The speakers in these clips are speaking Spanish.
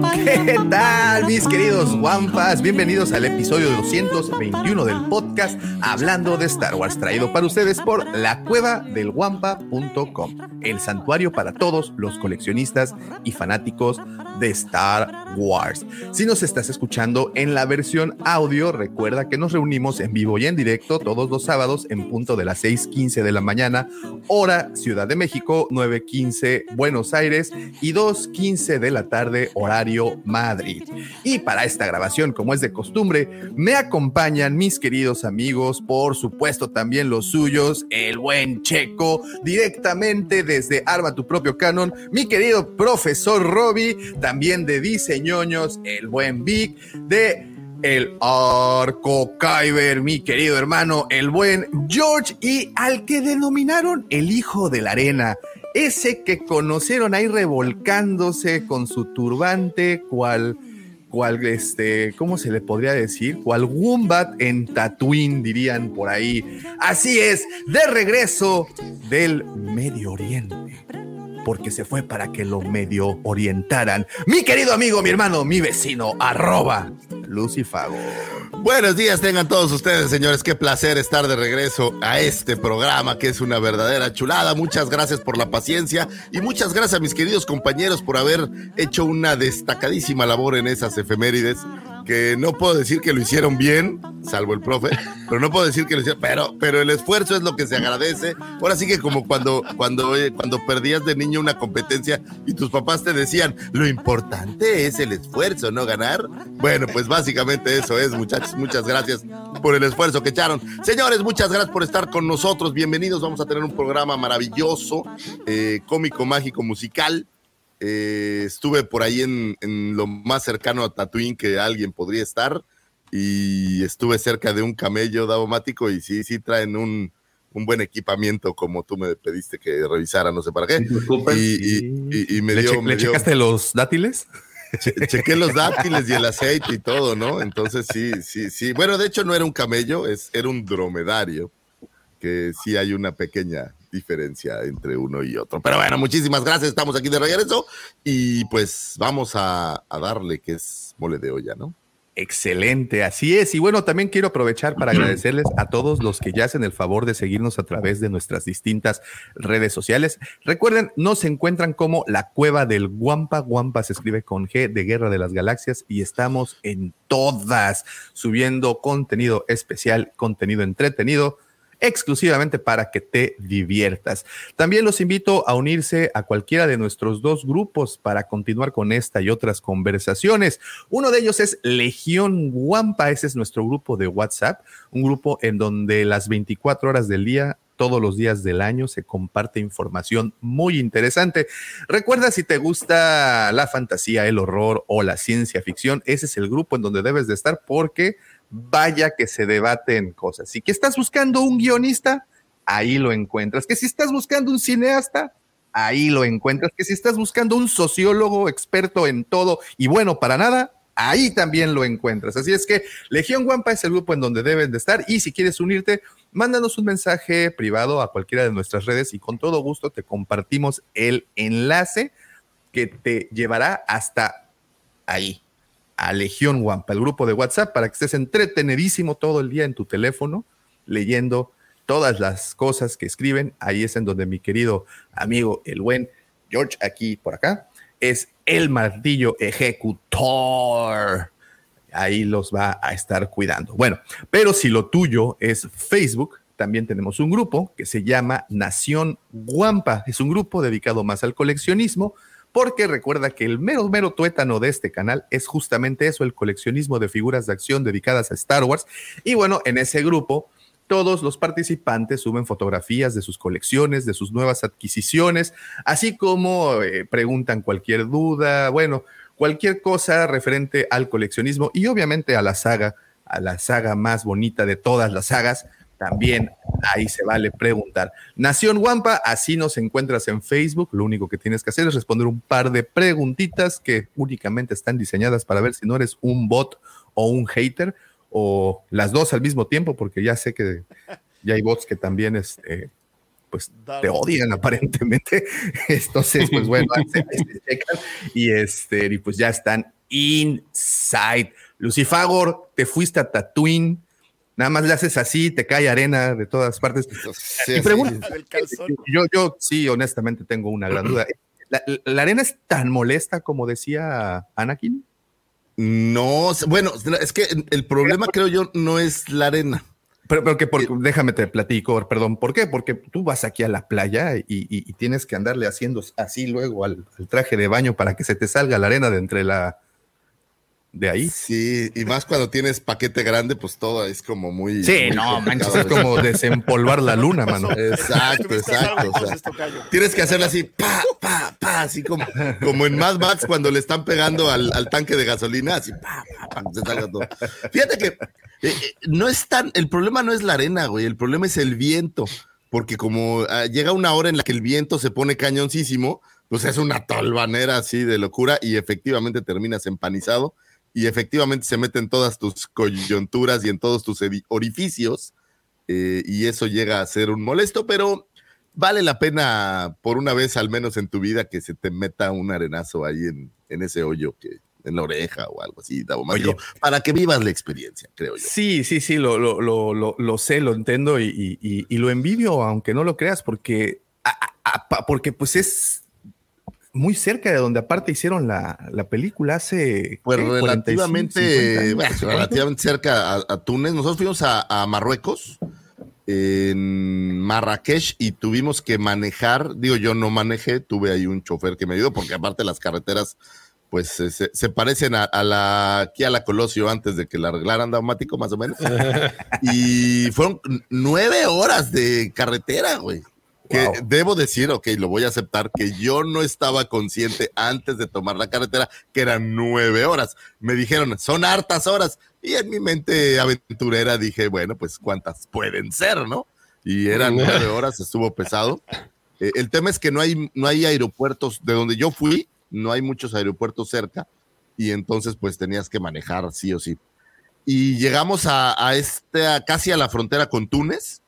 ¿Qué tal, mis queridos Wampas? Bienvenidos al episodio 221 del podcast Hablando de Star Wars, traído para ustedes por la cueva del Wampa.com, el santuario para todos los coleccionistas y fanáticos de Star Wars. Si nos estás escuchando en la versión audio, recuerda que nos reunimos en vivo y en directo todos los sábados en punto de las 6:15 de la mañana, hora Ciudad de México, 9:15 Buenos Aires y 2:15 de la tarde, horario Madrid. Y para esta grabación, como es de costumbre, me acompañan mis queridos amigos, por supuesto también los suyos, el buen Checo, directamente desde Arma tu propio canon, mi querido profesor Robbie, también de Diseñoños, el buen Vic, de el Arco Kyber, mi querido hermano, el buen George, y al que denominaron el hijo de la arena, ese que conocieron ahí revolcándose con su turbante, cual, cual, este, ¿cómo se le podría decir? Cual Wombat en Tatooine, dirían por ahí. Así es, de regreso del Medio Oriente porque se fue para que lo medio orientaran. Mi querido amigo, mi hermano, mi vecino, arroba Lucifago. Buenos días tengan todos ustedes, señores. Qué placer estar de regreso a este programa que es una verdadera chulada. Muchas gracias por la paciencia y muchas gracias a mis queridos compañeros por haber hecho una destacadísima labor en esas efemérides que no puedo decir que lo hicieron bien, salvo el profe, pero no puedo decir que lo hicieron, pero, pero el esfuerzo es lo que se agradece. Ahora sí que como cuando, cuando, cuando perdías de niño una competencia y tus papás te decían, lo importante es el esfuerzo, no ganar. Bueno, pues básicamente eso es, muchachos. Muchas gracias por el esfuerzo que echaron. Señores, muchas gracias por estar con nosotros. Bienvenidos. Vamos a tener un programa maravilloso, eh, cómico, mágico, musical. Eh, estuve por ahí en, en, lo más cercano a Tatooine que alguien podría estar y estuve cerca de un camello davomático y sí, sí traen un, un buen equipamiento como tú me pediste que revisara, no sé para qué. Y, y, y me ¿Le, dio, che, me ¿le dio, checaste los dátiles? Che, chequé los dátiles y el aceite y todo, ¿no? Entonces sí, sí, sí. Bueno, de hecho no era un camello, es, era un dromedario, que sí hay una pequeña diferencia entre uno y otro. Pero bueno, muchísimas gracias, estamos aquí de regreso y pues vamos a, a darle que es mole de olla, ¿no? Excelente, así es. Y bueno, también quiero aprovechar para agradecerles a todos los que ya hacen el favor de seguirnos a través de nuestras distintas redes sociales. Recuerden, nos encuentran como la cueva del Guampa. Guampa se escribe con G de Guerra de las Galaxias y estamos en todas subiendo contenido especial, contenido entretenido exclusivamente para que te diviertas. También los invito a unirse a cualquiera de nuestros dos grupos para continuar con esta y otras conversaciones. Uno de ellos es Legión Guampa, ese es nuestro grupo de WhatsApp, un grupo en donde las 24 horas del día todos los días del año se comparte información muy interesante. Recuerda si te gusta la fantasía, el horror o la ciencia ficción, ese es el grupo en donde debes de estar porque vaya que se debaten cosas. Si que estás buscando un guionista, ahí lo encuentras. Que si estás buscando un cineasta, ahí lo encuentras. Que si estás buscando un sociólogo experto en todo y bueno para nada, ahí también lo encuentras. Así es que Legión Guampa es el grupo en donde deben de estar y si quieres unirte, mándanos un mensaje privado a cualquiera de nuestras redes y con todo gusto te compartimos el enlace que te llevará hasta ahí, a Legión Wampa, el grupo de WhatsApp, para que estés entretenidísimo todo el día en tu teléfono, leyendo todas las cosas que escriben. Ahí es en donde mi querido amigo, el buen George, aquí por acá, es el martillo ejecutor. Ahí los va a estar cuidando. Bueno, pero si lo tuyo es Facebook, también tenemos un grupo que se llama Nación Guampa. Es un grupo dedicado más al coleccionismo porque recuerda que el mero, mero tuétano de este canal es justamente eso, el coleccionismo de figuras de acción dedicadas a Star Wars. Y bueno, en ese grupo todos los participantes suben fotografías de sus colecciones, de sus nuevas adquisiciones, así como eh, preguntan cualquier duda, bueno, cualquier cosa referente al coleccionismo y obviamente a la saga, a la saga más bonita de todas las sagas. También ahí se vale preguntar. Nación Wampa, así nos encuentras en Facebook. Lo único que tienes que hacer es responder un par de preguntitas que únicamente están diseñadas para ver si no eres un bot o un hater o las dos al mismo tiempo, porque ya sé que ya hay bots que también este, pues te odian aparentemente. Entonces, pues bueno, y este, y pues ya están inside. Lucifagor, te fuiste a Tatooine, nada más le haces así, te cae arena de todas partes. y pregunta, yo, yo sí, honestamente tengo una gran duda. ¿La, arena es tan molesta como decía Anakin? No, bueno, es que el problema creo yo no es la arena. Pero, pero que déjame te platico, perdón, ¿por qué? Porque tú vas aquí a la playa y, tienes que andarle haciendo así luego al, traje de baño para que se te salga la arena de entre la, de ahí. Sí, y más cuando tienes paquete grande, pues todo es como muy. Sí, no, manches, es como desempolvar la luna, mano. Exacto, exacto. tienes que hacerlo así, pa, pa, pa, así como, como en Mad Max cuando le están pegando al, tanque de gasolina, así, pa, pa, pa, se salga todo. Fíjate que eh, eh, no es tan, el problema no es la arena, güey, el problema es el viento, porque como ah, llega una hora en la que el viento se pone cañoncísimo, pues es una tolvanera así de locura y efectivamente terminas empanizado y efectivamente se mete en todas tus coyunturas y en todos tus orificios eh, y eso llega a ser un molesto, pero vale la pena por una vez al menos en tu vida que se te meta un arenazo ahí en, en ese hoyo que en la oreja o algo así, para que vivas la experiencia, creo yo. Sí, sí, sí, lo, lo, lo, lo sé, lo entiendo y, y, lo envidio, aunque no lo creas, porque, porque pues es muy cerca de donde aparte hicieron la, película hace pues relativamente, relativamente cerca a, Túnez. Nosotros fuimos a, Marruecos, en Marrakech, y tuvimos que manejar. Digo, yo no manejé, tuve ahí un chofer que me ayudó, porque aparte las carreteras, pues se, parecen a, la aquí a la Colosio antes de que la arreglaran daumático, más o menos. y fueron nueve horas de carretera, güey. Que debo decir, ok, lo voy a aceptar, que yo no estaba consciente antes de tomar la carretera que eran nueve horas. Me dijeron, son hartas horas. Y en mi mente aventurera dije, bueno, pues cuántas pueden ser, ¿no? Y eran nueve horas, estuvo pesado. Eh, el tema es que no hay, no hay aeropuertos, de donde yo fui, no hay muchos aeropuertos cerca, y entonces pues tenías que manejar sí o sí. Y llegamos a, a este, casi a la frontera con Túnez,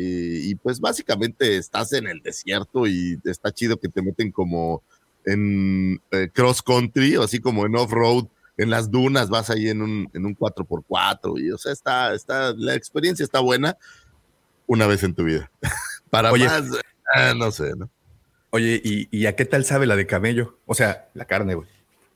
y, pues básicamente estás en el desierto y está chido que te meten como en eh, cross country o así como en off-road, en las dunas, vas ahí en un, en un 4x4 y o sea, está, está, la experiencia está buena una vez en tu vida. Para más, eh, no sé, ¿no? Oye, ¿y, ¿y a qué tal sabe la de camello? O sea, la carne, güey.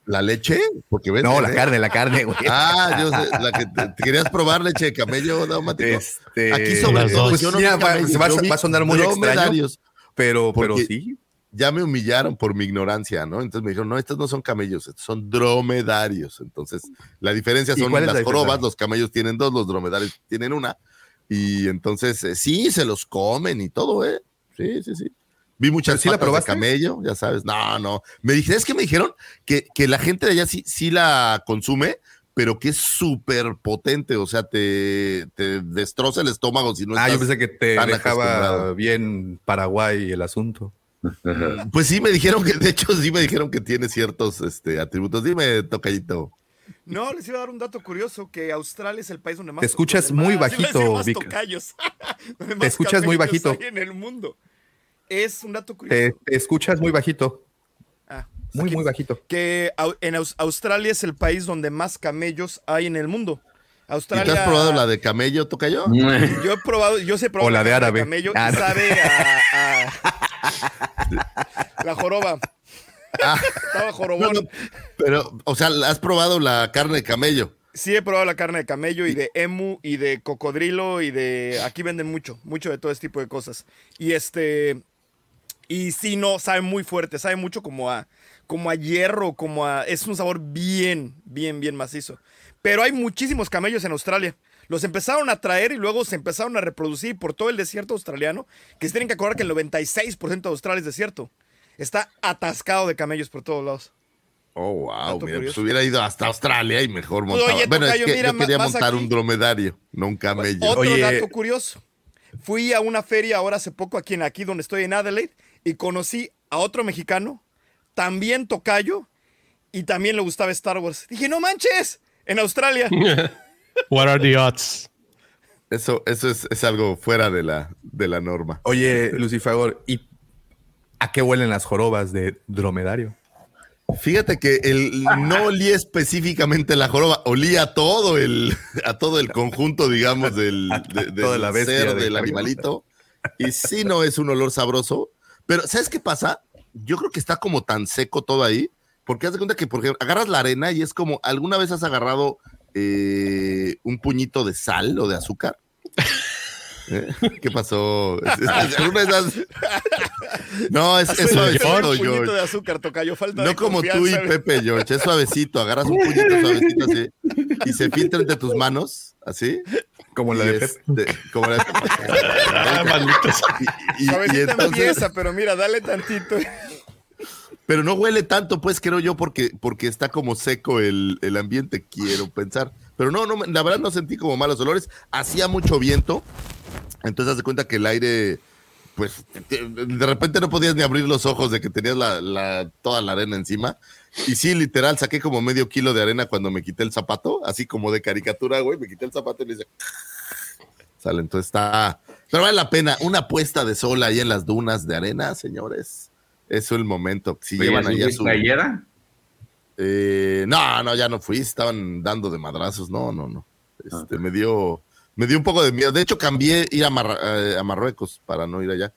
¿La leche? Porque ves, no, la carne, la carne, güey. Ah, yo sé, la que te, querías probar leche de camello, daumático. Este, Aquí sobre todo, pues, yo no va, va, a sonar muy extraño, pero, pero sí. Ya me humillaron por mi ignorancia, ¿no? Entonces me dijeron, no, estos no son camellos, estos son dromedarios. Entonces, la diferencia son las jorobas, los camellos tienen dos, los dromedarios tienen una. Y entonces, eh, sí, se los comen y todo, ¿eh? Sí, sí, sí. Vi muchas sí la de camello, ya sabes. No, no. Me dijeron, es que me dijeron que, que la gente de allá sí, sí la consume, pero que es súper potente, o sea, te, te, destroza el estómago si no Ah, yo pensé que te dejaba bien Paraguay el asunto. Pues sí, me dijeron que, de hecho, sí me dijeron que tiene ciertos este, atributos. Dime, tocallito. No, les iba a dar un dato curioso, que Australia es el país donde más... Te escuchas muy bajito, Vic. Te escuchas muy bajito. en el mundo. Es un dato curioso. Te, escuchas muy bajito. Ah, muy, muy bajito. Que en Australia es el país donde más camellos hay en el mundo. Australia, ¿Y te has probado la de camello, Tocayo? Yo he probado, yo sé probar o la de árabe. camello ah, sabe a, la joroba. Ah. Estaba jorobón. pero, o sea, ¿has probado la carne de camello? Sí, he probado la carne de camello y de emu y de cocodrilo y de. Aquí venden mucho, mucho de todo este tipo de cosas. Y este. Y sí, no, sabe muy fuerte, sabe mucho como a, como a hierro, como a... Es un sabor bien, bien, bien macizo. Pero hay muchísimos camellos en Australia. Los empezaron a traer y luego se empezaron a reproducir por todo el desierto australiano, que se tienen que acordar que el 96% de Australia es desierto. Está atascado de camellos por todos lados. Oh, wow. Mira, pues hubiera ido hasta Australia y mejor Pues, montaba. oye, bueno, tocayo, es que mira, yo quería más montar aquí. un dromedario, no un camello. Otro Oye. dato curioso. Fui a una feria ahora hace poco aquí, en, aquí donde estoy en Adelaide y conocí a otro mexicano, también tocayo, y también le gustaba Star Wars. Dije, no manches, en Australia. What are the odds? Eso, eso es, es algo fuera de la, de la norma. Oye, Lucifagor, ¿y a qué huelen las jorobas de dromedario? Fíjate que el, no olía específicamente la joroba, olía a todo el, a todo el conjunto, digamos, del, de- la bestia ser, de del animalito. Y sí, no es un olor sabroso. Pero, ¿sabes qué pasa? Yo creo que está como tan seco todo ahí, porque haz de cuenta que, por ejemplo, agarras la arena y es como, ¿alguna vez has agarrado eh, un puñito de sal o de azúcar? ¿Eh? ¿Qué pasó? ¿Alguna vez has- No, es, es Un suavecito, puñito George. de azúcar, tocayo, falta No de como tú y. Pepe, George. Es suavecito. Agarras un puñito suavecito así y se filtra entre tus manos, así. Como la de Pep. este, como la Ah, malditos. y, y- empieza, pero mira, dale tantito. pero no huele tanto, pues creo yo, porque, porque está como seco el, el ambiente, quiero pensar. Pero no, no, la verdad no sentí como malos olores. Hacía mucho viento. Entonces haz de cuenta que el aire, pues, de repente no podías ni abrir los ojos de que tenías la, la- toda la arena encima. Y sí, literal, saqué como medio kilo de arena cuando me quité el zapato, así como de caricatura, güey. Me quité el zapato y le hice. Sale, entonces está. Pero vale la pena. Una puesta de sol ahí en las dunas de arena, señores. Eso es el momento. Si Oye, llevan ¿sí allá su. playera? Eh, no, no, ya no fui. Estaban dando de madrazos. No, no, no. Este, me dio, me dio un poco de miedo. De hecho, cambié ir a, eh, a Marruecos para no ir allá.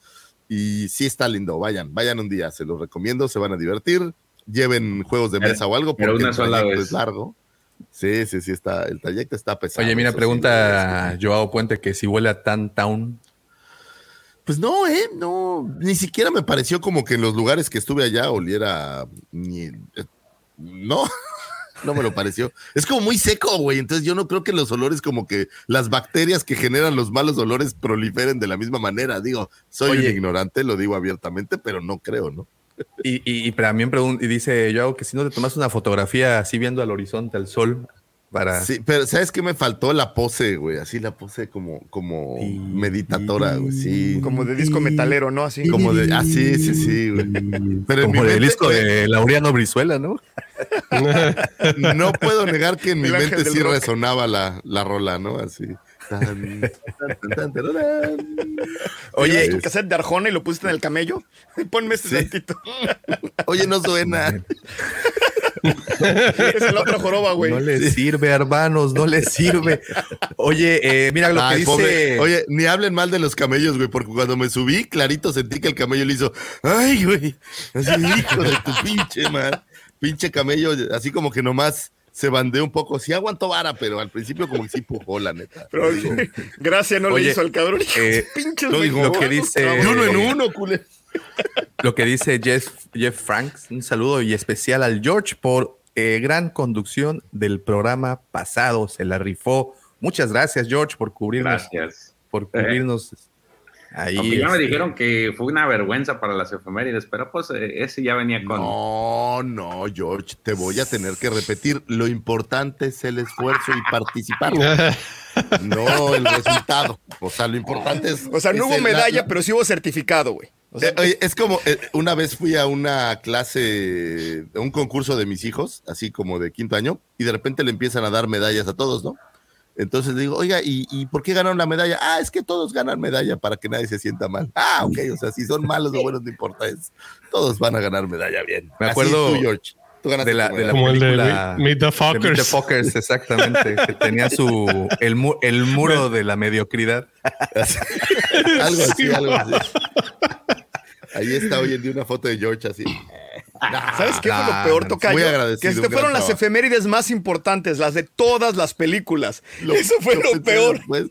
Y sí está lindo. Vayan, vayan un día. Se los recomiendo. Se van a divertir. Lleven juegos de Pero- mesa o algo pero porque una el sola vez. es largo. Sí, sí, sí está. El trayecto está pesado. Oye, mira, sí, pregunta Joao Puente que si huele a Tan Town. Pues no, eh, no, ni siquiera me pareció como que en los lugares que estuve allá oliera ni no, no me lo pareció. Es como muy seco, güey, entonces yo no creo que los olores como que las bacterias que generan los malos olores proliferen de la misma manera. Digo, soy Oye. un ignorante, lo digo abiertamente, pero no creo, ¿no? Y, y, y también pregun- y dice Joao que si no te tomas una fotografía así viendo al horizonte, al sol, para... Sí, pero ¿sabes qué me faltó? La pose, güey, así la pose como, como Y- meditadora, güey, sí. Como de disco metalero, ¿no? Así. Como de, ah, sí, sí, sí, güey. Pero en mi como el mente, disco de Laureano Brizuela, ¿no? No puedo negar que en mi mente del sí rock. resonaba la, la rola, ¿no? Así. Tan, tan, tan. Oye, tu cassette de Arjona y lo pusiste en el camello. Ponme este Sí. oye, no suena. Es el otro joroba, güey. No le sirve, hermanos, no le sirve. Oye, eh, mira lo que Ay, dice... pobre. Oye, ni hablen mal de los camellos, güey, porque cuando me subí, clarito sentí que el camello le hizo, ay, güey, así, hijo de tu pinche, man. Pinche camello, así como que nomás se bandeó un poco. Sí aguantó vara, pero al principio como que sí pujó, la neta. Pero, Digo, gracias no Oye, le hizo al cabrón. eh, Pinches lo digo, lo que dice- uno en uno, culé. Lo que dice Jeff, Jeff Franks, un saludo y especial al George por eh, gran conducción del programa pasado. Se la rifó. Muchas gracias, George, por cubrirnos. Gracias. Por cubrirnos ahí. Aunque ya me este, dijeron que fue una vergüenza para las efemérides, pero pues eh, ese ya venía con... No, no, George, te voy a tener que repetir. Lo importante es el esfuerzo y participar, no el resultado. O sea, lo importante es. O sea, no hubo el- la- medalla, la- pero sí hubo certificado, güey. O sea, Eh, oye, es como eh, una vez fui a una clase, a un concurso de mis hijos, así como de quinto año, y de repente le empiezan a dar medallas a todos, ¿no? Entonces le digo, oiga, ¿y, y por qué ganaron la medalla? Ah, es que todos ganan medalla para que nadie se sienta mal. Ah, ok, o sea, si son malos o buenos, no importa, es, todos van a ganar medalla bien. Me Así acuerdo tú, George. Tú ganaste de la, de la Como el de película Meet- the de Fockers. the Fockers, exactamente. que tenía su el, mu- el muro de la mediocridad. algo así, algo así. Ahí está hoy en día una foto de George así. ¿Sabes qué fue lo peor, Tocayo? muy agradecido, Que este fueron las trabajo. efemérides más importantes, las de todas las películas. Eso fue lo, pensé peor. después.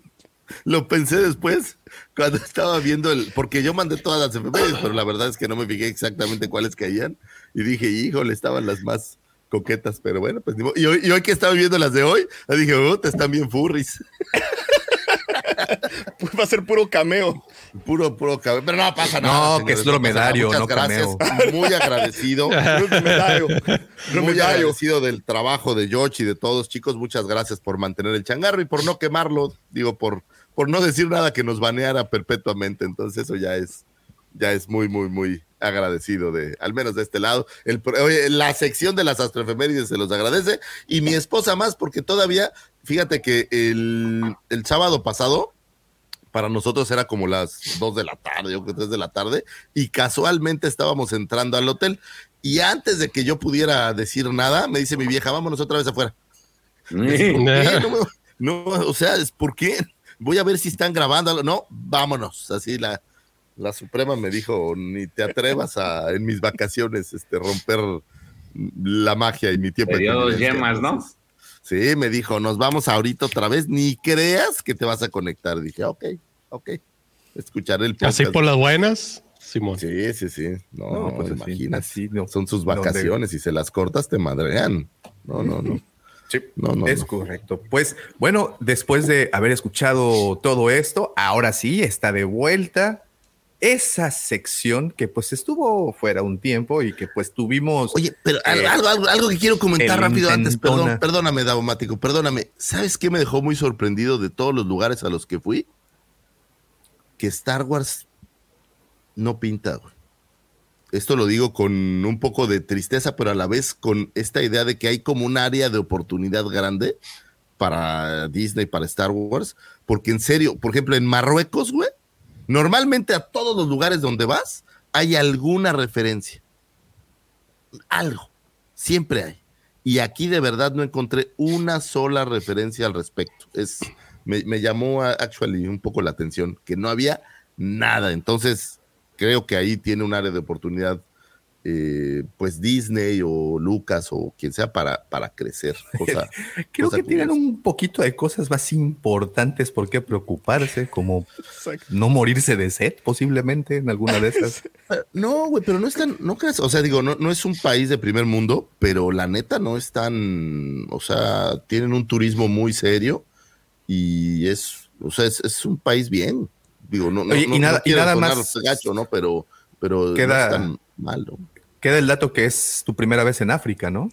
lo pensé después cuando estaba viendo el, porque yo mandé todas las efemérides, pero la verdad es que no me fijé exactamente cuáles caían. Y dije, híjole, estaban las más coquetas, pero bueno, pues ni modo. y hoy, y hoy que estaba viendo las de hoy, dije, oh, te están bien furries. Pues va a ser puro cameo. Puro, puro cameo. Pero no pasa No, nada. que es dromedario, Muchas no gracias. cameo. Muy agradecido. Muy agradecido del trabajo de George y de todos, chicos. Muchas gracias por mantener el changarro y por no quemarlo. Digo, por, por no decir nada que nos baneara perpetuamente. Entonces, eso ya es, ya es muy, muy, muy agradecido de, al menos de este lado. El, oye, la sección de las astroefemérides se los agradece. Y mi esposa más, porque todavía, fíjate que el, el sábado pasado, para nosotros era como las 2 de la tarde, yo creo 3 de la tarde, y casualmente estábamos entrando al hotel. Y antes de que yo pudiera decir nada, me dice mi vieja, vámonos otra vez afuera. Le digo, "¿Por qué? No, me- no, o sea, es ¿por qué? Voy a ver si están grabando. algo". No, vámonos. Así la, la Suprema me dijo, ni te atrevas a en mis vacaciones este, romper la magia y mi tiempo. Te dio dos convivencia". yemas, ¿no? Sí, me dijo, nos vamos ahorita otra vez, ni creas que te vas a conectar. Dije, ok, ok, escucharé el podcast. Así por las buenas, Simón. Sí, sí, sí. No, No, pues así, imagínate. así no. Son sus vacaciones y se las cortas, te madrean. No, no, no. Sí, No, no, es no. correcto. Pues bueno, después de haber escuchado todo esto, ahora sí está de vuelta esa sección que pues estuvo fuera un tiempo y que pues tuvimos. Oye, pero Eh, algo, algo, algo que quiero comentar rápido antes, perdón, perdóname, Davomático, perdóname. ¿Sabes qué me dejó muy sorprendido de todos los lugares a los que fui? Que Star Wars no pinta, güey. Esto lo digo con un poco de tristeza, pero a la vez con esta idea de que hay como un área de oportunidad grande para Disney, para Star Wars, porque en serio, por ejemplo, en Marruecos, güey, normalmente a todos los lugares donde vas hay alguna referencia algo, siempre hay. Y aquí de verdad no encontré una sola referencia al respecto. Es, me, me llamó a- actually un poco la atención que no había nada. Entonces, creo que ahí tiene un área de oportunidad, eh, pues Disney o Lucas o quien sea para, para crecer. Creo cosa que tienen un poquito de cosas más importantes por qué preocuparse, como Exacto. no morirse de sed posiblemente en alguna de esas. No, güey, pero no es tan, no creas, o sea, digo, no, no es un país de primer mundo, pero la neta no es tan, o sea, tienen un turismo muy serio y es, o sea, es, es un país bien. Digo, no, no, y nada- no y más- gacho, ¿no? Pero, pero Queda- no es tan malo. Queda el dato que es tu primera vez en África, ¿no?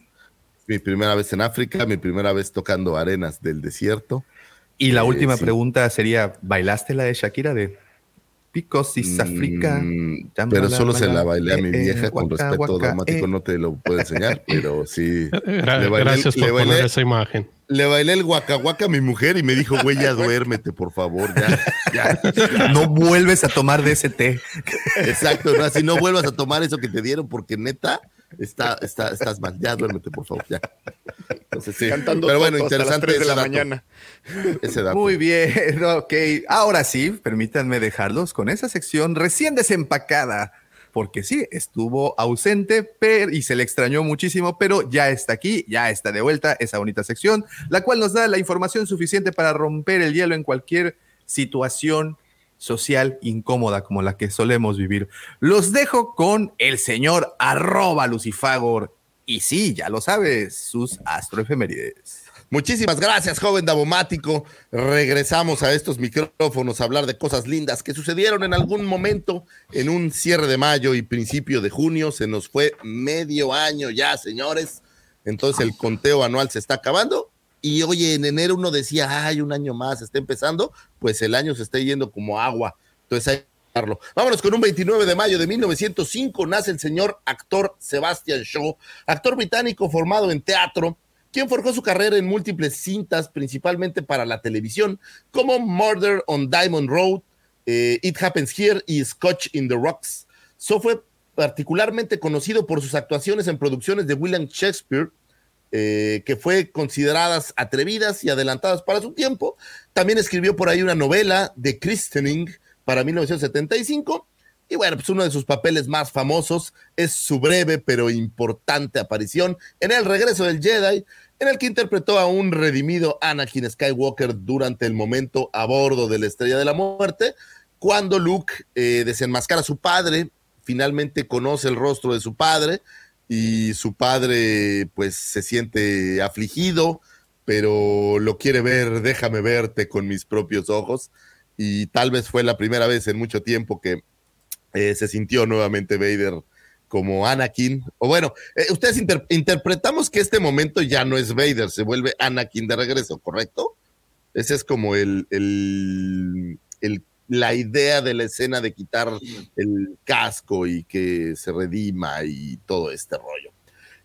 Mi primera vez en África, mi primera vez tocando arenas del desierto. Y la Eh, última sí. pregunta sería, ¿bailaste la de Shakira de Because it's Africa? Mm, pero solo se la bailé a mi Eh, eh, vieja, con guaca, respeto guaca, dramático eh. no te lo puedo enseñar, pero sí. Gra- Le bailé- gracias le por bailé- poner esa imagen. Le bailé el guacahuaca a mi mujer y me dijo, güey, ya duérmete, por favor, ya, ya. No vuelves a tomar de ese té. Exacto, ¿no? Así no vuelvas a tomar eso que te dieron, porque neta, está, está, estás mal. Ya duérmete, por favor, ya. Entonces, sí. Cantando Pero bueno, hasta las interesante 3 de ese la dato, mañana. ese dato. Muy bien, ok. Ahora sí, permítanme dejarlos con esa sección recién desempacada, porque sí, estuvo ausente pero, y se le extrañó muchísimo, pero ya está aquí, ya está de vuelta esa bonita sección, la cual nos da la información suficiente para romper el hielo en cualquier situación social incómoda como la que solemos vivir. Los dejo con el señor arroba Lucifagor. Y sí, ya lo sabes, sus astroefemérides. Muchísimas gracias, joven Davomático. Regresamos a estos micrófonos a hablar de cosas lindas que sucedieron en algún momento en un cierre de mayo y principio de junio. Se nos fue medio año ya, señores. Entonces el conteo anual se está acabando. Y oye, en enero uno decía, ay, un año más, está empezando. Pues el año se está yendo como agua. Entonces hay. Vámonos con un 29 de mayo de 1905. Nace el señor actor Sebastian Shaw, actor británico formado en teatro quien forjó su carrera en múltiples cintas, principalmente para la televisión, como Murder on Diamond Road, eh, It Happens Here y Scotch in the Rocks. So fue particularmente conocido por sus actuaciones en producciones de William Shakespeare, eh, que fue consideradas atrevidas y adelantadas para su tiempo. También escribió por ahí una novela de Christening para 1975. Y bueno, pues uno de sus papeles más famosos es su breve pero importante aparición en El regreso del Jedi, en el que interpretó a un redimido Anakin Skywalker durante el momento a bordo de la Estrella de la Muerte, cuando Luke eh, desenmascara a su padre, finalmente conoce el rostro de su padre y su padre pues se siente afligido, pero lo quiere ver, déjame verte con mis propios ojos y tal vez fue la primera vez en mucho tiempo que eh, se sintió nuevamente Vader como Anakin, o bueno, eh, ustedes inter- interpretamos que este momento ya no es Vader, se vuelve Anakin de regreso, ¿correcto? Ese es como el, la idea de la escena de quitar el casco y que se redima y todo este rollo.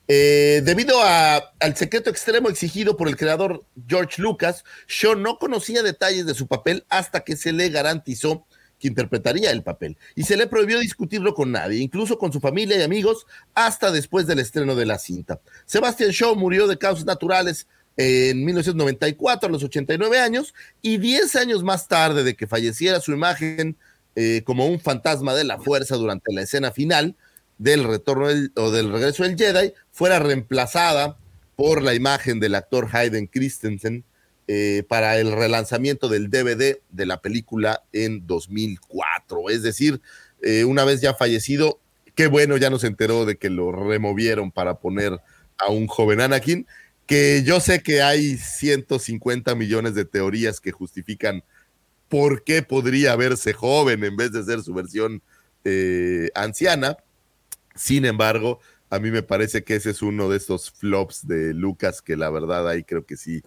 Eh, debido al secreto extremo exigido por el creador George Lucas, Shaw no conocía detalles de su papel hasta que se le garantizó que interpretaría el papel y se le prohibió discutirlo con nadie, incluso con su familia y amigos, hasta después del estreno de la cinta. Sebastian Shaw murió de causas naturales en 1994 a los 89 años y 10 años más tarde de que falleciera su imagen eh, como un fantasma de la fuerza durante la escena final del retorno o del regreso del Jedi fuera reemplazada por la imagen del actor Hayden Christensen eh, para el relanzamiento del DVD de la película en 2004. Es decir, eh, una vez ya fallecido, qué bueno, ya nos enteró de que lo removieron para poner a un joven Anakin, que yo sé que hay 150 millones de teorías que justifican por qué podría verse joven en vez de ser su versión eh, anciana. Sin embargo, a mí me parece que ese es uno de estos flops de Lucas que la verdad ahí creo que sí,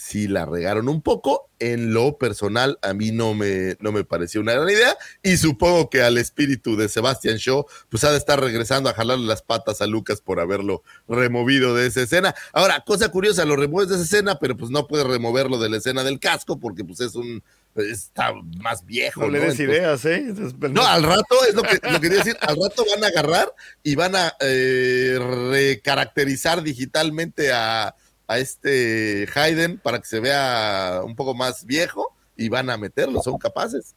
sí la regaron un poco. En lo personal, a mí no me, no me pareció una gran idea y supongo que al espíritu de Sebastian Shaw, pues ha de estar regresando a jalarle las patas a Lucas por haberlo removido de esa escena. Ahora, cosa curiosa, lo remueves de esa escena, pero pues no puedes removerlo de la escena del casco porque pues es un, está más viejo. No le des ideas, ¿eh? Entonces, no, al rato es lo que, lo que quería decir. Al rato van a agarrar y van a eh, recaracterizar digitalmente a, a este Hayden para que se vea un poco más viejo y van a meterlo, son capaces.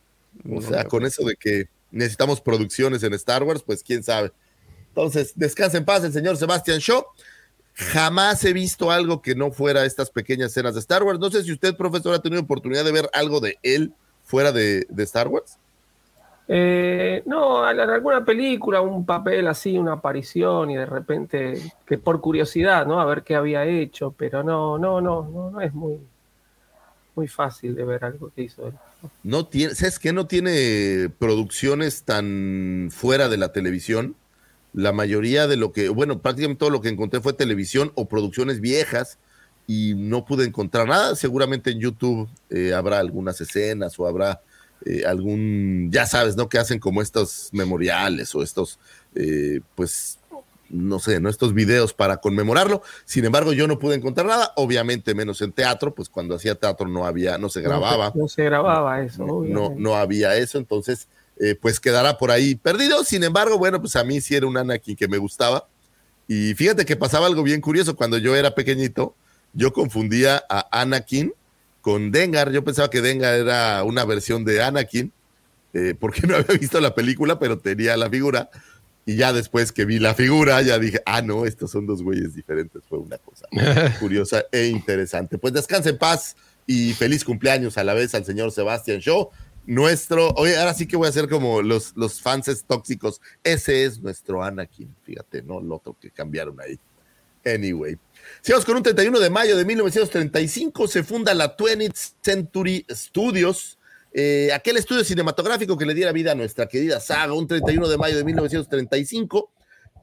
O sea, con eso de que necesitamos producciones en Star Wars, pues quién sabe. Entonces, descansa en paz el señor Sebastian Shaw. Jamás he visto algo que no fuera estas pequeñas escenas de Star Wars. No sé si usted, profesor, ha tenido oportunidad de ver algo de él fuera de, de Star Wars. Eh, no, alguna película, un papel así, una aparición y de repente, que por curiosidad, ¿no? A ver qué había hecho, pero no, no, no, no, no es muy, muy fácil de ver algo que hizo él. No tiene, ¿sabes qué? No tiene producciones tan fuera de la televisión. La mayoría de lo que, bueno, prácticamente todo lo que encontré fue televisión o producciones viejas y no pude encontrar nada. Seguramente en YouTube eh, habrá algunas escenas o habrá eh, algún, ya sabes, ¿no? Que hacen como estos memoriales o estos, eh, pues, no sé, ¿no? Estos videos para conmemorarlo. Sin embargo, yo no pude encontrar nada, obviamente menos en teatro, pues cuando hacía teatro no había, no se grababa No, se grababa eso, no, no había eso, entonces eh, pues quedará por ahí perdido. Sin embargo, bueno, pues a mí sí era un Anakin que me gustaba. Y fíjate que pasaba algo bien curioso cuando yo era pequeñito, yo confundía a Anakin con Dengar. Yo pensaba que Dengar era una versión de Anakin, eh, porque no había visto la película, pero tenía la figura. Y ya después que vi la figura, ya dije, ah, no, estos son dos güeyes diferentes. Fue una cosa curiosa e interesante. Pues descanse en paz y feliz cumpleaños a la vez al señor Sebastián Shaw. Nuestro, oye, ahora sí que voy a hacer como los, los fans tóxicos. Ese es nuestro Anakin, fíjate, no lo otro que cambiaron ahí. Anyway. Sigamos con un 31 de mayo de 1935 se funda la 20th Century Studios, eh, aquel estudio cinematográfico que le diera vida a nuestra querida saga, un 31 de mayo de 1935.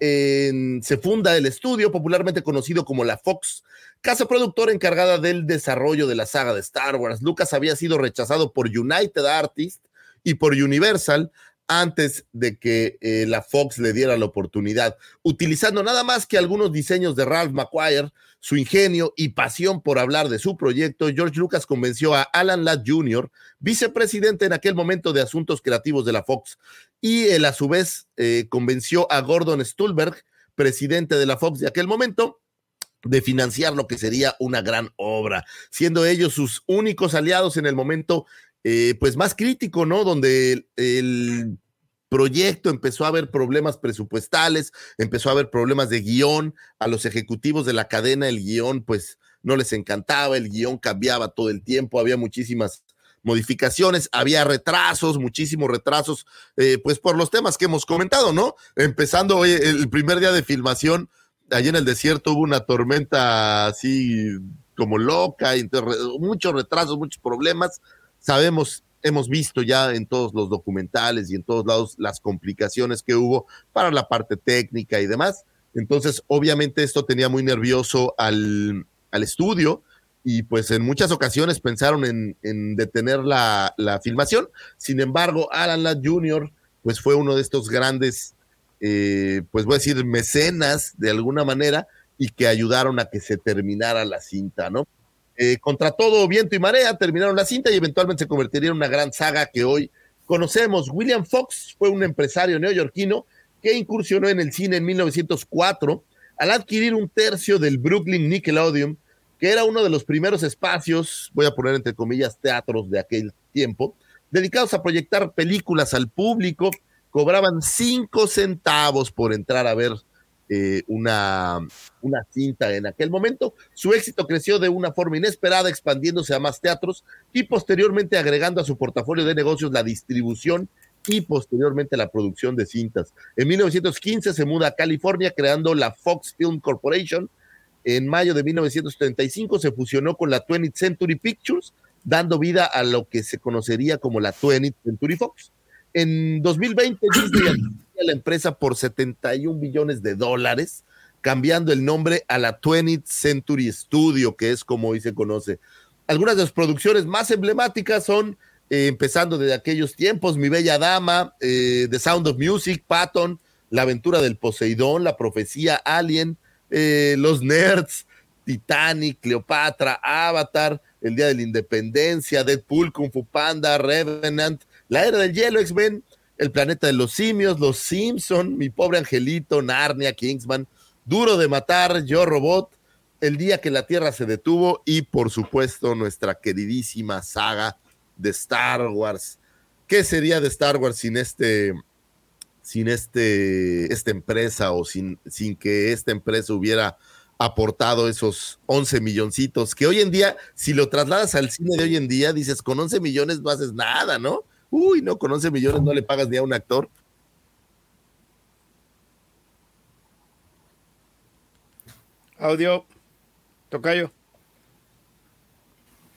en- se funda el estudio, popularmente conocido como la Fox, casa productora encargada del desarrollo de la saga de Star Wars. Lucas había sido rechazado por United Artists y por Universal antes de que eh, la Fox le diera la oportunidad, utilizando nada más que algunos diseños de Ralph McQuire, su ingenio y pasión por hablar de su proyecto, George Lucas convenció a Alan Ladd Jr., vicepresidente en aquel momento de asuntos creativos de la Fox, y él a su vez eh, convenció a Gordon Stulberg, presidente de la Fox de aquel momento, de financiar lo que sería una gran obra, siendo ellos sus únicos aliados en el momento eh, pues más crítico, ¿no? Donde el, proyecto empezó a haber problemas presupuestales, empezó a haber problemas de guion, a los ejecutivos de la cadena el guion pues no les encantaba, el guion cambiaba todo el tiempo, había muchísimas modificaciones, había retrasos, muchísimos retrasos, eh, pues por los temas que hemos comentado, ¿no? Empezando hoy, el primer día de filmación, allí en el desierto hubo una tormenta así como loca, muchos retrasos, muchos problemas. Sabemos, hemos visto ya en todos los documentales y en todos lados las complicaciones que hubo para la parte técnica y demás. Entonces, obviamente esto tenía muy nervioso al, al estudio y pues en muchas ocasiones pensaron en, detener la, filmación. Sin embargo, Alan Ladd Jr. pues fue uno de estos grandes, eh, pues voy a decir, mecenas de alguna manera y que ayudaron a que se terminara la cinta, ¿no? Eh, contra todo viento y marea terminaron la cinta y eventualmente se convertiría en una gran saga que hoy conocemos. William Fox fue un empresario neoyorquino que incursionó en el cine en 1904 al adquirir un tercio del Brooklyn Nickelodeon que era uno de los primeros espacios, voy a poner entre comillas, teatros de aquel tiempo, dedicados a proyectar películas al público, cobraban cinco centavos por entrar a ver eh, una, una cinta en aquel momento. Su éxito creció de una forma inesperada, expandiéndose a más teatros y posteriormente agregando a su portafolio de negocios la distribución y posteriormente la producción de cintas. En 1915 se muda a California creando la Fox Film Corporation, en mayo de 1935 se fusionó con la 20th Century Pictures, dando vida a lo que se conocería como la 20th Century Fox. En 2020 Disney la empresa por 71 billones de dólares, cambiando el nombre a la 20th Century Studio, que es como hoy se conoce. Algunas de las producciones más emblemáticas son, eh, empezando desde aquellos tiempos, Mi Bella Dama, eh, The Sound of Music, Patton, La Aventura del Poseidón, La Profecía Alien, eh, los Nerds, Titanic, Cleopatra, Avatar, El Día de la Independencia, Deadpool, Kung Fu Panda, Revenant, La Era del Hielo, X-Men, El Planeta de los Simios, Los Simpson, Mi Pobre Angelito, Narnia, Kingsman, Duro de Matar, Yo Robot, El Día que la Tierra se detuvo y por supuesto nuestra queridísima saga de Star Wars. ¿Qué sería de Star Wars sin este sin este, esta empresa o sin, sin que esta empresa hubiera aportado esos 11 milloncitos, que hoy en día, si lo trasladas al cine de hoy en día, dices, con 11 millones no haces nada, ¿no? Uy, no, con 11 millones no le pagas ni a un actor. Audio, tocayo.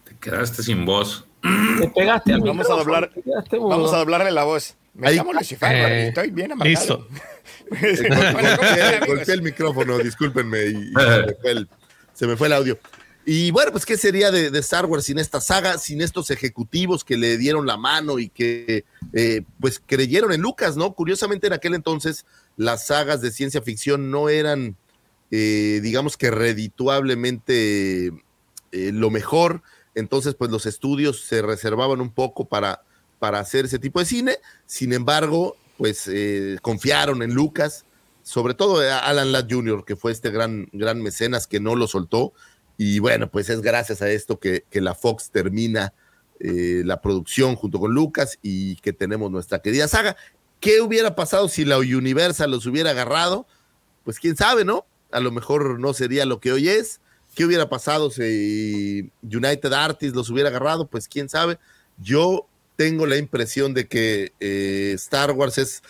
Te quedaste sin voz. Te pegaste vamos a doblar, Vamos a doblarle la voz. Me Ahí- llamo Lucifer, Eh, estoy bien amargado. Listo. Golpeé, golpeé el micrófono, discúlpenme, y, y se, me fue el, se me fue el audio. Y bueno, pues, ¿qué sería de, Star Wars sin esta saga, sin estos ejecutivos que le dieron la mano y que, eh, pues, creyeron en Lucas, ¿no? Curiosamente, en aquel entonces, las sagas de ciencia ficción no eran, eh, digamos que redituablemente eh, lo mejor. Entonces, pues, los estudios se reservaban un poco para, para hacer ese tipo de cine. Sin embargo, pues eh, confiaron en Lucas, sobre todo a Alan Ladd Jr., que fue este gran, gran mecenas que no lo soltó. Y bueno, pues es gracias a esto que, que la Fox termina eh, la producción junto con Lucas y que tenemos nuestra querida saga. ¿Qué hubiera pasado si la Universal los hubiera agarrado? Pues quién sabe, ¿no? A lo mejor no sería lo que hoy es. ¿Qué hubiera pasado si United Artists los hubiera agarrado? Pues quién sabe. Yo tengo la impresión de que eh, Star Wars es,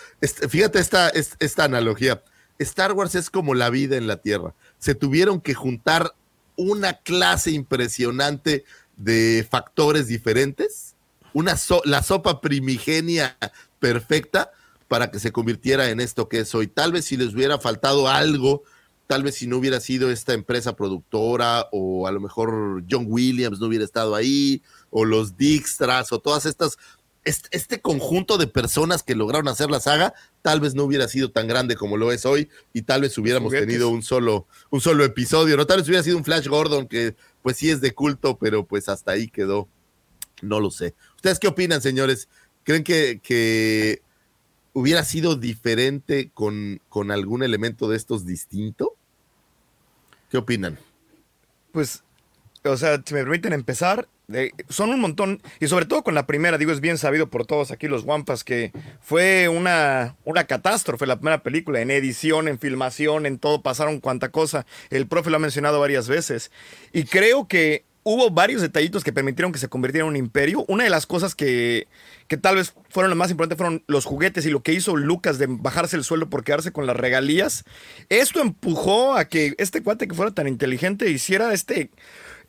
fíjate esta, es- esta analogía, Star Wars es como la vida en la Tierra. Se tuvieron que juntar una clase impresionante de factores diferentes, una la sopa primigenia perfecta para que se convirtiera en esto que es hoy. Tal vez si les hubiera faltado algo, tal vez si no hubiera sido esta empresa productora o a lo mejor John Williams no hubiera estado ahí o los Dijkstras o todas estas este, conjunto de personas que lograron hacer la saga tal vez no hubiera sido tan grande como lo es hoy y tal vez hubiéramos Juguetes. tenido un solo un solo episodio, no tal vez hubiera sido un Flash Gordon que pues sí es de culto, pero pues hasta ahí quedó. No lo sé. ¿Ustedes qué opinan, señores? ¿Creen que, que hubiera sido diferente con, con algún elemento de estos distinto? ¿Qué opinan? Pues, o sea, si me permiten empezar, son un montón, y sobre todo con la primera, digo, es bien sabido por todos aquí los Wampas que fue una, una catástrofe la primera película, en edición, en filmación, en todo, pasaron cuanta cosa. El profe lo ha mencionado varias veces. Y creo que hubo varios detallitos que permitieron que se convirtiera en un imperio. Una de las cosas que, que tal vez fueron las más importantes fueron los juguetes y lo que hizo Lucas de bajarse el sueldo por quedarse con las regalías. Esto empujó a que este cuate que fuera tan inteligente hiciera este,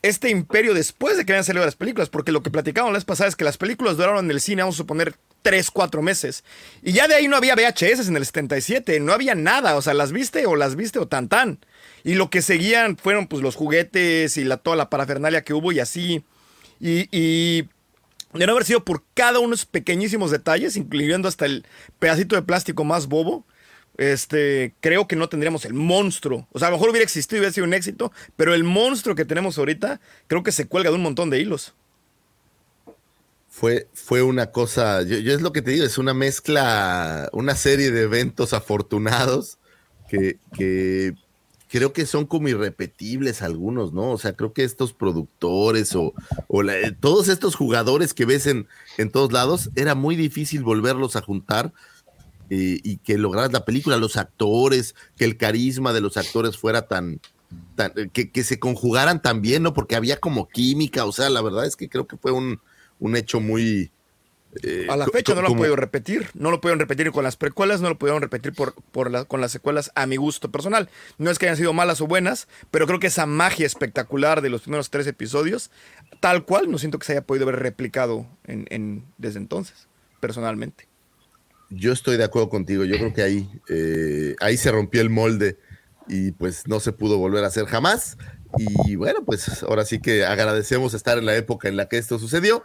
este imperio después de que habían salido las películas, porque lo que platicábamos la vez pasada es que las películas duraron en el cine, vamos a suponer, 3, 4 meses. Y ya de ahí no había VHS en el 77, no había nada, o sea, las viste o las viste o tan tan. Y lo que seguían fueron pues los juguetes y la, toda la parafernalia que hubo y así. Y, y de no haber sido por cada uno de esos pequeñísimos detalles, incluyendo hasta el pedacito de plástico más bobo, este, creo que no tendríamos el monstruo. O sea, a lo mejor hubiera existido y hubiera sido un éxito, pero el monstruo que tenemos ahorita creo que se cuelga de un montón de hilos. Fue, fue una cosa, yo, es lo que te digo, es una mezcla, una serie de eventos afortunados que, creo que son como irrepetibles algunos, ¿no? O sea, creo que estos productores o, eh, todos estos jugadores que ves en, en todos lados, era muy difícil volverlos a juntar eh, y que lograras la película, los actores, que el carisma de los actores fuera tan, tan eh, que, que se conjugaran tan bien, ¿no? Porque había como química, o sea, la verdad es que creo que fue un, un hecho muy... eh, A la fecha no lo han podido repetir. No lo pudieron repetir con las precuelas, no lo pudieron repetir por, por la- con las secuelas a mi gusto personal. No es que hayan sido malas o buenas, pero creo que esa magia espectacular de los primeros tres episodios, tal cual, no siento que se haya podido ver replicado en, en- desde entonces, personalmente. Yo estoy de acuerdo contigo. Yo creo que ahí, eh, ahí se rompió el molde y pues no se pudo volver a hacer jamás. Y bueno, pues ahora sí que agradecemos estar en la época en la que esto sucedió.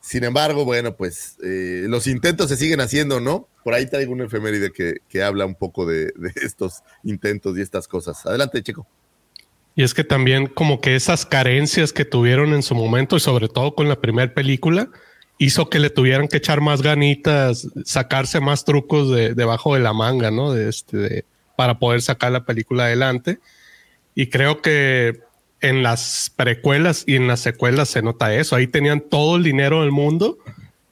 Sin embargo, bueno, pues eh, los intentos se siguen haciendo, ¿no? Por ahí traigo una efeméride que, que habla un poco de, de estos intentos y estas cosas. Adelante, chico. Y es que también como que esas carencias que tuvieron en su momento y sobre todo con la primera película hizo que le tuvieran que echar más ganitas, sacarse más trucos de debajo de la manga, ¿no? De este, de- para poder sacar la película adelante. Y creo que en las precuelas y en las secuelas se nota eso. Ahí tenían todo el dinero del mundo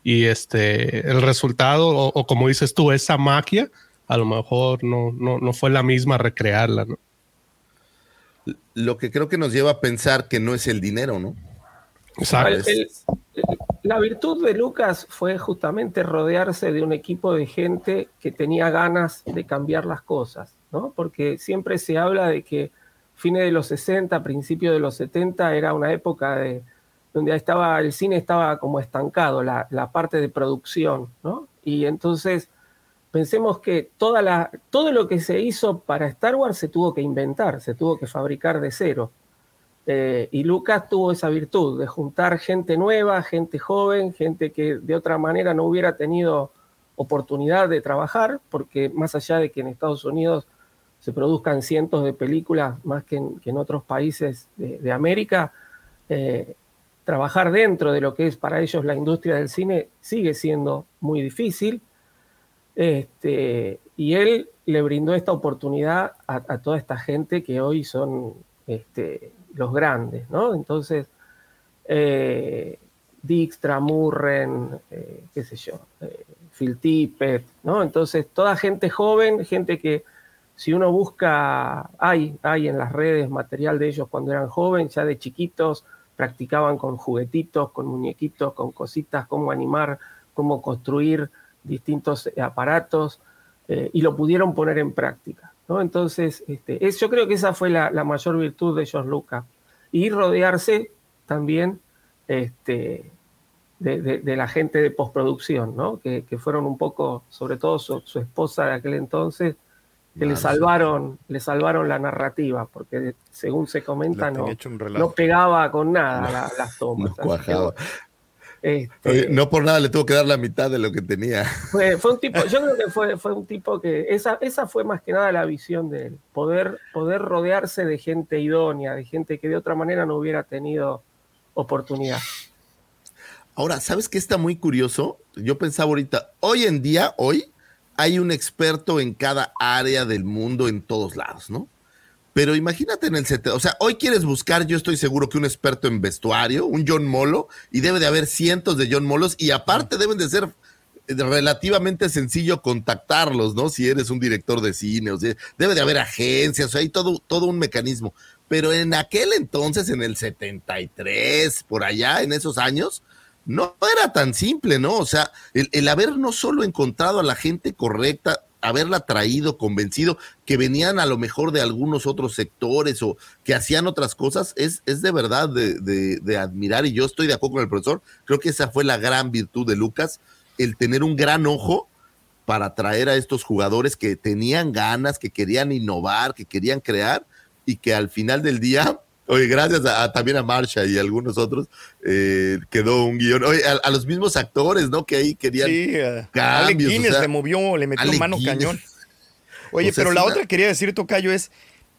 y este el resultado o, o como dices tú esa magia a lo mejor no no no fue la misma recrearla, ¿no? Lo que creo que nos lleva a pensar que no es el dinero, ¿no? Exacto. El- el- la virtud de Lucas fue justamente rodearse de un equipo de gente que tenía ganas de cambiar las cosas, ¿no? Porque siempre se habla de que fines de los 60, principios de los 70 era una época de, donde estaba, el cine estaba como estancado, la, la parte de producción, ¿no? Y entonces pensemos que toda la, todo lo que se hizo para Star Wars se tuvo que inventar, se tuvo que fabricar de cero. Eh, y Lucas tuvo esa virtud de juntar gente nueva, gente joven, gente que de otra manera no hubiera tenido oportunidad de trabajar, porque más allá de que en Estados Unidos se produzcan cientos de películas más que en, otros países de, América, eh, trabajar dentro de lo que es para ellos la industria del cine sigue siendo muy difícil. Este, y él le brindó esta oportunidad a, a toda esta gente que hoy son este, los grandes, ¿no? Entonces, eh, Dijkstra, Murren, eh, qué sé yo, eh, Phil Tippett, ¿no? Entonces, toda gente joven, gente que si uno busca, hay, hay en las redes material de ellos cuando eran jóvenes, ya de chiquitos, practicaban con juguetitos, con muñequitos, con cositas, cómo animar, cómo construir distintos aparatos, eh, y lo pudieron poner en práctica. ¿No? Entonces, este, es, yo creo que esa fue la, la mayor virtud de George Lucas. Y rodearse también este, de, de- de la gente de postproducción, ¿no? que, que fueron un poco, sobre todo su, su esposa de aquel entonces, que le salvaron, le salvaron la narrativa, porque según se comenta, no, no pegaba con nada la- las tomas. No cuajaba. Este, Oye, no por nada le tuvo que dar la mitad de lo que tenía. fue, fue un tipo, yo creo que fue, fue un tipo que, esa, esa fue más que nada la visión de él, poder, poder rodearse de gente idónea, de gente que de otra manera no hubiera tenido oportunidad. Ahora, ¿sabes qué está muy curioso? Yo pensaba ahorita, hoy en día, hoy, hay un experto en cada área del mundo en todos lados, ¿no? Pero imagínate en el 70, o sea, hoy quieres buscar, yo estoy seguro que un experto en vestuario, un John Molo, y debe de haber cientos de John Molos, y aparte deben de ser eh, relativamente sencillo contactarlos, ¿no? Si eres un director de cine, o sea, debe de haber agencias, o sea, hay todo, todo un mecanismo. pero en aquel entonces, en el 73, por allá, en esos años, no era tan simple, ¿no? O sea, el, el haber no solo encontrado a la gente correcta, haberla traído, convencido, que venían a lo mejor de algunos otros sectores o que hacían otras cosas, es, es de verdad de, de, de admirar. Y yo estoy de acuerdo con el profesor, creo que esa fue la gran virtud de Lucas, el tener un gran ojo para traer a estos jugadores que tenían ganas, que querían innovar, que querían crear y que al final del día, oye, gracias a, a- también a Marsha y a algunos otros, eh, quedó un guion, oye, a, a los mismos actores, ¿no? Que ahí querían Sí, cambios. o Guinness sea, le movió, le metió mano Guinness. cañón. Oye, O sea, pero la una- otra que quería decir, Tocayo, es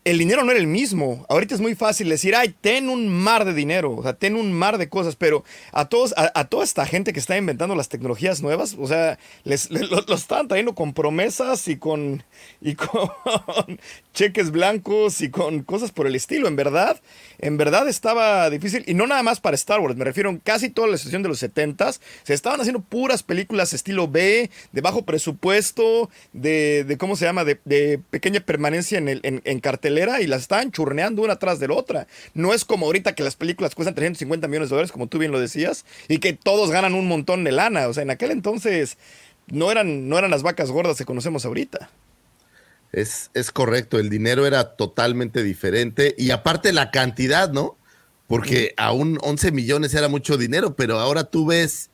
el dinero no era el mismo. Ahorita es muy fácil decir, ay, ten un mar de dinero, o sea, ten un mar de cosas, pero a todos, a, toda esta gente que está inventando las tecnologías nuevas, o sea, les, les- estaban trayendo con promesas y con, y con cheques blancos y con cosas por el estilo. En verdad, en verdad estaba difícil, y no nada más para Star Wars, me refiero en casi toda la sesión de los 70s, se estaban haciendo puras películas estilo B, de bajo presupuesto, de, ¿cómo se llama?, de, pequeña permanencia en, el, en cartelera, y las estaban churneando una tras de la otra. No es como ahorita que las películas cuestan 350 millones de dólares, como tú bien lo decías, y que todos ganan un montón de lana. O sea, en aquel entonces no eran, no eran las vacas gordas que conocemos ahorita. Es, es correcto, el dinero era totalmente diferente y aparte la cantidad, ¿no? Porque aún 11 millones era mucho dinero, pero ahora tú ves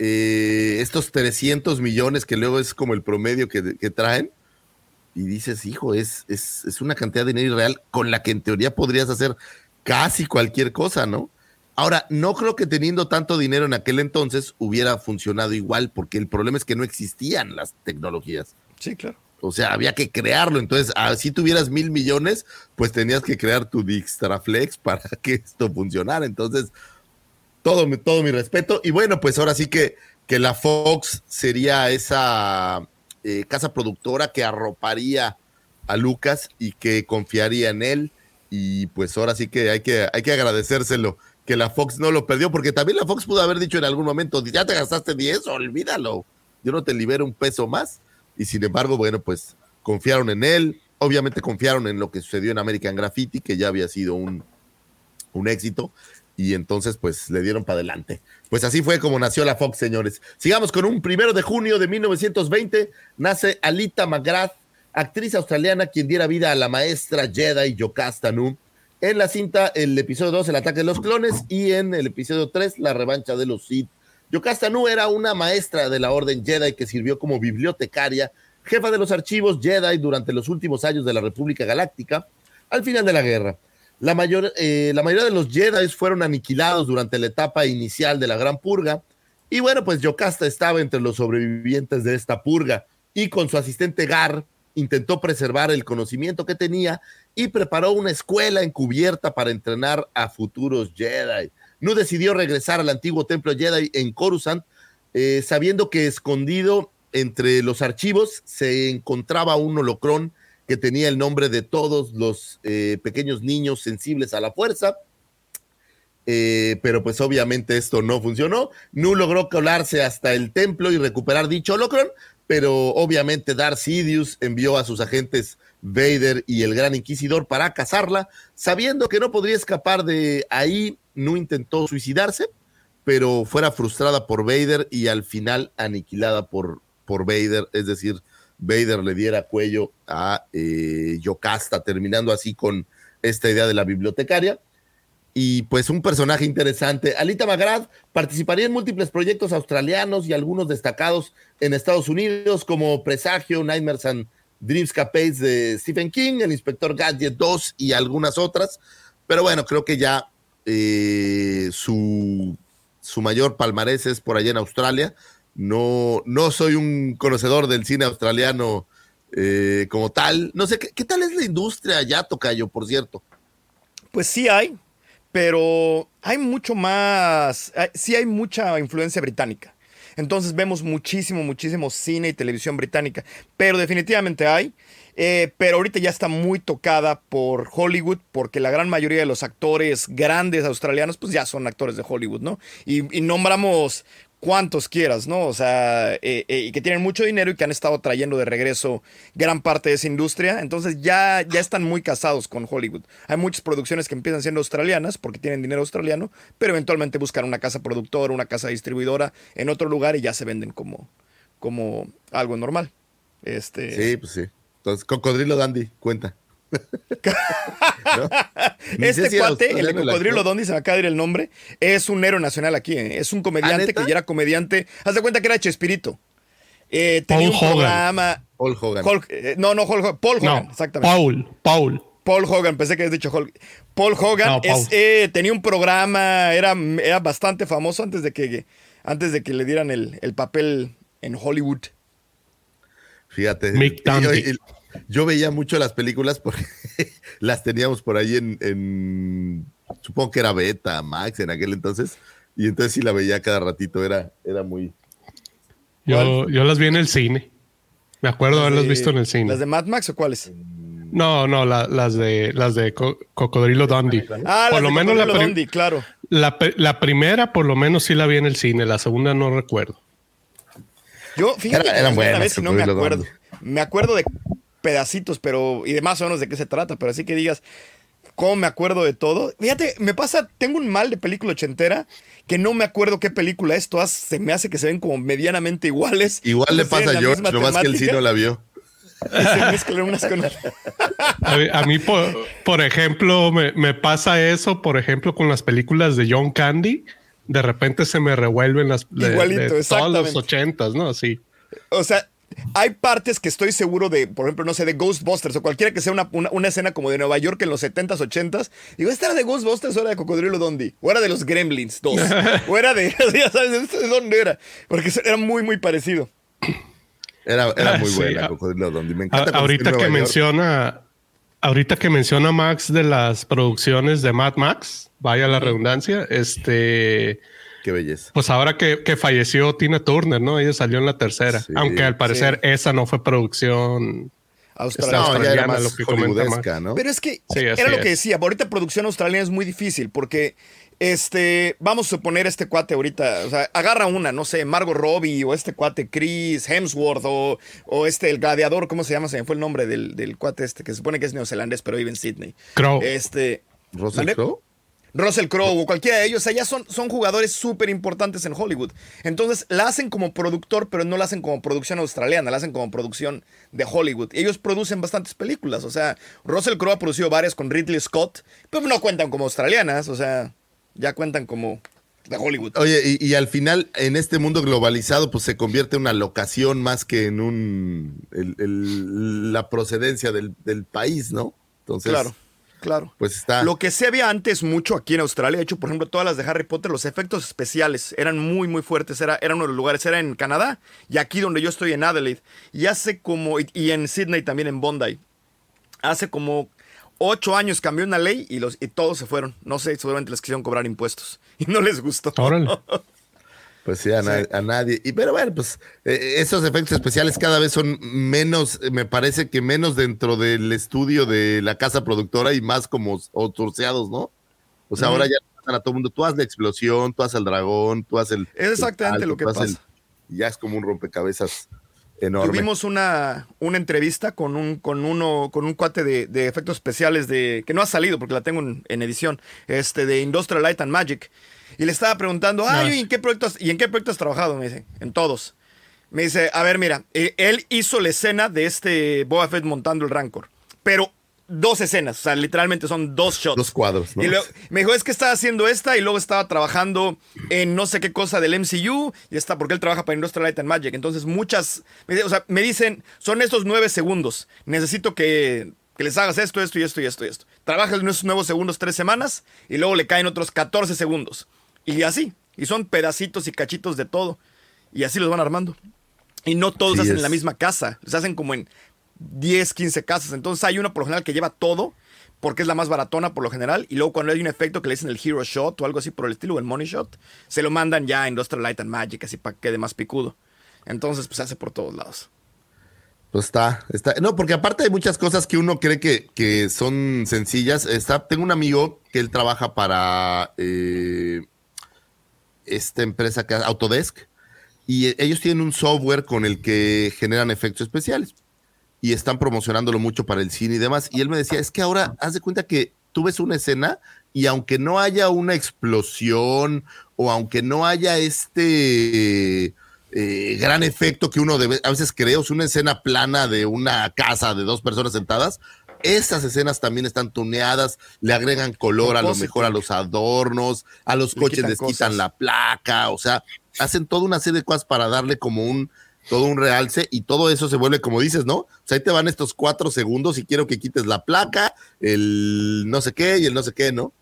eh, estos 300 millones que luego es como el promedio que, que traen y dices, hijo, es, es, es una cantidad de dinero irreal con la que en teoría podrías hacer casi cualquier cosa, ¿no? Ahora, no creo que teniendo tanto dinero en aquel entonces hubiera funcionado igual, porque el problema es que no existían las tecnologías. Sí, claro. O sea, había que crearlo. Entonces, si tuvieras mil millones, pues tenías que crear tu Dixtraflex para que esto funcionara. Entonces, todo todo mi respeto. Y bueno, pues ahora sí que, que la Fox sería esa eh, casa productora que arroparía a Lucas y que confiaría en él. Y pues ahora sí que hay que, hay que agradecérselo que la Fox no lo perdió, porque también la Fox pudo haber dicho en algún momento, ya te gastaste 10, olvídalo, yo no te libero un peso más. Y sin embargo, bueno, pues confiaron en él, obviamente confiaron en lo que sucedió en American Graffiti, que ya había sido un, un éxito, y entonces pues le dieron para adelante. Pues así fue como nació la Fox, señores. Sigamos con un primero de junio de 1920, nace Alita McGrath, actriz australiana quien diera vida a la maestra Jedi Yocasta Nu. En la cinta, el episodio 2, El ataque de los clones, y en el episodio 3, La revancha de los Sith. Yocasta Nu era una maestra de la Orden Jedi que sirvió como bibliotecaria, jefa de los archivos Jedi durante los últimos años de la República Galáctica, al final de la guerra. La, mayor, eh, la mayoría de los Jedi fueron aniquilados durante la etapa inicial de la Gran Purga, y bueno, pues Yocasta estaba entre los sobrevivientes de esta purga, y con su asistente Gar intentó preservar el conocimiento que tenía y preparó una escuela encubierta para entrenar a futuros Jedi. Nu decidió regresar al antiguo templo Jedi en Coruscant, eh, sabiendo que escondido entre los archivos se encontraba un holocrón que tenía el nombre de todos los eh, pequeños niños sensibles a la fuerza. Eh, pero pues obviamente esto no funcionó. Nu logró colarse hasta el templo y recuperar dicho holocrón, pero obviamente Darth Sidious envió a sus agentes Vader y el Gran Inquisidor para cazarla, sabiendo que no podría escapar de ahí. Nu intentó suicidarse, pero fuera frustrada por Vader y al final aniquilada por, por Vader, es decir, Vader le diera cuello a eh, Yocasta, terminando así con esta idea de la bibliotecaria. Y pues un personaje interesante. Alita McGrath participaría en múltiples proyectos australianos y algunos destacados en Estados Unidos, como Presagio, Nightmares and Dreamscapades de Stephen King, El Inspector Gadget 2 y algunas otras. Pero bueno, creo que ya eh, su, su mayor palmarés es por allá en Australia. No, no soy un conocedor del cine australiano eh, como tal. No sé, ¿qué, ¿qué, tal es la industria allá, Tocayo, por cierto? Pues sí hay, pero hay mucho más, sí hay mucha influencia británica. Entonces vemos muchísimo, muchísimo cine y televisión británica, pero definitivamente hay. Eh, pero ahorita ya está muy tocada por Hollywood, porque la gran mayoría de los actores grandes australianos, pues ya son actores de Hollywood, ¿no? Y, y nombramos cuantos quieras, ¿no? O sea, eh, eh, y que tienen mucho dinero y que han estado trayendo de regreso gran parte de esa industria. Entonces ya, ya están muy casados con Hollywood. Hay muchas producciones que empiezan siendo australianas porque tienen dinero australiano, pero eventualmente buscan una casa productora, una casa distribuidora en otro lugar y ya se venden como, como algo normal. Este... Sí, pues sí. Entonces, Cocodrilo Dandy, cuenta. Este cuate, el de Cocodrilo Dandy, se me acaba de ir el nombre, es un héroe nacional aquí. ¿eh? Es un comediante que ya era comediante. Haz de cuenta que era Chespirito. Eh, tenía un programa. Paul Hogan. Eh, no, no, Paul Hogan, exactamente. Paul, Paul. Paul Hogan, pensé que habías dicho Hulk. Paul Hogan tenía un programa, era, era bastante famoso antes de que, antes de que le dieran el, el papel en Hollywood. Fíjate. Yo, veía mucho las películas porque las teníamos por ahí en, supongo que era Beta, Max en aquel entonces, y entonces sí la veía cada ratito, era, era muy... Yo, yo las vi en el cine. Me acuerdo de haberlas visto en el cine. ¿Las de Mad Max o cuáles? No, no, las de las de Cocodrilo Dundee. Ah, por lo menos la Dundee, claro. La, la, primera, por lo menos sí la vi en el cine. La segunda no recuerdo. Yo, fíjate, eran buenas, no me acuerdo. Me acuerdo de pedacitos, pero. y de más o menos de qué se trata, pero así que digas. ¿Cómo me acuerdo de todo? Fíjate, me pasa, tengo un mal de película ochentera que no me acuerdo qué película es. Todas se me hace que se ven como medianamente iguales. Igual le pasa a George, lo más que el sí no la vio. unas con a, mí, por, ejemplo, me, me, pasa eso, por ejemplo, con las películas de John Candy de repente se me revuelven las Igualito, de, todos los ochentas, ¿no? Sí. O sea, hay partes que estoy seguro de, por ejemplo, no sé, de Ghostbusters o cualquiera que sea una, una, escena como de Nueva York en los 70s, 80s. Digo, ¿esta era de Ghostbusters o era de Cocodrilo Dondi? O era de los Gremlins 2. o era de, ya sabes, ¿de dónde era? Porque era muy, muy parecido. Era, era muy buena, Cocodrilo Dondi. Me encanta. ahorita que menciona, ahorita que menciona Max de las producciones de Mad Max, vaya la redundancia, este... Qué belleza. Pues ahora que, falleció Tina Turner, ¿no? Ella salió en la tercera, aunque al parecer esa no fue producción australiana, lo que ¿no? Pero es que era lo que decía, ahorita producción australiana es muy difícil porque este, vamos a suponer este cuate ahorita, o sea, agarra una, no sé, Margot Robbie o este cuate Chris Hemsworth o, o este, el gladiador, ¿cómo se llama? Se me fue el nombre del, del cuate este, que se supone que es neozelandés, pero vive en Sydney. Crow. Este. ¿Russell Crowe? Russell Crowe o cualquiera de ellos, o sea, ya son, son jugadores súper importantes en Hollywood. Entonces la hacen como productor, pero no la hacen como producción australiana, la hacen como producción de Hollywood. Ellos producen bastantes películas, o sea, Russell Crowe ha producido varias con Ridley Scott, pero no cuentan como australianas, o sea, ya cuentan como de Hollywood. Oye, y, al final, en este mundo globalizado, pues se convierte en una locación más que en un la procedencia del, del país, ¿no? Entonces. Claro. Claro. Pues está. Lo que se había antes mucho aquí en Australia, de hecho, por ejemplo, todas las de Harry Potter, los efectos especiales eran muy, muy fuertes. Era, uno de los lugares, era en Canadá y aquí donde yo estoy en Adelaide. Y hace como, y, en Sydney también en Bondi. Hace como ocho años cambió una ley y, los, y todos se fueron. No sé, seguramente les quisieron cobrar impuestos y no les gustó. Pues sí, a, nadie. Y pero bueno, pues eh, esos efectos especiales cada vez son menos, me parece que menos dentro del estudio de la casa productora y más como torceados, ¿no? O sea, ahora ya a todo el mundo, tú haces la explosión, tú haces el dragón, tú haces el... Es exactamente lo que pasa. ya es como un rompecabezas enorme. Tuvimos una, una entrevista con un, con uno, con un cuate de, efectos especiales de, que no ha salido porque la tengo en, en edición, este, de Industrial Light and Magic y le estaba preguntando, ay, ¿y en qué proyectos, ¿y en qué proyectos has trabajado? Me dice, en todos. Me dice, a ver, mira, eh, él hizo la escena de este Boba Fett montando el Rancor, pero dos escenas, o sea, literalmente son dos shots. Dos cuadros, ¿no? Y me dijo, es que estaba haciendo esta y luego estaba trabajando en no sé qué cosa del MCU y está, porque él trabaja para Industrial Light and Magic. Entonces, muchas, o sea, me dicen, son estos nueve segundos, necesito que, que les hagas esto, esto y esto y esto y esto. Trabajas en esos nuevos segundos tres semanas y luego le caen otros 14 segundos. Y así. Y son pedacitos y cachitos de todo. Y así los van armando. Y no todos se hacen en la misma casa. Se hacen como en 10, 15 casas. Entonces hay una por lo general que lleva todo. Porque es la más baratona por lo general. Y luego cuando hay un efecto que le dicen el Hero Shot o algo así por el estilo, o el Money Shot, se lo mandan ya a Industrial Light and Magic, así para que quede más picudo. Entonces, pues se hace por todos lados. Pues está, está. No, porque aparte hay muchas cosas que uno cree que, que son sencillas. Está, tengo un amigo que él trabaja para eh, esta empresa que Autodesk y ellos tienen un software con el que generan efectos especiales y están promocionándolo mucho para el cine y demás. Y él me decía, es que ahora haz de cuenta que tú ves una escena y aunque no haya una explosión o aunque no haya este eh, gran efecto que uno debe, a veces cree, o sea, una escena plana de una casa de dos personas sentadas, esas escenas también están tuneadas, le agregan color a lo mejor a los adornos, a los coches les quitan cosas. la placa, o sea, hacen toda una serie de cosas para darle como un todo un realce y todo eso se vuelve como dices, ¿no? O sea, ahí te van estos cuatro segundos y quiero que quites la placa, el no sé qué y el no sé qué, ¿no?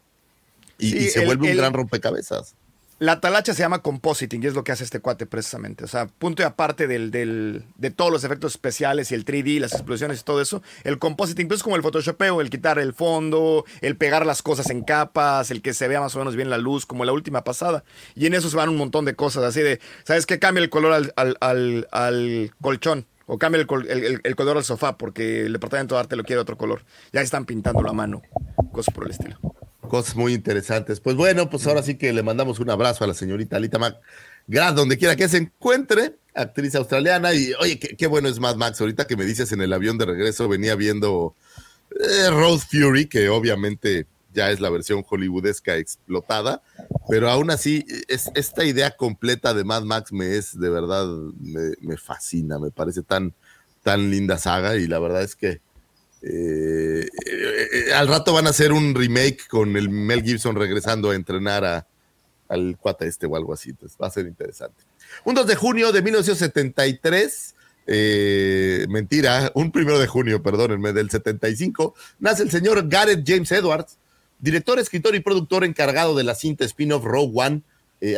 Y, Sí, y se el- vuelve un el- gran rompecabezas. La talacha se llama compositing y es lo que hace este cuate precisamente. O sea, punto y aparte del, del- de todos los efectos especiales y el 3D, las explosiones y todo eso, el compositing pues es como el photoshopeo, el quitar el fondo, el pegar las cosas en capas, el que se vea más o menos bien la luz, como la última pasada. Y en eso se van un montón de cosas, así de, ¿sabes qué? Cambia el color al, al- al- al colchón. O cambia el, el- el- color al sofá porque el departamento de arte lo quiere otro color. Ya están pintando a mano. Cosas por el estilo. Cosas muy interesantes. Pues bueno, pues ahora sí que le mandamos un abrazo a la señorita Alita McGrath, donde quiera que se encuentre, actriz australiana. Y oye, qué, bueno es Mad Max. Ahorita que me dices en el avión de regreso, venía viendo eh, Road Fury, que obviamente ya es la versión hollywoodesca explotada, pero aún así, es, esta idea completa de Mad Max me es de verdad, me, me fascina, me parece tan, tan linda saga y la verdad es que eh, eh, al rato van a hacer un remake con el Mel Gibson regresando a entrenar a, al cuate este o algo así. Va a ser interesante. Un 2 de junio de 1973, eh, mentira, un primero de junio, perdónenme, del 75, nace el señor Gareth James Edwards, director, escritor y productor encargado de la cinta spin-off Rogue One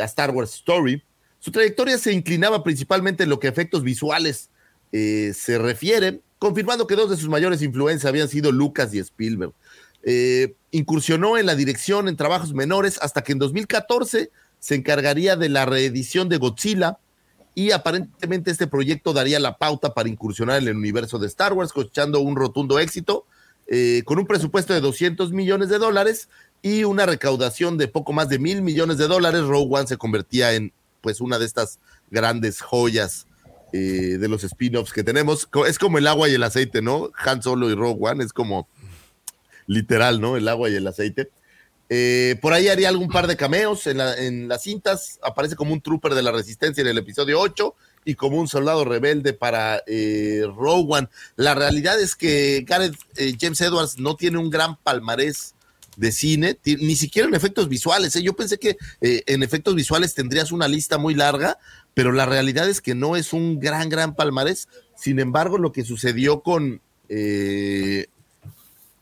a Star Wars Story. Su trayectoria se inclinaba principalmente en lo que a efectos visuales se refiere, confirmando que dos de sus mayores influencias habían sido Lucas y Spielberg. Eh, incursionó en la dirección en trabajos menores hasta que en 2014 se encargaría de la reedición de Godzilla y aparentemente este proyecto daría la pauta para incursionar en el universo de Star Wars, cosechando un rotundo éxito eh, con un presupuesto de 200 millones de dólares y una recaudación de poco más de mil millones de dólares. Rogue One se convertía en pues una de estas grandes joyas eh, de los spin-offs que tenemos. Es como el agua y el aceite, ¿no? Han Solo y Rogue One es como literal, ¿no? El agua y el aceite. Eh, por ahí haría algún par de cameos en, la- en las cintas. Aparece como un trooper de la resistencia en el episodio 8 y como un soldado rebelde para eh, One. La realidad es que Gareth eh, James Edwards no tiene un gran palmarés de cine, ni siquiera en efectos visuales. Yo pensé que en efectos visuales tendrías una lista muy larga, pero la realidad es que no es un gran, gran palmarés. Sin embargo, lo que sucedió con, eh,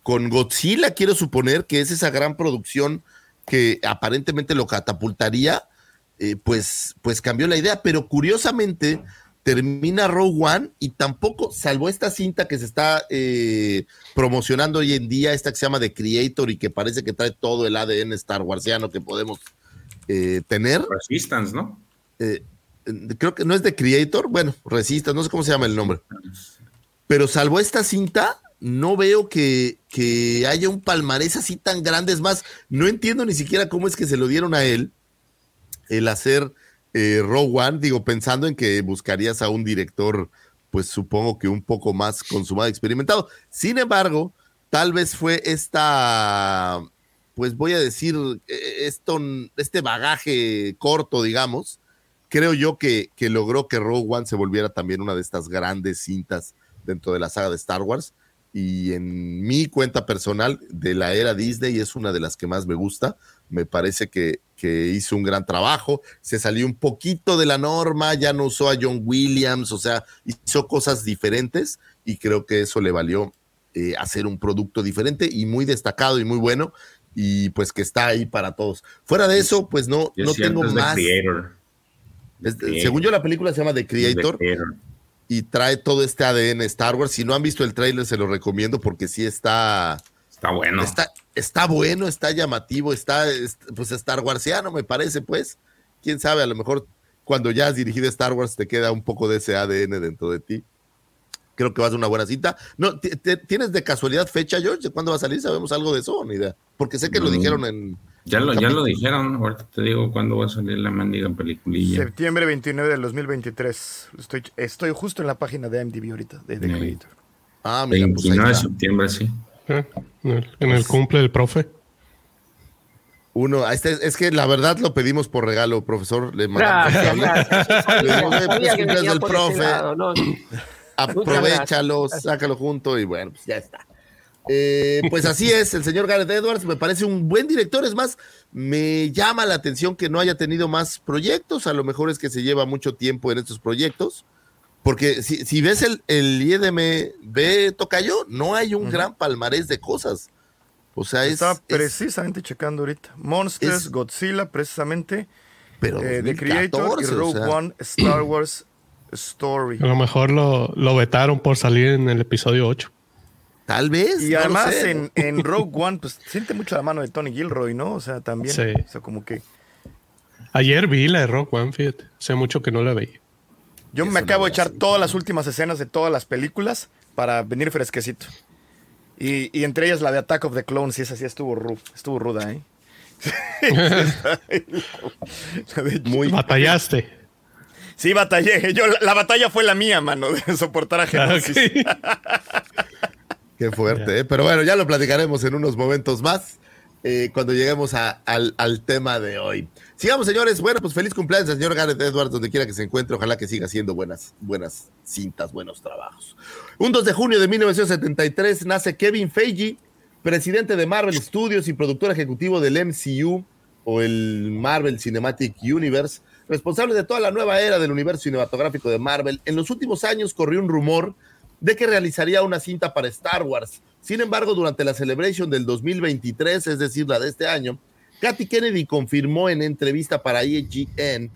con Godzilla, quiero suponer que es esa gran producción que aparentemente lo catapultaría, eh, pues, pues cambió la idea. Pero curiosamente termina Rogue One y tampoco, salvo esta cinta que se está eh, promocionando hoy en día, esta que se llama The Creator y que parece que trae todo el ADN Star Warsiano que podemos eh, tener. Resistance, ¿no? Eh, creo que no es The Creator, bueno, Resistance, no sé cómo se llama el nombre. Pero salvo esta cinta, no veo que, que haya un palmarés así tan grande. Es más, no entiendo ni siquiera cómo es que se lo dieron a él el hacer eh, One. Digo, pensando en que buscarías a un director, pues supongo que un poco más consumado, experimentado. Sin embargo, tal vez fue esta, pues voy a decir, eh, esto, este bagaje corto, digamos, creo yo que, que logró que Rogue One se volviera también una de estas grandes cintas dentro de la saga de Star Wars. Y en mi cuenta personal de la era Disney es una de las que más me gusta. Me parece que, que hizo un gran trabajo. Se salió un poquito de la norma, ya no usó a John Williams, o sea, hizo cosas diferentes y creo que eso le valió eh, hacer un producto diferente y muy destacado y muy bueno y pues que está ahí para todos. Fuera de eso, pues no, no tengo más. Creator. Es- según yo, la película se llama The Creator The Creator. y trae todo este ADN Star Wars. Si no han visto el tráiler, se lo recomiendo porque sí está, Está bueno. está, está bueno, está llamativo, está es- pues Star Warsiano, me parece, pues. Quién sabe, a lo mejor cuando ya has dirigido Star Wars te queda un poco de ese ADN dentro de ti. Creo que va a una buena cita. No, ¿ti- ti- ¿Tienes de casualidad fecha, George? ¿De cuándo va a salir? ¿Sabemos algo de eso ni idea? Porque sé que lo Mm. dijeron en, Ya lo, ya lo dijeron, ahorita te digo cuándo va a salir la mendiga peliculilla. Septiembre 29 del 2023. Estoy, estoy justo en la página de IMDb ahorita, de The Sí. Creator. Ah, mira, pues ahí 29 de está. septiembre, sí. Eh, En el, en el cumple del profe. Uno, está, es que la verdad lo pedimos por regalo, profesor. Le mandamos "Eh, pues, ese profe. Aprovechalo, sácalo junto y bueno, pues ya está. Eh, pues así es, el señor Gareth Edwards me parece un buen director. Es más, me llama la atención que no haya tenido más proyectos. A lo mejor es que se lleva mucho tiempo en estos proyectos. Porque si, si ves el, el IDMB Tocayo, no hay un gran palmarés de cosas. O sea, es. Estaba es- precisamente checando ahorita. Monsters, es- Godzilla, precisamente. pero eh, The Creator y 2014, o Rogue sea. One, Star Wars Story. A lo mejor lo, lo vetaron por salir en el episodio 8. Tal vez. Y no lo además sé. en, en Rogue One, pues siente mucho la mano de Tony Gilroy, ¿no? O sea, también. Sí. O sea, como que. Ayer vi la de Rock One, fíjate. Hace mucho que no la veía. Yo me acabo de echar todas las últimas escenas de todas las películas para venir fresquecito. Y, y entre ellas la de Attack of the Clones, y esa sí estuvo, ru- estuvo ruda, ¿eh? Muy Batallaste. Sí, batallé. Yo, la, la batalla fue la mía, mano, de soportar a Genesis. Qué fuerte, ¿eh? pero bueno, ya lo platicaremos en unos momentos más. eh, cuando lleguemos a- al, al tema de hoy. Sigamos, señores. Bueno, pues feliz cumpleaños al señor Gareth Edwards, donde quiera que se encuentre. Ojalá que siga haciendo buenas, buenas cintas, buenos trabajos. Un 2 de junio de 1973 nace Kevin Feige, presidente de Marvel Studios y productor ejecutivo del MCU o el Marvel Cinematic Universe, responsable de toda la nueva era del universo cinematográfico de Marvel. En los últimos años corrió un rumor de que realizaría una cinta para Star Wars. Sin embargo, durante la Celebration del 2023, es decir, la de este año, Katy Kennedy confirmó en entrevista para E IGN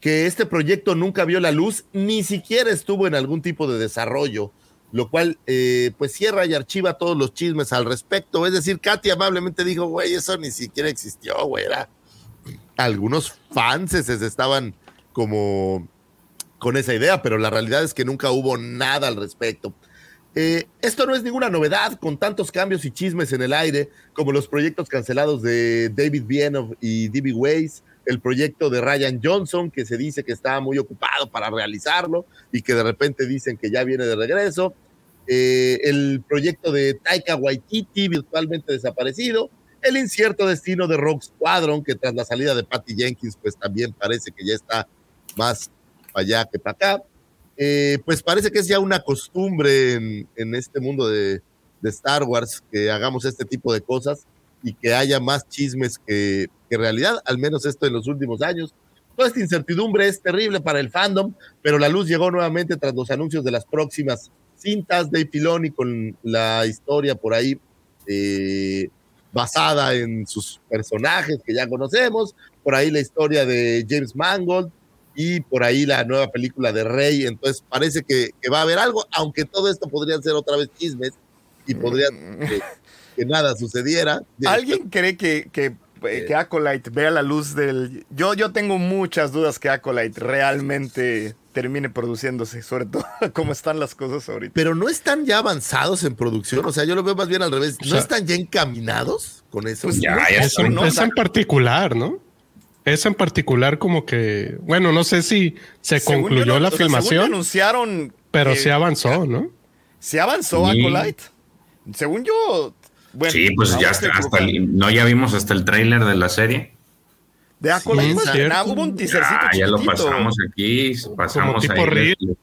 que este proyecto nunca vio la luz, ni siquiera estuvo en algún tipo de desarrollo, lo cual eh, pues cierra y archiva todos los chismes al respecto. Es decir, Katy amablemente dijo, güey, eso ni siquiera existió, güey. Algunos fans estaban como con esa idea, pero la realidad es que nunca hubo nada al respecto. Eh, esto no es ninguna novedad con tantos cambios y chismes en el aire, como los proyectos cancelados de David Bienoff y D.B. Weiss, el proyecto de Ryan Johnson, que se dice que estaba muy ocupado para realizarlo y que de repente dicen que ya viene de regreso, eh, el proyecto de Taika Waititi, virtualmente desaparecido, el incierto destino de Rogue Squadron, que tras la salida de Patty Jenkins, pues también parece que ya está más allá que para acá. Eh, pues parece que es ya una costumbre en, este mundo de, de, Star Wars que hagamos este tipo de cosas y que haya más chismes que, que, realidad, al menos esto en los últimos años. Toda esta incertidumbre es terrible para el fandom, pero la luz llegó nuevamente tras los anuncios de las próximas cintas de Filoni con la historia por ahí eh, basada en sus personajes que ya conocemos, por ahí la historia de James Mangold, y por ahí la nueva película de Rey. Entonces parece que, que, va a haber algo, aunque todo esto podría ser otra vez chismes y podría que, que nada sucediera. ¿Alguien cree que, que, que, Acolyte vea la luz del... Yo, yo tengo muchas dudas que Acolyte realmente termine produciéndose, sobre todo cómo están las cosas ahorita. Pero no están ya avanzados en producción, o sea, yo lo veo más bien al revés. ¿No o sea, están ya encaminados con eso? Pues ya, ya es, en, es en particular, ¿no? Es en particular como que, bueno, no sé si se según concluyó no, la filmación. anunciaron. Pero eh, se avanzó, ¿no? Se avanzó sí. Acolyte. Según yo. Bueno, sí, pues ya hasta, hasta el, no ya vimos hasta el tráiler de la serie. De Acolyte. Sí, ah, hubo un teasercito. Ya, ya, lo pasamos aquí, pasamos tipo ahí. Les,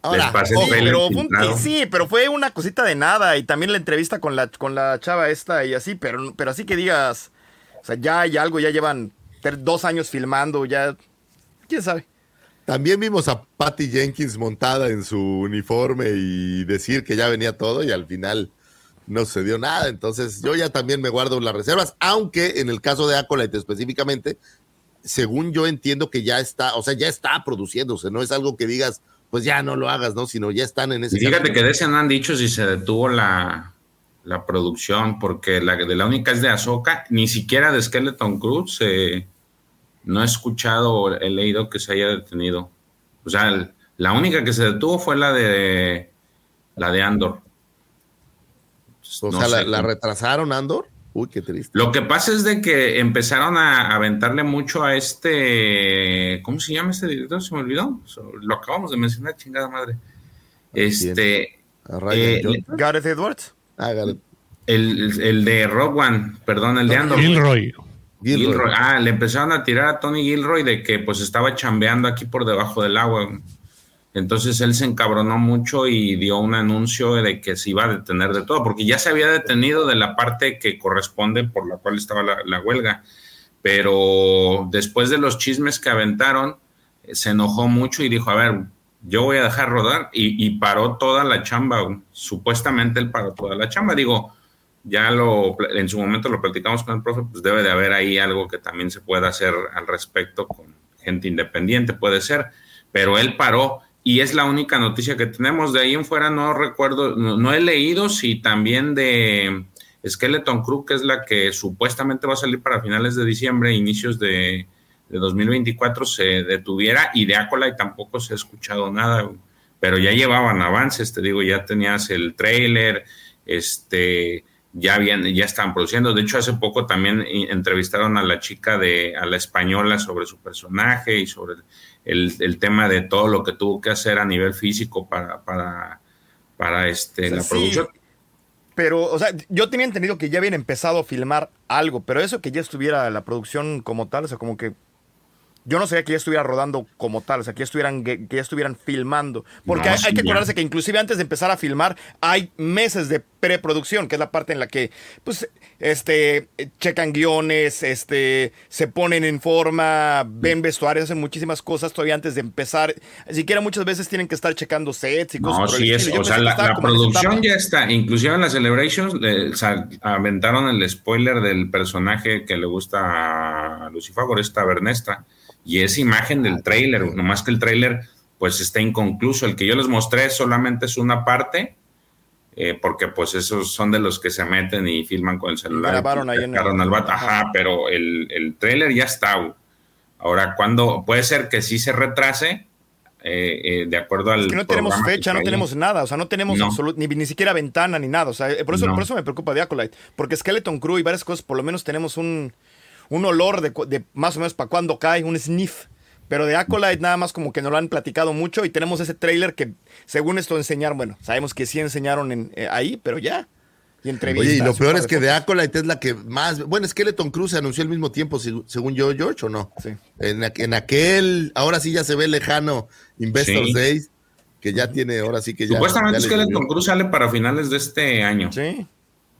Ahora, les oh, pero fue un, sí, pero fue una cosita de nada y también la entrevista con la con la chava esta y así, pero pero así que digas, o sea, ya hay algo, ya llevan dos años filmando, ya. ¿Quién sabe? También vimos a Patty Jenkins montada en su uniforme y decir que ya venía todo y al final no se dio nada. Entonces yo ya también me guardo las reservas, aunque en el caso de Acolyte específicamente, según yo entiendo que ya está, o sea, ya está produciéndose, no es algo que digas, pues ya no lo hagas, ¿no? Sino ya están en ese... Y fíjate camino. que de ese no han dicho si se detuvo la, la producción, porque la de la única es de Ahsoka, ni siquiera de Skeleton Cruz eh, no he escuchado o he leído que se haya detenido. O sea, la única que se detuvo fue la de la de Andor. O no sea, la, la, retrasaron Andor? Uy, qué triste. Lo que pasa es de que empezaron a aventarle mucho a este, ¿cómo se llama este director? Se me olvidó. Lo acabamos de mencionar, chingada madre. Este, A Ryan eh. Gareth Edwards. El, el- de Rogue One, perdón, el de Andor. Gilroy. Gilroy. Gilroy. Ah, le empezaron a tirar a Tony Gilroy de que pues estaba chambeando aquí por debajo del agua. Entonces él se encabronó mucho y dio un anuncio de que se iba a detener de todo, porque ya se había detenido de la parte que corresponde por la cual estaba la, la huelga. Pero después de los chismes que aventaron, se enojó mucho y dijo, a ver, yo voy a dejar rodar y, y paró toda la chamba. Supuestamente él paró toda la chamba. Digo, ya lo en su momento lo platicamos con el profe, pues debe de haber ahí algo que también se pueda hacer al respecto con gente independiente, puede ser, pero él paró y es la única noticia que tenemos. De ahí en fuera no recuerdo, no, no he leído si también de Skeleton Crew, que es la que supuestamente va a salir para finales de diciembre, inicios de, de 2024, se detuviera y de Acolyte tampoco se ha escuchado nada, pero ya llevaban avances, te digo, ya tenías el trailer, este ya habían, ya estaban produciendo. De hecho, hace poco también entrevistaron a la chica de, a la española sobre su personaje y sobre el, el tema de todo lo que tuvo que hacer a nivel físico para, para, para este, O sea, la sí. producción. Pero, o sea, yo tenía entendido que ya habían empezado a filmar algo, pero eso que ya estuviera la producción como tal, o sea, como que yo no sabía que ya estuviera rodando como tal, o sea, que ya estuvieran, que ya estuvieran filmando. Porque No, hay, sí, hay que acordarse que inclusive antes de empezar a filmar hay meses de preproducción, que es la parte en la que, pues, este, checan guiones, este, se ponen en forma, ven vestuarios, hacen muchísimas cosas todavía antes de empezar. Siquiera muchas veces tienen que estar checando sets y cosas No, por el sí es, o sea, la, producción ya está, inclusive en las celebrations le aventaron el spoiler del personaje que le gusta a Lucifer, esta Bernestra, y es imagen del trailer, nomás que el trailer pues está inconcluso, el que yo les mostré solamente es una parte, eh, porque pues esos son de los que se meten y filman con el celular. grabaron ahí en el- al vato, Ajá. pero el, el trailer ya está. Ahora, cuando puede ser que sí se retrase, eh, eh, de acuerdo al. Es que no tenemos fecha, no tenemos nada, o sea, no tenemos No. ni, ni siquiera ventana ni nada, o sea, por eso, No. por eso me preocupa de Acolyte, porque Skeleton Crew y varias cosas, por lo menos tenemos un, un olor de, cu- de más o menos para cuando cae, un sniff, pero de Acolyte nada más como que nos lo han platicado mucho y tenemos ese trailer que según esto enseñaron, bueno, sabemos que sí enseñaron en, eh, ahí, pero ya, y entrevistas. Oye, y lo peor es que de. Acolyte es la que más. Bueno, Skeleton Cruz se anunció al mismo tiempo, según yo, George, ¿o no? Sí. En, aqu- en aquel, ahora sí ya se ve lejano Investors Sí. Days, que ya tiene, ahora sí que ya. Supuestamente ya Skeleton. Cruz sale para finales de este año. Sí.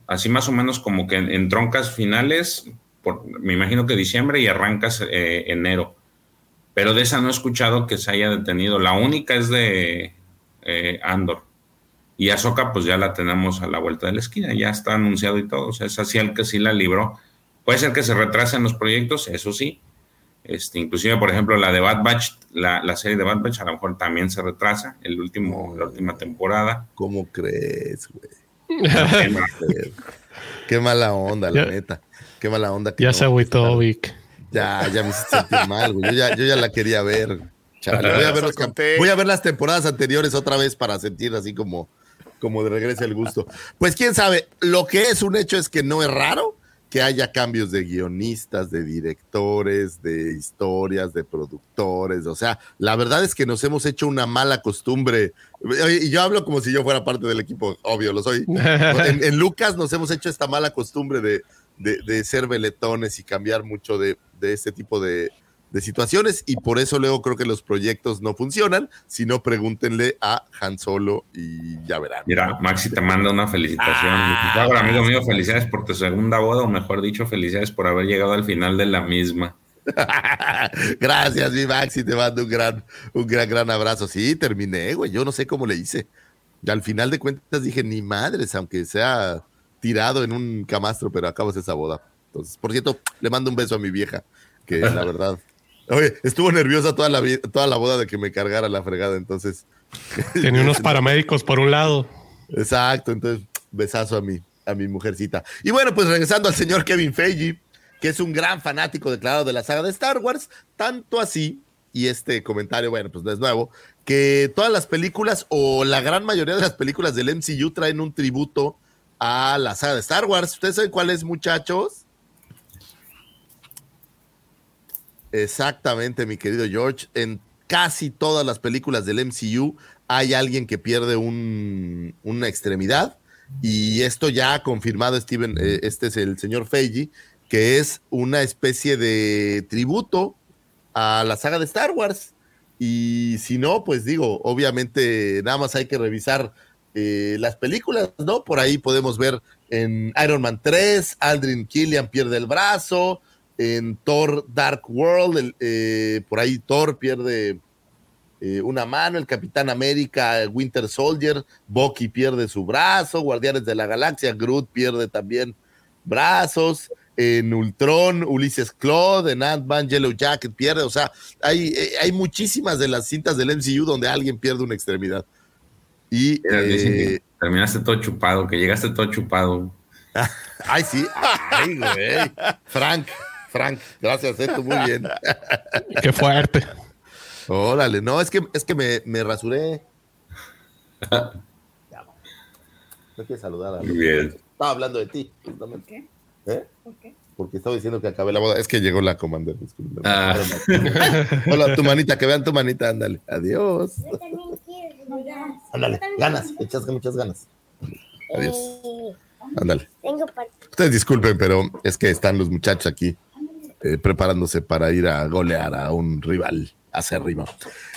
Así más o menos como que en, en troncas finales, por, me imagino que diciembre y arrancas eh, enero. Pero de esa no he escuchado que se haya detenido. La única es de eh, Andor. Y Ahsoka, pues ya la tenemos a la vuelta de la esquina, ya está anunciado y todo. O sea, es así el que sí la libró. Puede ser que se retrasen los proyectos, eso sí. Este, inclusive, por ejemplo, la de Bad Batch, la, la serie de Bad Batch a lo mejor también se retrasa, el último, la última temporada. ¿Cómo crees, güey? Qué mala onda, la neta. Qué mala onda. que Ya no, se agüitó, Vic. Ya, ya me hice sentir mal, güey. Yo ya, yo ya la quería ver. Chale, voy, a ver los voy a ver las temporadas anteriores otra vez para sentir así como, como de regreso el gusto. Pues quién sabe, lo que es un hecho es que no es raro que haya cambios de guionistas, de directores, de historias, de productores. O sea, la verdad es que nos hemos hecho una mala costumbre. Y yo hablo como si yo fuera parte del equipo, obvio, lo soy. En, en Lucas nos hemos hecho esta mala costumbre de, de, de ser veletones y cambiar mucho de, de este tipo de, de situaciones y por eso luego creo que los proyectos no funcionan, si no pregúntenle a Han Solo y ya verán. Mira, Maxi te manda una felicitación. Ah, Lucifago, amigo mío, felicidades por tu segunda boda, o mejor dicho, felicidades por haber llegado al final de la misma. Gracias, mi Maxi, te mando un gran, un gran, gran abrazo. Sí, terminé, güey, yo no sé cómo le hice. Y al final de cuentas dije, ni madres, aunque sea tirado en un camastro, pero acabas esa boda. Entonces, por cierto, le mando un beso a mi vieja, que la verdad, oye, estuvo nerviosa toda la, toda la boda de que me cargara la fregada, entonces. Tenía unos paramédicos por un lado. Exacto, entonces besazo a mi, a mi mujercita. Y bueno, pues regresando al señor Kevin Feige, que es un gran fanático declarado de la saga de Star Wars, tanto así, y este comentario, bueno, pues no es nuevo, que todas las películas o la gran mayoría de las películas del MCU traen un tributo a la saga de Star Wars. ¿Ustedes saben cuál es, muchachos? Exactamente, mi querido George. En casi todas las películas del MCU hay alguien que pierde un, una extremidad. Y esto ya ha confirmado Steven, eh, este es el señor Feige, que es una especie de tributo a la saga de Star Wars. Y si no, pues digo, obviamente nada más hay que revisar eh, las películas, ¿no? Por ahí podemos ver en Iron Man 3, Aldrin Killian pierde el brazo, en Thor Dark World, el, eh, por ahí Thor pierde eh, una mano, el Capitán América, Winter Soldier, Bucky pierde su brazo, Guardianes de la Galaxia, Groot pierde también brazos, en Ultron, Ulises Claude, en Ant-Man, Yellow Jacket pierde, o sea, hay, eh, hay muchísimas de las cintas del MCU donde alguien pierde una extremidad. Y eh, terminaste todo chupado, que llegaste todo chupado. Ay, sí, ay, güey. Frank, Frank, gracias, eh, tú muy bien. Qué fuerte. Órale, no, es que, es que me, me rasuré. No quieres saludar a Muy bien. Estaba hablando de ti. justamente. qué? ¿Eh? ¿Por qué? Porque estaba diciendo que acabé la boda. Es que llegó la comandante. Ah. Hola, tu manita, que vean tu manita, ándale. Adiós. Yo también quiero. Ándale, ganas, echas muchas ganas. Adiós. Eh, Ándale. Ustedes disculpen, pero es que están los muchachos aquí eh, preparándose para ir a golear a un rival acérrimo.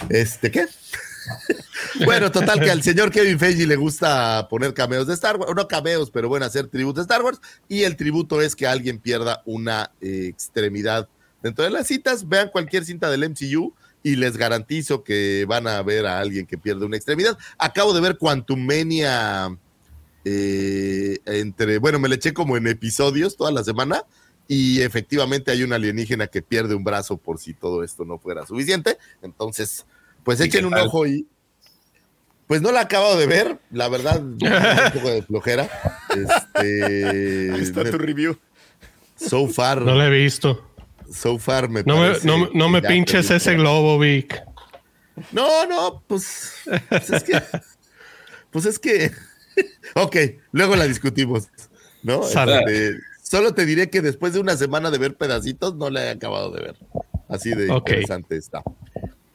Este, ¿qué? bueno, total que al señor Kevin Feige le gusta poner cameos de Star Wars, no cameos, pero bueno, hacer tributo de Star Wars, y el tributo es que alguien pierda una eh, extremidad dentro de las citas. Vean cualquier cinta del MCU y les garantizo que van a ver a alguien que pierde una extremidad. Acabo de ver Quantumania eh, entre, bueno, me le eché como en episodios toda la semana y efectivamente hay un alienígena que pierde un brazo por si todo esto no fuera suficiente. Entonces, pues ¿Y echen un tal? ojo y pues no la he acabado de ver, la verdad, un poco de flojera. Este, Ahí está me- tu review. so far, No lo he visto. So far me No me, no, no me pinches ese globo, Vic. No, no, pues, pues es que, pues es que, ok, luego la discutimos, ¿no? Este, solo te diré que después de una semana de ver pedacitos, no la he acabado de ver. Así de interesante está.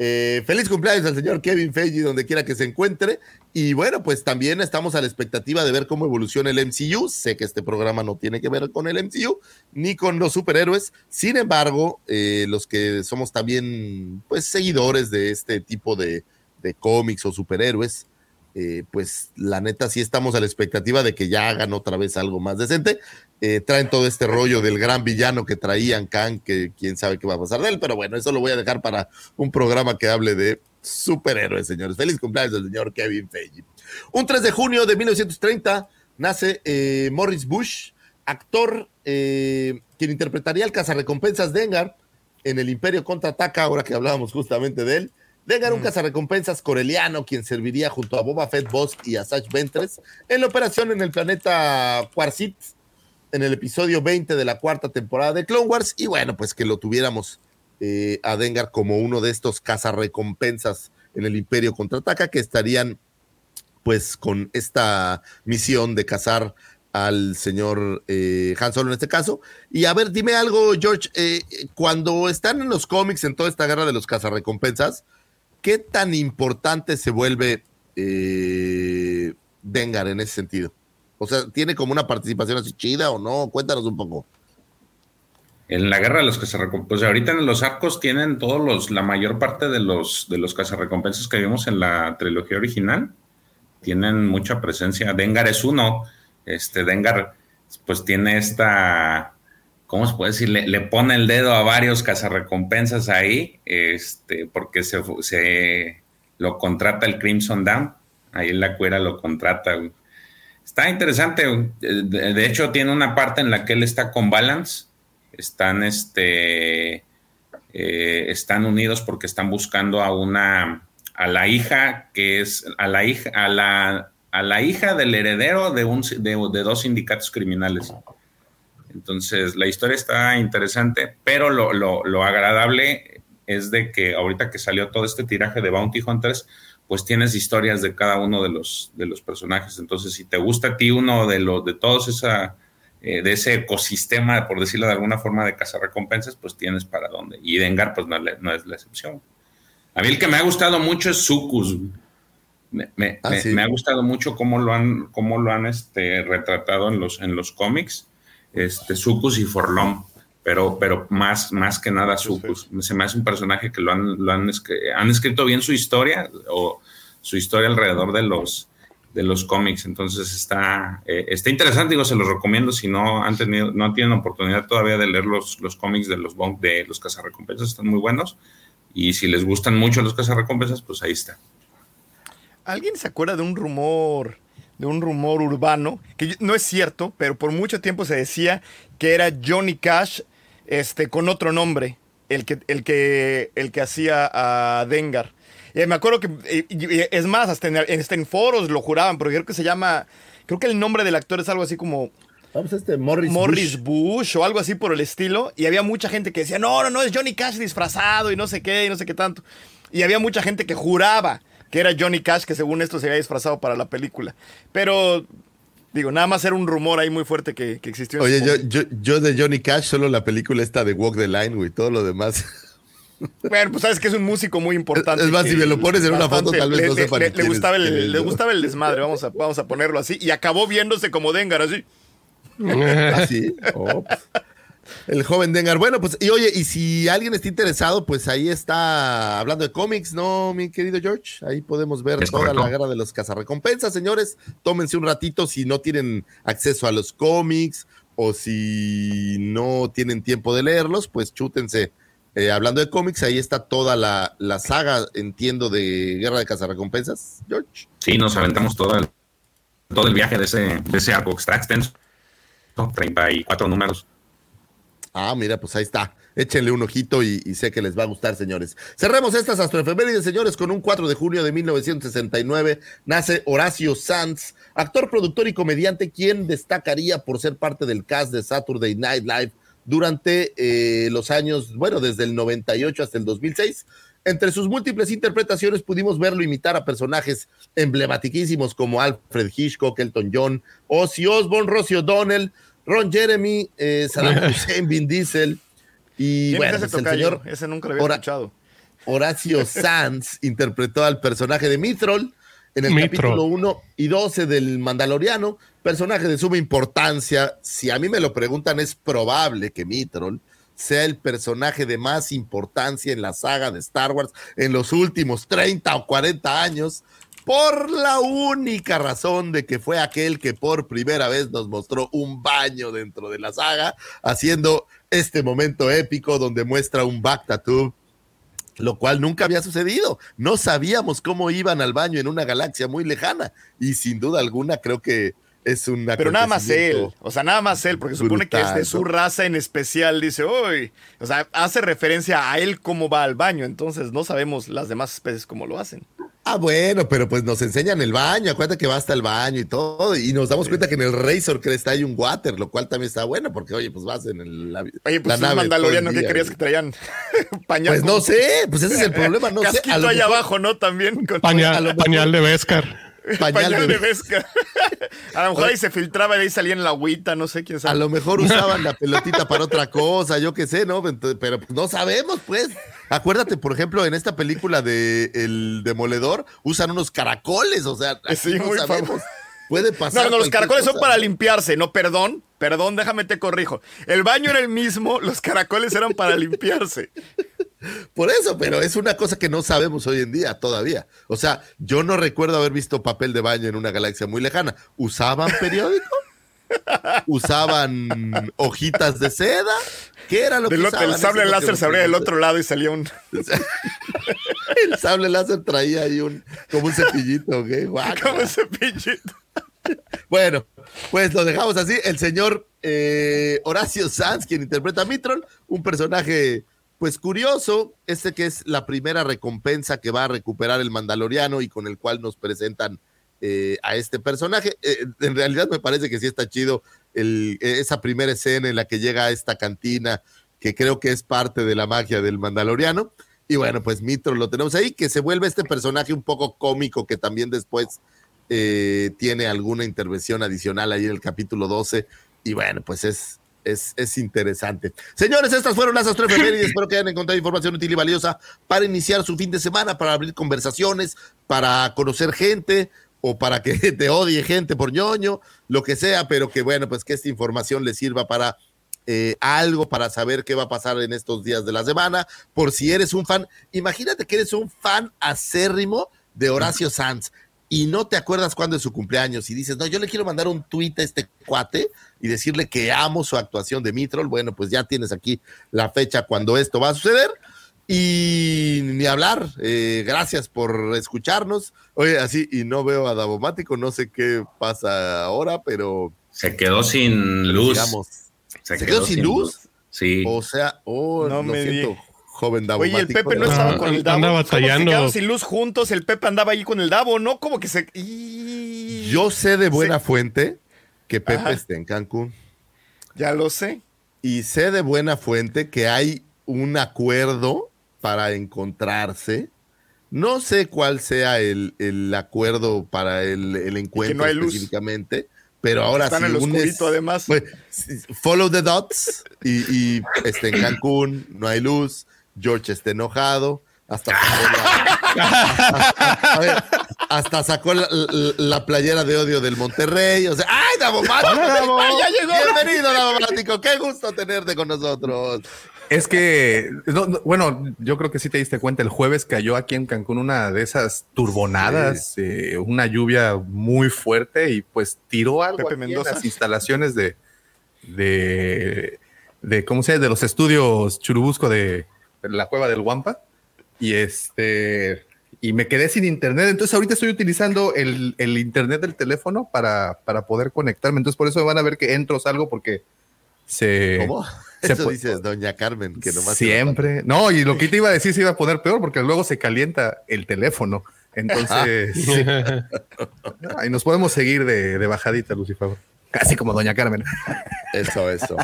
Eh, feliz cumpleaños al señor Kevin Feige, donde quiera que se encuentre. Y bueno, pues también estamos a la expectativa de ver cómo evoluciona el MCU. Sé que este programa no tiene que ver con el MCU ni con los superhéroes. Sin embargo, eh, los que somos también pues seguidores de este tipo de, de cómics o superhéroes, eh, pues la neta sí estamos a la expectativa de que ya hagan otra vez algo más decente. Eh, traen todo este rollo del gran villano que traían Khan, que quién sabe qué va a pasar de él, pero bueno, eso lo voy a dejar para un programa que hable de superhéroes, señores. Feliz cumpleaños del señor Kevin Feige. Un 3 de junio de 1930 nace eh, Morris Bush, actor eh, quien interpretaría al cazarrecompensas Dengar en el Imperio Contraataca, ahora que hablábamos justamente de él. Dengar, un cazarrecompensas coreliano, quien serviría junto a Boba Fett Bosk y a Sash Ventress en la operación en el planeta Quarzit, en el episodio 20 de la cuarta temporada de Clone Wars. Y bueno, pues que lo tuviéramos eh, a Dengar como uno de estos cazarrecompensas en el Imperio Contraataca, que estarían pues con esta misión de cazar al señor eh, Han Solo en este caso. Y a ver, dime algo, George, eh, cuando están en los cómics, en toda esta guerra de los cazarrecompensas, ¿qué tan importante se vuelve eh, Dengar en ese sentido? O sea, ¿tiene como una participación así chida o no? Cuéntanos un poco. En la guerra de los cazarrecompensas, pues ahorita en los arcos tienen todos los, la mayor parte de los, de los cazarrecompensas que vimos en la trilogía original, tienen mucha presencia. Dengar es uno, este Dengar pues tiene esta, ¿cómo se puede decir? Le, pone el dedo a varios cazarrecompensas ahí, este, porque se, lo contrata el Crimson Dawn, ahí en la cuera lo contrata. güey. Está interesante, güey. de, hecho tiene una parte en la que él está con Balance, están este eh, están unidos porque están buscando a una a la hija que es a la hija a la a la hija del heredero de un de, de dos sindicatos criminales entonces la historia está interesante pero lo, lo, lo agradable es de que ahorita que salió todo este tiraje de Bounty Hunters pues tienes historias de cada uno de los, de los personajes. Entonces, si te gusta a ti uno de los de todos esa eh, de ese ecosistema, por decirlo de alguna forma, de recompensas, pues tienes para dónde. Y Dengar, pues no, no es la excepción. A mí el que me ha gustado mucho es Sucus. Me, me- Ah, me- sí. me ha gustado mucho cómo lo han, cómo lo han este, retratado en los, en los cómics, este, Sucus y Forlom. Pero, pero más, más que nada Sucus. Se me hace un personaje que lo han, lo han, escri- han escrito bien su historia o su historia alrededor de los, de los cómics. Entonces está, eh, está interesante, digo, se los recomiendo si no han tenido, no tienen oportunidad todavía de leer los, los cómics de los Bond- de los cazarrecompensas, están muy buenos. Y si les gustan mucho los cazarrecompensas, pues ahí está. ¿Alguien se acuerda de un rumor, de un rumor urbano, que no es cierto, pero por mucho tiempo se decía que era Johnny Cash este, con otro nombre, el que, el que, el que hacía a Dengar. Y me acuerdo que, es más, hasta en, en- hasta en foros lo juraban, porque creo que se llama, creo que el nombre del actor es algo así como Vamos, este Morris, Morris Bush. Bush. o algo así por el estilo. Y había mucha gente que decía, no, no, no, es Johnny Cash disfrazado y no sé qué, y no sé qué tanto. Y había mucha gente que juraba que era Johnny Cash, que según esto se había disfrazado para la película. Pero, digo, nada más era un rumor ahí muy fuerte que, que existió. Oye, yo, yo, yo de Johnny Cash, solo la película esta de Walk the Line, güey, todo lo demás. Bueno, pues sabes que es un músico muy importante. Es más, si me lo pones en una foto, tal vez le, no sepa le- le gustaba el, le gustaba el desmadre, vamos a, vamos a ponerlo así. Y acabó viéndose como Dengar, así. ¿Ah, sí? Oh. El joven Dengar. Bueno, pues, y oye, y si alguien está interesado, pues ahí está hablando de cómics, ¿no, mi querido George? Ahí podemos ver Es toda correcto. la guerra de los cazarrecompensas, señores. Tómense un ratito si no tienen acceso a los cómics o si no tienen tiempo de leerlos, pues chútense. Eh, hablando de cómics, ahí está toda la, la saga, entiendo, de Guerra de Cazarrecompensas, George. Sí, nos aventamos todo el, todo el viaje de ese, de ese arco extra extenso. 34 números. Ah, mira, pues ahí está. Échenle un ojito y, sé que les va a gustar, señores. Cerremos estas astroefemérides, señores, con un 4 de junio de 1969. Nace Horacio Sanz, actor, productor y comediante, quien destacaría por ser parte del cast de Saturday Night Live durante eh, los años, bueno, desde el 98 hasta el 2006. Entre sus múltiples interpretaciones pudimos verlo imitar a personajes emblematiquísimos como Alfred Hitchcock, Elton John, Ozzy Osbourne, Rosie O'Donnell, Ron Jeremy, eh, Saddam Hussein, Vin Diesel y ¿Quién bueno, es ese pues el señor Ese nunca lo había Hora- escuchado. Horacio Sanz interpretó al personaje de Mithril en el Mithril. capítulo 1 y 12 del Mandaloriano, personaje de suma importancia. Si a mí me lo preguntan, es probable que Mithril sea el personaje de más importancia en la saga de Star Wars en los últimos 30 o 40 años, por la única razón de que fue aquel que por primera vez nos mostró un baño dentro de la saga, haciendo este momento épico donde muestra un Bactatub lo cual nunca había sucedido. No sabíamos cómo iban al baño en una galaxia muy lejana y sin duda alguna creo que es un Pero nada más él, o sea, nada más él, porque supone que es de su raza en especial, dice, uy, o sea, hace referencia a él cómo va al baño, entonces no sabemos las demás especies cómo lo hacen. Ah, bueno, pero pues nos enseñan el baño, acuérdate que va hasta el baño y todo, y nos damos cuenta que en el Razor Crest hay un water, lo cual también está bueno, porque oye, pues vas en el, la, Oye, pues la un nave mandaloriano día, querías güey. que traían pañal. Pues no sé, pues ese es el problema, no sé. Casquito a lo ahí mejor abajo, ¿no? También con Pañal, pañal de Beskar. pañal, de pesca. a lo mejor ahí se filtraba y ahí salía en la agüita, no sé quién sabe. A lo mejor usaban la pelotita para otra cosa, yo qué sé, ¿no? Entonces, pero pues, no sabemos, pues. Acuérdate, por ejemplo, en esta película de El Demoledor, usan unos caracoles, o sea, Sí, no muy sabemos. famoso. Puede pasar. No, no, los caracoles son para limpiarse, no, perdón, perdón, déjame te corrijo. El baño era el mismo, los caracoles eran para limpiarse. Por eso, pero es una cosa que no sabemos hoy en día todavía. O sea, yo no recuerdo haber visto papel de baño en una galaxia muy lejana. ¿Usaban periódico? ¿Usaban hojitas de seda? ¿Qué era lo que Del otro- usaban? el sable que láser se abría del otro lado y salía un. El sable láser traía ahí un, como un cepillito, ¿ok? Como ese pillito. Bueno, pues lo dejamos así. El señor eh, Horacio Sanz, quien interpreta a Mithril, un personaje, pues curioso, este que es la primera recompensa que va a recuperar el Mandaloriano y con el cual nos presentan eh, a este personaje. Eh, en realidad me parece que sí está chido el- esa primera escena en la que llega a esta cantina, que creo que es parte de la magia del Mandaloriano. Y bueno, pues Mitro lo tenemos ahí, que se vuelve este personaje un poco cómico que también después eh, tiene alguna intervención adicional ahí en el capítulo 12. Y bueno, pues es, es, es interesante. Señores, estas fueron las astroefemérides. Espero que hayan encontrado información útil y valiosa para iniciar su fin de semana, para abrir conversaciones, para conocer gente o para que te odie gente por ñoño, lo que sea, pero que bueno, pues que esta información les sirva para eh, algo, para saber qué va a pasar en estos días de la semana. Por si eres un fan, imagínate que eres un fan acérrimo de Horacio Sanz y no te acuerdas cuándo es su cumpleaños y dices, no, yo le quiero mandar un tuit a este cuate y decirle que amo su actuación de Mitrol. Bueno, pues ya tienes aquí la fecha cuando esto va a suceder. Y ni hablar, eh, gracias por escucharnos. Oye, así, y no veo a Davomático, no sé qué pasa ahora, pero. Se quedó sin luz. Digamos, ¿Se, quedó, sin luz? Sí. O sea, oh, No lo me siento, joven Davomático. Oye, el Pepe no estaba con el Davo. anda ¿Cómo se batallando. sin luz juntos, el Pepe andaba ahí con el Davo, ¿no? Como que se. Y- Yo sé de buena Sí. fuente que Pepe Ajá. está en Cancún. Ya lo sé. Y sé de buena fuente que hay un acuerdo para encontrarse. No sé cuál sea el, el acuerdo para el, el encuentro no específicamente, pero ahora Están sí. en unes- oscurito, además. pues, follow the dots y, y está en Cancún, no hay luz, George está enojado, hasta sacó la, a ver, hasta sacó la, la- la playera de odio del Monterrey, o sea, ¡ay, Davomático! Hola, Davo. ¡Ay, ya llegó! Bienvenido, Davomático, qué gusto tenerte con nosotros. Es que, no, no, bueno, yo creo que sí te diste cuenta, el jueves cayó aquí en Cancún una de esas turbonadas, eh, una lluvia muy fuerte y pues tiró algo Pepe en las instalaciones de, de, de, ¿cómo se llama? De los estudios Churubusco de la cueva del Guampa. Y este, y me quedé sin internet. Entonces ahorita estoy utilizando el, el internet del teléfono para, para poder conectarme. Entonces por eso van a ver que entro salgo porque se... ¿Cómo? Se Eso pu- dices, doña Carmen, que nomás Siempre. No, y lo que te iba a decir se iba a poner peor porque luego se calienta el teléfono. Entonces, sí. Ahí nos podemos seguir de, de bajadita, Lucifer. Casi como Doña Carmen. Eso, eso.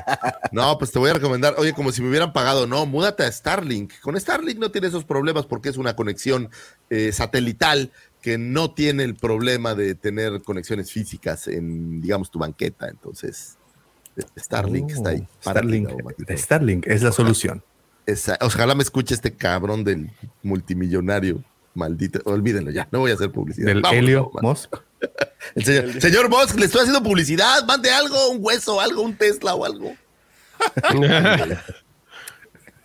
No, pues te voy a recomendar, oye, como si me hubieran pagado, no, múdate a Starlink. Con Starlink no tiene esos problemas porque es una conexión eh, satelital que no tiene el problema de tener conexiones físicas en, digamos, tu banqueta. Entonces, Starlink está ahí. ti, Starlink. Starlink es la solución. Esa- ojalá me escuche este cabrón del multimillonario. Maldito, olvídenlo ya, no voy a hacer publicidad. Del Helio Daumatito. Musk. El señor, señor Musk, le estoy haciendo publicidad. Mande algo, un hueso, algo, un Tesla o algo.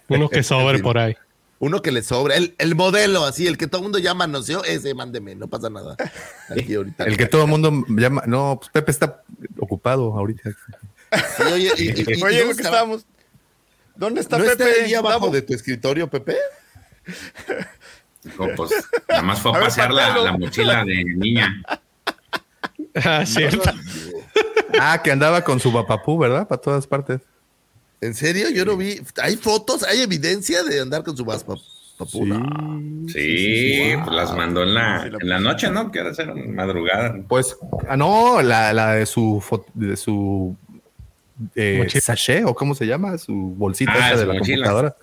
Uno que sobre por ahí. Uno que le sobra. El, el modelo, así, el que todo el mundo llama manoseó, ese mándeme, no pasa nada. Aquí ahorita. El que todo el mundo llama. No, pues Pepe está ocupado ahorita. Sí, oye, y- y- y- Oye, ¿no lo que está- estábamos. ¿Dónde está ¿No Pepe? está ahí abajo de tu escritorio, Pepe? Dijo, pues, nada más fue a A ver, pasear la, mochila de niña. Ah, cierto. Ah, que andaba con su papapú, ¿verdad? Para todas partes. ¿En serio? Yo no vi. ¿Hay fotos? ¿Hay evidencia de andar con su vas papuna? Sí, pues las mandó en la, en la noche, ¿no? Que ahora era madrugada. Pues, ah, no, la, la de su de su eh, sachet, o cómo se llama, su bolsita Ah, esa de la mochila. computadora.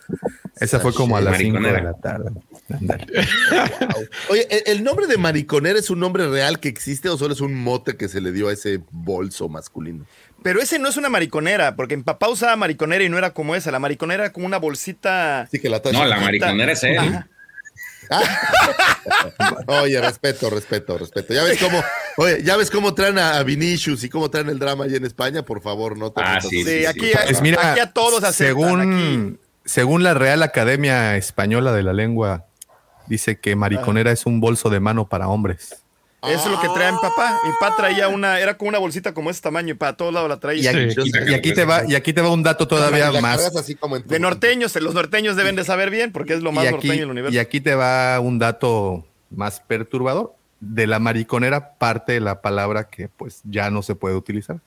Esa fue como a las 5 de la tarde. Oye, ¿el, nombre de mariconera es un nombre real que existe o solo es un mote que se le dio a ese bolso masculino? Pero ese no es una mariconera, porque en papá usaba mariconera y no era como esa. La mariconera era como una bolsita. Sí, que la No, la mariconera es él. Ajá. Oye, respeto, respeto, respeto. Ya ves cómo, oye, ya ves cómo traen a, Vinicius y cómo traen el drama allí en España, por favor, no te Ah, sí. Sí, aquí, Pues mira, aquí a todos aceptan. según, según la Real Academia Española de la Lengua, dice que mariconera es un bolso de mano para hombres. Eso es lo que traía mi papá. Mi papá traía una, era como una bolsita como ese tamaño y para todos lados la Y traía. aquí, Sí. y aquí te va, y aquí te va un dato todavía La más. así como en De norteños, los norteños deben de saber bien porque es lo más norteño del universo. y aquí te va un dato más perturbador. De la mariconera parte la palabra que pues ya no se puede utilizar.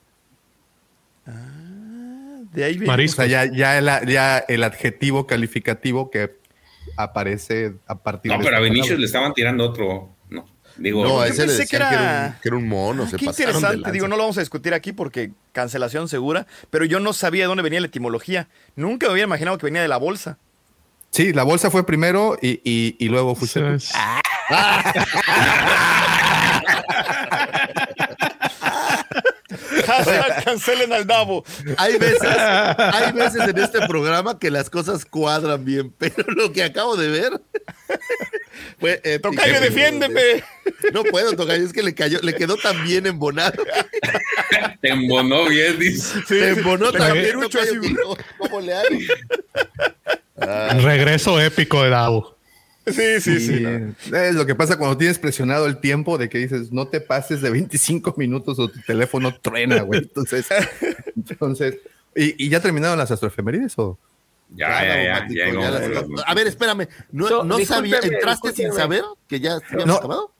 De ahí viene. O sea, ya, ya, el, ya el adjetivo calificativo que aparece a partir No, de pero a Vinicius palabra. le estaban tirando otro. No, digo, No, a Yo ese le pensé decían que que era- un, que era un mono, Ah, se qué de interesante, digo, no lo vamos a discutir aquí porque cancelación segura, pero yo no sabía de dónde venía la etimología. Nunca me había imaginado que venía de la bolsa. Sí, la bolsa fue primero y, y, y luego fuiste Hashtag cancelen al Davo. Hay veces, hay veces en este programa que las cosas cuadran bien, pero lo que acabo de ver fue épico. Tocayo, defiéndeme. No puedo, Tocayo, es que le cayó, le quedó tan bien embonado. Te embonó bien, dice. Te embonó Tocayo, así. que no, ¿cómo le hago? Ah, Regreso épico de Davo. Sí, sí, sí. Sí, Es lo que pasa cuando tienes presionado el tiempo de que dices, no te pases de 25 minutos o tu teléfono truena, güey. Entonces, entonces ¿y, y ya terminaron las astroefemérides o? Ya, ya, ya, las- a las- A ver, espérame. No, Yo- no sabía, ¿entraste sin saber que ya habíamos No. acabado?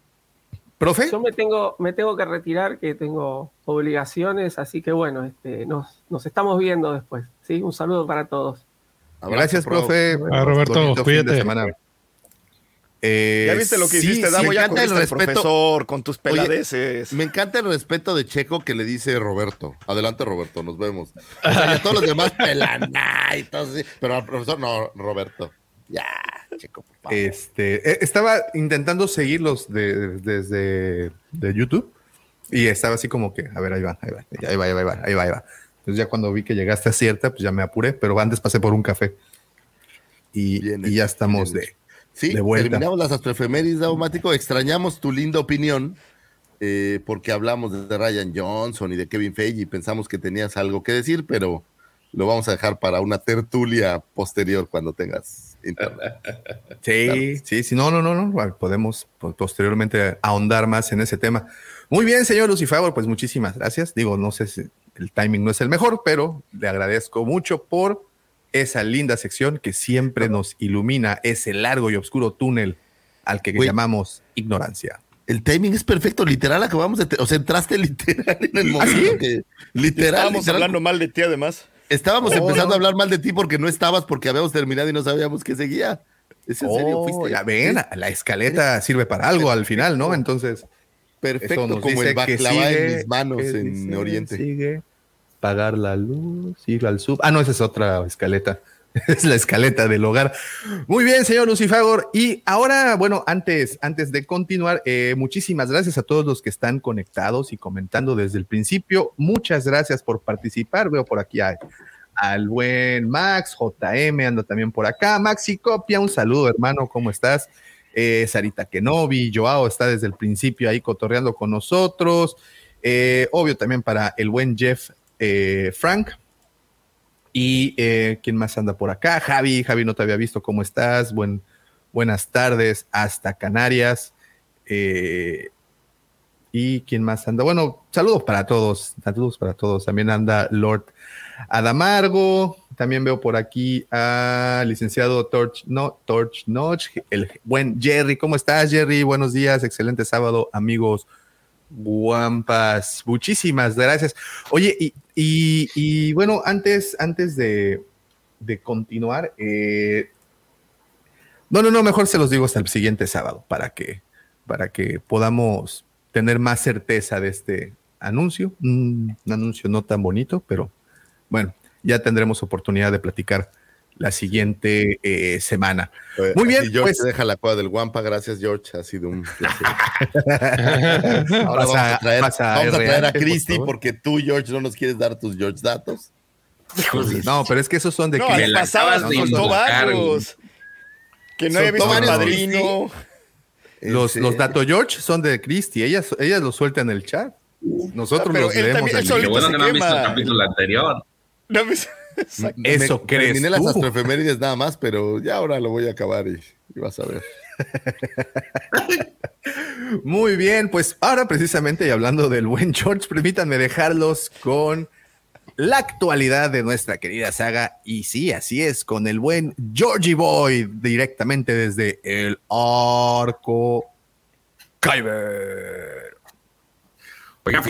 ¿Profe? Yo me tengo, me tengo que retirar, que tengo obligaciones, así que bueno, este, nos, nos estamos viendo después. ¿sí? Un saludo para todos. Gracias, pro. profe. Ah, Roberto, Bonito fin de cuídate. Eh, ¿Ya viste lo que sí, hiciste, sí, Davo? me ya encanta el respeto. profesor con tus Oye, peladeces. Me encanta el respeto de Checo que le dice Roberto. Adelante, Roberto, nos vemos. O sea, y a todos los demás pelaná y todo así, Pero al profesor, no, Roberto. Ya, Checo, favor. Este, eh, estaba intentando seguirlos de- desde de YouTube y estaba así como que, a ver, ahí va, ahí va, ahí va, ahí va, ahí va, ahí va, ahí va. Entonces ya cuando vi que llegaste a cierta, pues ya me apuré, pero antes pasé por un café. Y, Bien y ya estamos bien de, hecho. Sí, de vuelta. terminamos las astroefemérides, Daumático. Extrañamos tu linda opinión eh, porque hablamos de Ryan Johnson y de Kevin Feige y pensamos que tenías algo que decir, pero lo vamos a dejar para una tertulia posterior cuando tengas internet. Sí, sí, sí, no, no, no, no, podemos posteriormente ahondar más en ese tema. Muy bien, señor Lucifer, pues muchísimas gracias. Digo, no sé si el timing no es el mejor, pero le agradezco mucho por esa linda sección que siempre nos ilumina ese largo y oscuro túnel al que llamamos ignorancia. El timing es perfecto, literal, acabamos de... o sea, entraste literal en el momento que... Literal, Estábamos literal, hablando mal de ti, además. Estábamos Oh, empezando no. a hablar mal de ti porque no estabas, porque habíamos terminado y no sabíamos qué seguía. ¿Es en serio? Oh, ¿Fuiste? ya ven, la escaleta sirve para algo al final, ¿no? Entonces, Perfecto, como el baklava en mis manos en dice, Oriente. Sigue, pagar la luz, ir al sub. Ah, no, esa es otra escaleta. Es la escaleta del hogar. Muy bien, señor Lucifagor. Y ahora, bueno, antes, antes de continuar, eh, muchísimas gracias a todos los que están conectados y comentando desde el principio. Muchas gracias por participar. Veo por aquí al buen Max, JM anda también por acá. Maxi Copia, un saludo, hermano, ¿cómo estás? Eh, Sarita Kenobi, Joao está desde el principio ahí cotorreando con nosotros. Eh, obvio también para el buen Jeff eh, Frank. Y eh, quién más anda por acá, Javi, Javi, no te había visto, ¿cómo estás? Buen, buenas tardes, hasta Canarias. Eh, y quién más anda, bueno, saludos para todos, saludos para todos. También anda Lord Adamargo, también veo por aquí a licenciado Torch, no, Torch Notch, el buen Jerry, ¿cómo estás Jerry? Buenos días, excelente sábado, amigos guampas, muchísimas gracias. Oye, y, y- bueno, antes, antes de, de continuar, eh, no, no, no, mejor se los digo hasta el siguiente sábado para que, para que podamos tener más certeza de este anuncio. Un, un anuncio no tan bonito, pero bueno, ya tendremos oportunidad de platicar la siguiente eh, semana. Muy bien, George pues- deja la cueva del Guampa. Gracias, George. Ha sido un placer. Ahora vamos a, traer, vas vamos a traer a por Christy favor. porque tú, George, no nos quieres dar tus George datos. No, pero es que esos son de No, que le pasabas soltó invocar, varios. Que no había visto al varios, padrino. los, los datos George son de Christy, ellas, ellas los sueltan en el chat. Nosotros Ah, los leemos. también- inicio. bueno que no han visto el capítulo anterior. No, pues. Eso Me- crees Terminé las tú. astroefemérides nada más, pero ya ahora lo voy a acabar y, y vas a ver. Muy bien, pues ahora precisamente y hablando del buen George, permítanme dejarlos con la actualidad de nuestra querida saga. Y sí, así es, con el buen Georgie Boy, directamente desde el arco Kyber. Oigan,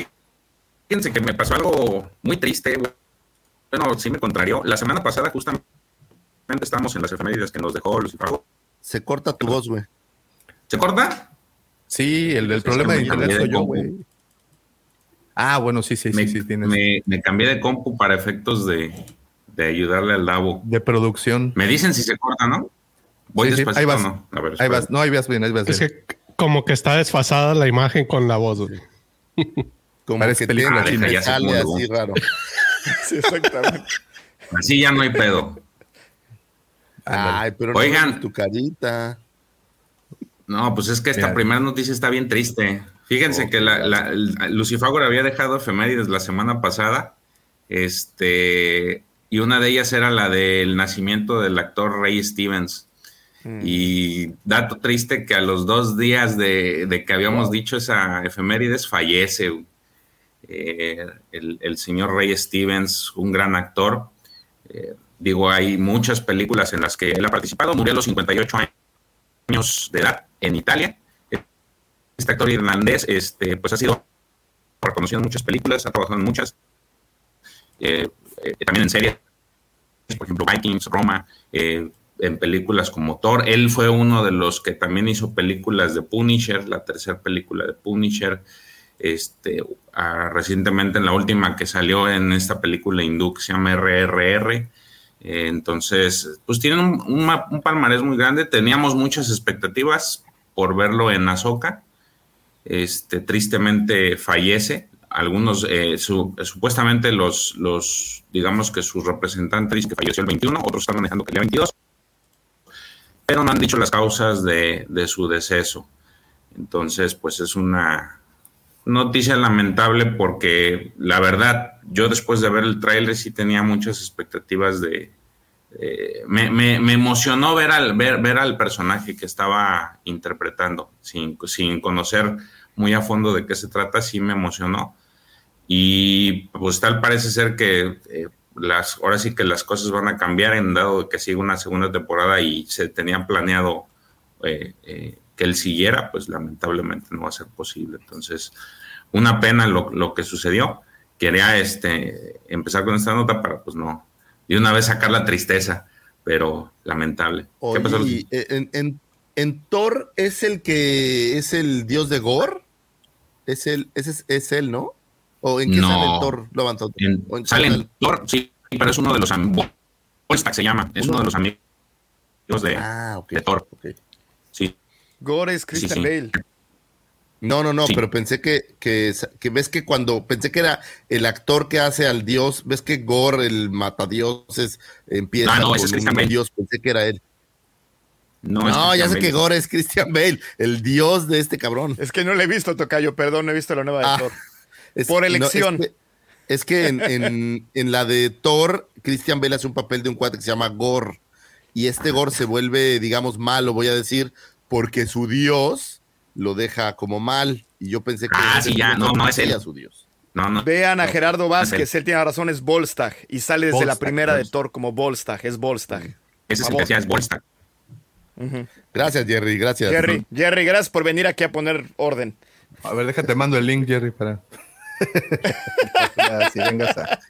fíjense que me pasó algo muy triste. Bueno, sí me contrarió. La semana pasada justamente estábamos en las efemérides que nos dejó Lucifer. Se corta tu voz, güey. ¿Se corta? Sí, el del Es problema de internet soy de yo, güey. Ah, bueno, sí, sí, me, sí, sí, tienes. me- me cambié de compu para efectos de, de ayudarle al Davo. De producción. Me dicen si se corta, ¿no? Voy Sí, sí, ahí vas. ¿no? A ver, Ahí vas, no, ahí vas bien, ahí vas Es bien. que como que está desfasada la imagen con la voz. güey. Como Parece que película tiene lo- así raro. Sí, exactamente. Así ya no hay pedo. Ay, pero Oigan. no tu carita. No, pues es que esta Mira. primera noticia está bien triste. Fíjense Oh, que la, la- Lucifagor había dejado efemérides la semana pasada. Este, y una de ellas era la del nacimiento del actor Ray Stevens. Y dato triste que a los dos días de, de que habíamos dicho esa efemérides fallece. Eh, el, señor Ray Stevens, un gran actor. Eh, digo, hay muchas películas en las que él ha participado. Murió a los 58 años de edad en Italia. Este actor irlandés este, pues ha sido reconocido en muchas películas, ha trabajado en muchas, eh, también en series, por ejemplo, Vikings, Roma, en películas como Thor. Él fue uno de los que también hizo películas de Punisher, la tercera película de Punisher. Este, recientemente en la última que salió en esta película hindú que se llama RRR. Eh, entonces, pues tienen un, un ma- un palmarés muy grande. Teníamos muchas expectativas por verlo en Azoka. Este, tristemente fallece. Algunos, eh, su- supuestamente los, digamos que sus representantes que falleció el 21, otros están manejando que el día 22, pero no han dicho las causas de su deceso. Entonces, pues es una noticia lamentable porque la verdad, yo después de ver el tráiler sí tenía muchas expectativas de... eh, me, me- emocionó ver al, ver, ver al personaje que estaba interpretando, sin, sin conocer muy a fondo de qué se trata, sí me emocionó. Y pues tal parece ser que eh, las, ahora sí que las cosas van a cambiar en dado que siga una segunda temporada y se tenía planeado eh, eh, que él siguiera, pues lamentablemente no va a ser posible. Entonces, una pena lo, lo que sucedió. Quería este, empezar con esta nota para pues no, de una vez sacar la tristeza, pero lamentable. Oye, ¿Qué pasó? y en, en- en Thor es el que es el dios de Gore. Es el, ese es, es él, ¿no? ¿O en qué No. sale Thor? And Thunder? En- ¿O en sale en Thor, sí, pero es uno de los amigos. se llama, es uno de los amigos de, Ah, de Thor. Gore es Christian Sí, sí. Bale. No, no, no, Sí. pero pensé que, que, que ves que cuando pensé que era el actor que hace al dios, ves que Gore, el matadioses, empieza Ah, no, ese con es Christian un Bale. dios, pensé que era él. No, ya sé Bale. que Gore es Christian Bale, el dios de este cabrón. Es que no le he visto, Tocayo, perdón, no he visto la nueva de Ah, Thor. Es- Por no, elección. es que, es que en, en- en la de Thor, Christian Bale hace un papel de un cuate que se llama Gore. Y este Gore se vuelve, digamos, malo, voy a decir, porque su dios lo deja como mal. Y yo pensé que Ah, ese sí, ya, dios no, no es él. a su dios. No, no. Vean a Gerardo Vázquez, Él. él tiene razón, es Volstagg. Y sale desde la primera de. Thor como Volstagg, es Volstagg. Ese es el que hacía es Volstagg. Gracias, Jerry, gracias. Jerry, Jerry, gracias por venir aquí a poner orden. A ver, déjate, mando el link, Jerry, para. Sí, vengas a.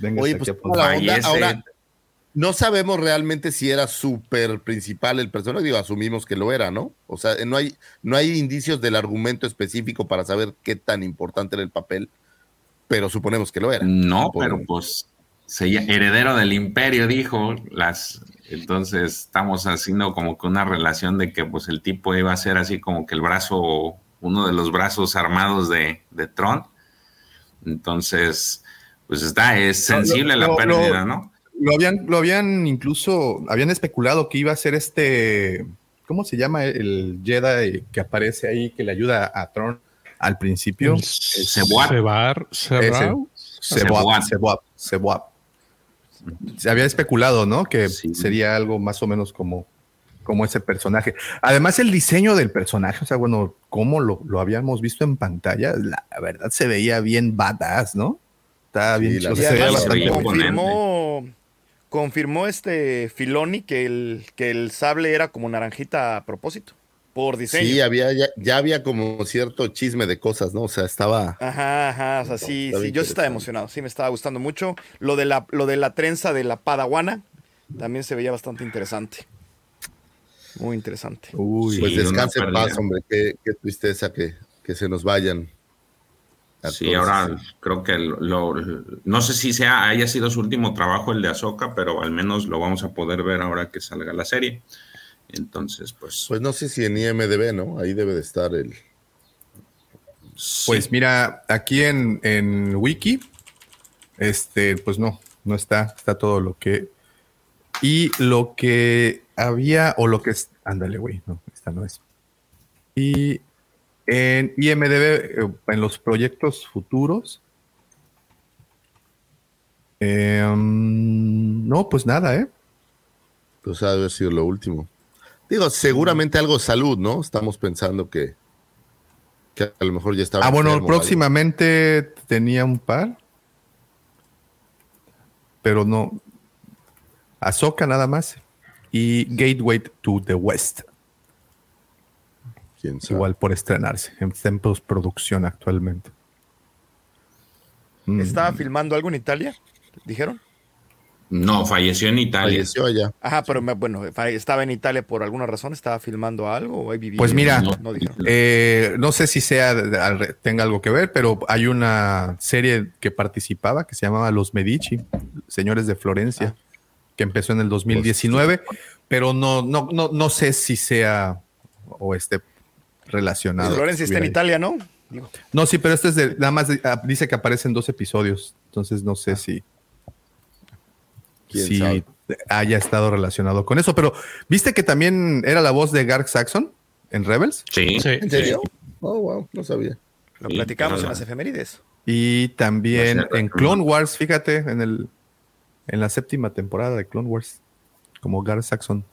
vengas Oye, pues a toda la poner- onda. Fallece. Ahora, no sabemos realmente si era súper principal el personaje, digo, asumimos que lo era, ¿no? O sea, no hay, no hay indicios del argumento específico para saber qué tan importante era el papel, pero suponemos que lo era. No, pero pues sería heredero del imperio, dijo. Las, entonces estamos haciendo como que una relación de que pues el tipo iba a ser así como que el brazo, uno de los brazos armados de, de Tron. Entonces, pues está, es No, sensible la lo- pérdida, ¿no? Lo habían, lo habían incluso, habían especulado que iba a ser este, ¿cómo se llama el Jedi que aparece ahí que le ayuda a Tron al principio? Seboab, Seboab, Seboab. Se había especulado, ¿no? Que Sí. sería algo más o menos como, como ese personaje. Además, el diseño del personaje, o sea, bueno, cómo lo, lo habíamos visto en pantalla, la verdad se veía bien badass, ¿no? Estaba bien, Sí, la se veía se bastante veía confirmó, confirmó este Filoni que el, que el sable era como naranjita a propósito, por diseño. Sí, había, ya, ya había como cierto chisme de cosas, ¿no? O sea, estaba... Ajá, ajá, o sea, sí, sí, yo sí estaba emocionado, sí me estaba gustando mucho. Lo de la, lo de la trenza de la padawana también se veía bastante interesante. Muy interesante. Uy, pues Sí, descanse en paz, hombre, qué, qué tristeza que, que se nos vayan. Sí, ahora creo que lo, no sé si sea haya sido su último trabajo el de Azoka, pero al menos lo vamos a poder ver ahora que salga la serie. Entonces, pues. Pues no sé si en IMDB, ¿no? Ahí debe de estar el. Pues mira, aquí en, en Wiki, este, pues no, no está, está todo lo que. Y lo que había, o lo que es. Ándale, güey, no, esta no es. Y en IMDB, eh, en los proyectos futuros. em, no, pues nada, ¿eh? Pues ha de haber sido lo último. Digo, seguramente algo salud, ¿no? Estamos pensando que, que a lo mejor ya estaba. Ah, bueno, algo. próximamente tenía un par. Pero no. Ahsoka nada más. Y Gateway to the West. ¿Quién sabe? Igual por estrenarse. Está en postproducción actualmente. Mm. ¿Estaba filmando algo en Italia? ¿Dijeron? No, falleció en Italia. Falleció allá. Ajá, pero me- bueno, estaba en Italia por alguna razón, estaba filmando algo o ahí vivía. Pues mira, no, no dijeron. eh, no sé si sea tenga algo que ver, pero hay una serie que participaba que se llamaba Los Medici, Señores de Florencia, que empezó en el 2019, pero no, no, no, no sé si sea o esté relacionado. Florencia está en ahí. Italia, ¿no? Digo, No, sí, pero este es de, nada más de- ah, dice que aparecen dos episodios, entonces no sé si, ¿Quién si sabe? haya estado relacionado con eso, pero ¿viste que también era la voz de Garth Saxon en Rebels? Sí. Sí. ¿En serio? Oh, wow, no sabía. lo Sí, platicamos en la- las efemérides. Y también No sé, en. Clone Wars, fíjate, en el en la séptima temporada de Clone Wars, como Garth Saxon.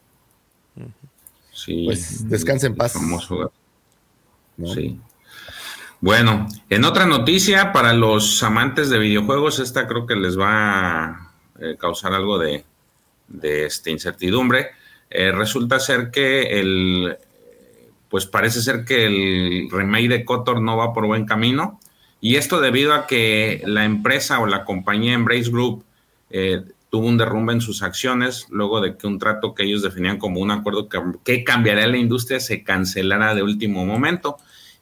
Sí. Pues, descansa en paz. Famoso. Sí. Bueno, en otra noticia, para los amantes de videojuegos, esta creo que les va a eh, causar algo de, de, este, incertidumbre. Eh, resulta ser que el, pues parece ser que el remake de Kotor no va por buen camino. Y esto debido a que la empresa o la compañía Embrace Group eh, tuvo un derrumbe en sus acciones luego de que un trato que ellos definían como un acuerdo que, que cambiaría la industria se cancelara de último momento.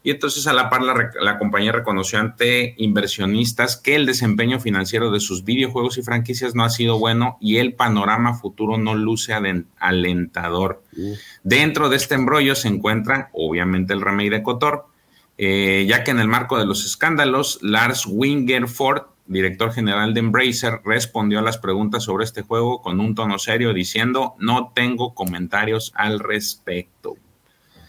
Y entonces a la par la, compañía reconoció ante inversionistas que el desempeño financiero de sus videojuegos y franquicias no ha sido bueno y el panorama futuro no luce alen- alentador. Dentro de este embrollo se encuentra obviamente el remake de Kotor, eh, ya que en el marco de los escándalos, Lars Wingerford, director general de Embracer, respondió a las preguntas sobre este juego con un tono serio diciendo, no tengo comentarios al respecto.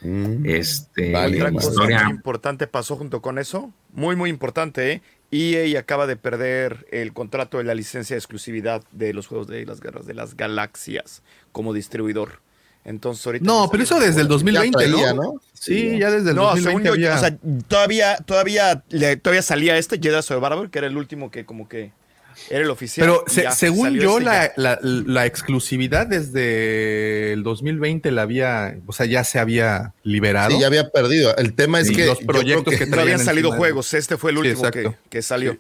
Mm. Este, Vale, Otra cosa historia- muy importante pasó junto con eso. Muy, muy importante, ¿eh? EA acaba de perder el contrato de la licencia de exclusividad de los juegos de las guerras de las galaxias como distribuidor. Entonces ahorita. No, pero eso desde el 2020, Ya traía, ¿no? ¿no? Sí, ya desde el No, 2020 según yo, había- o sea, todavía, todavía, todavía salía este Jedi Survivor, que era el último que como que era el oficial. Pero se- según yo, este la, ya. la- la exclusividad desde el 2020 la había, o sea, ya se había liberado. Sí, ya había perdido. El tema es Sí, que los proyectos creo que No habían salido juegos, este fue el Sí, último que, que salió.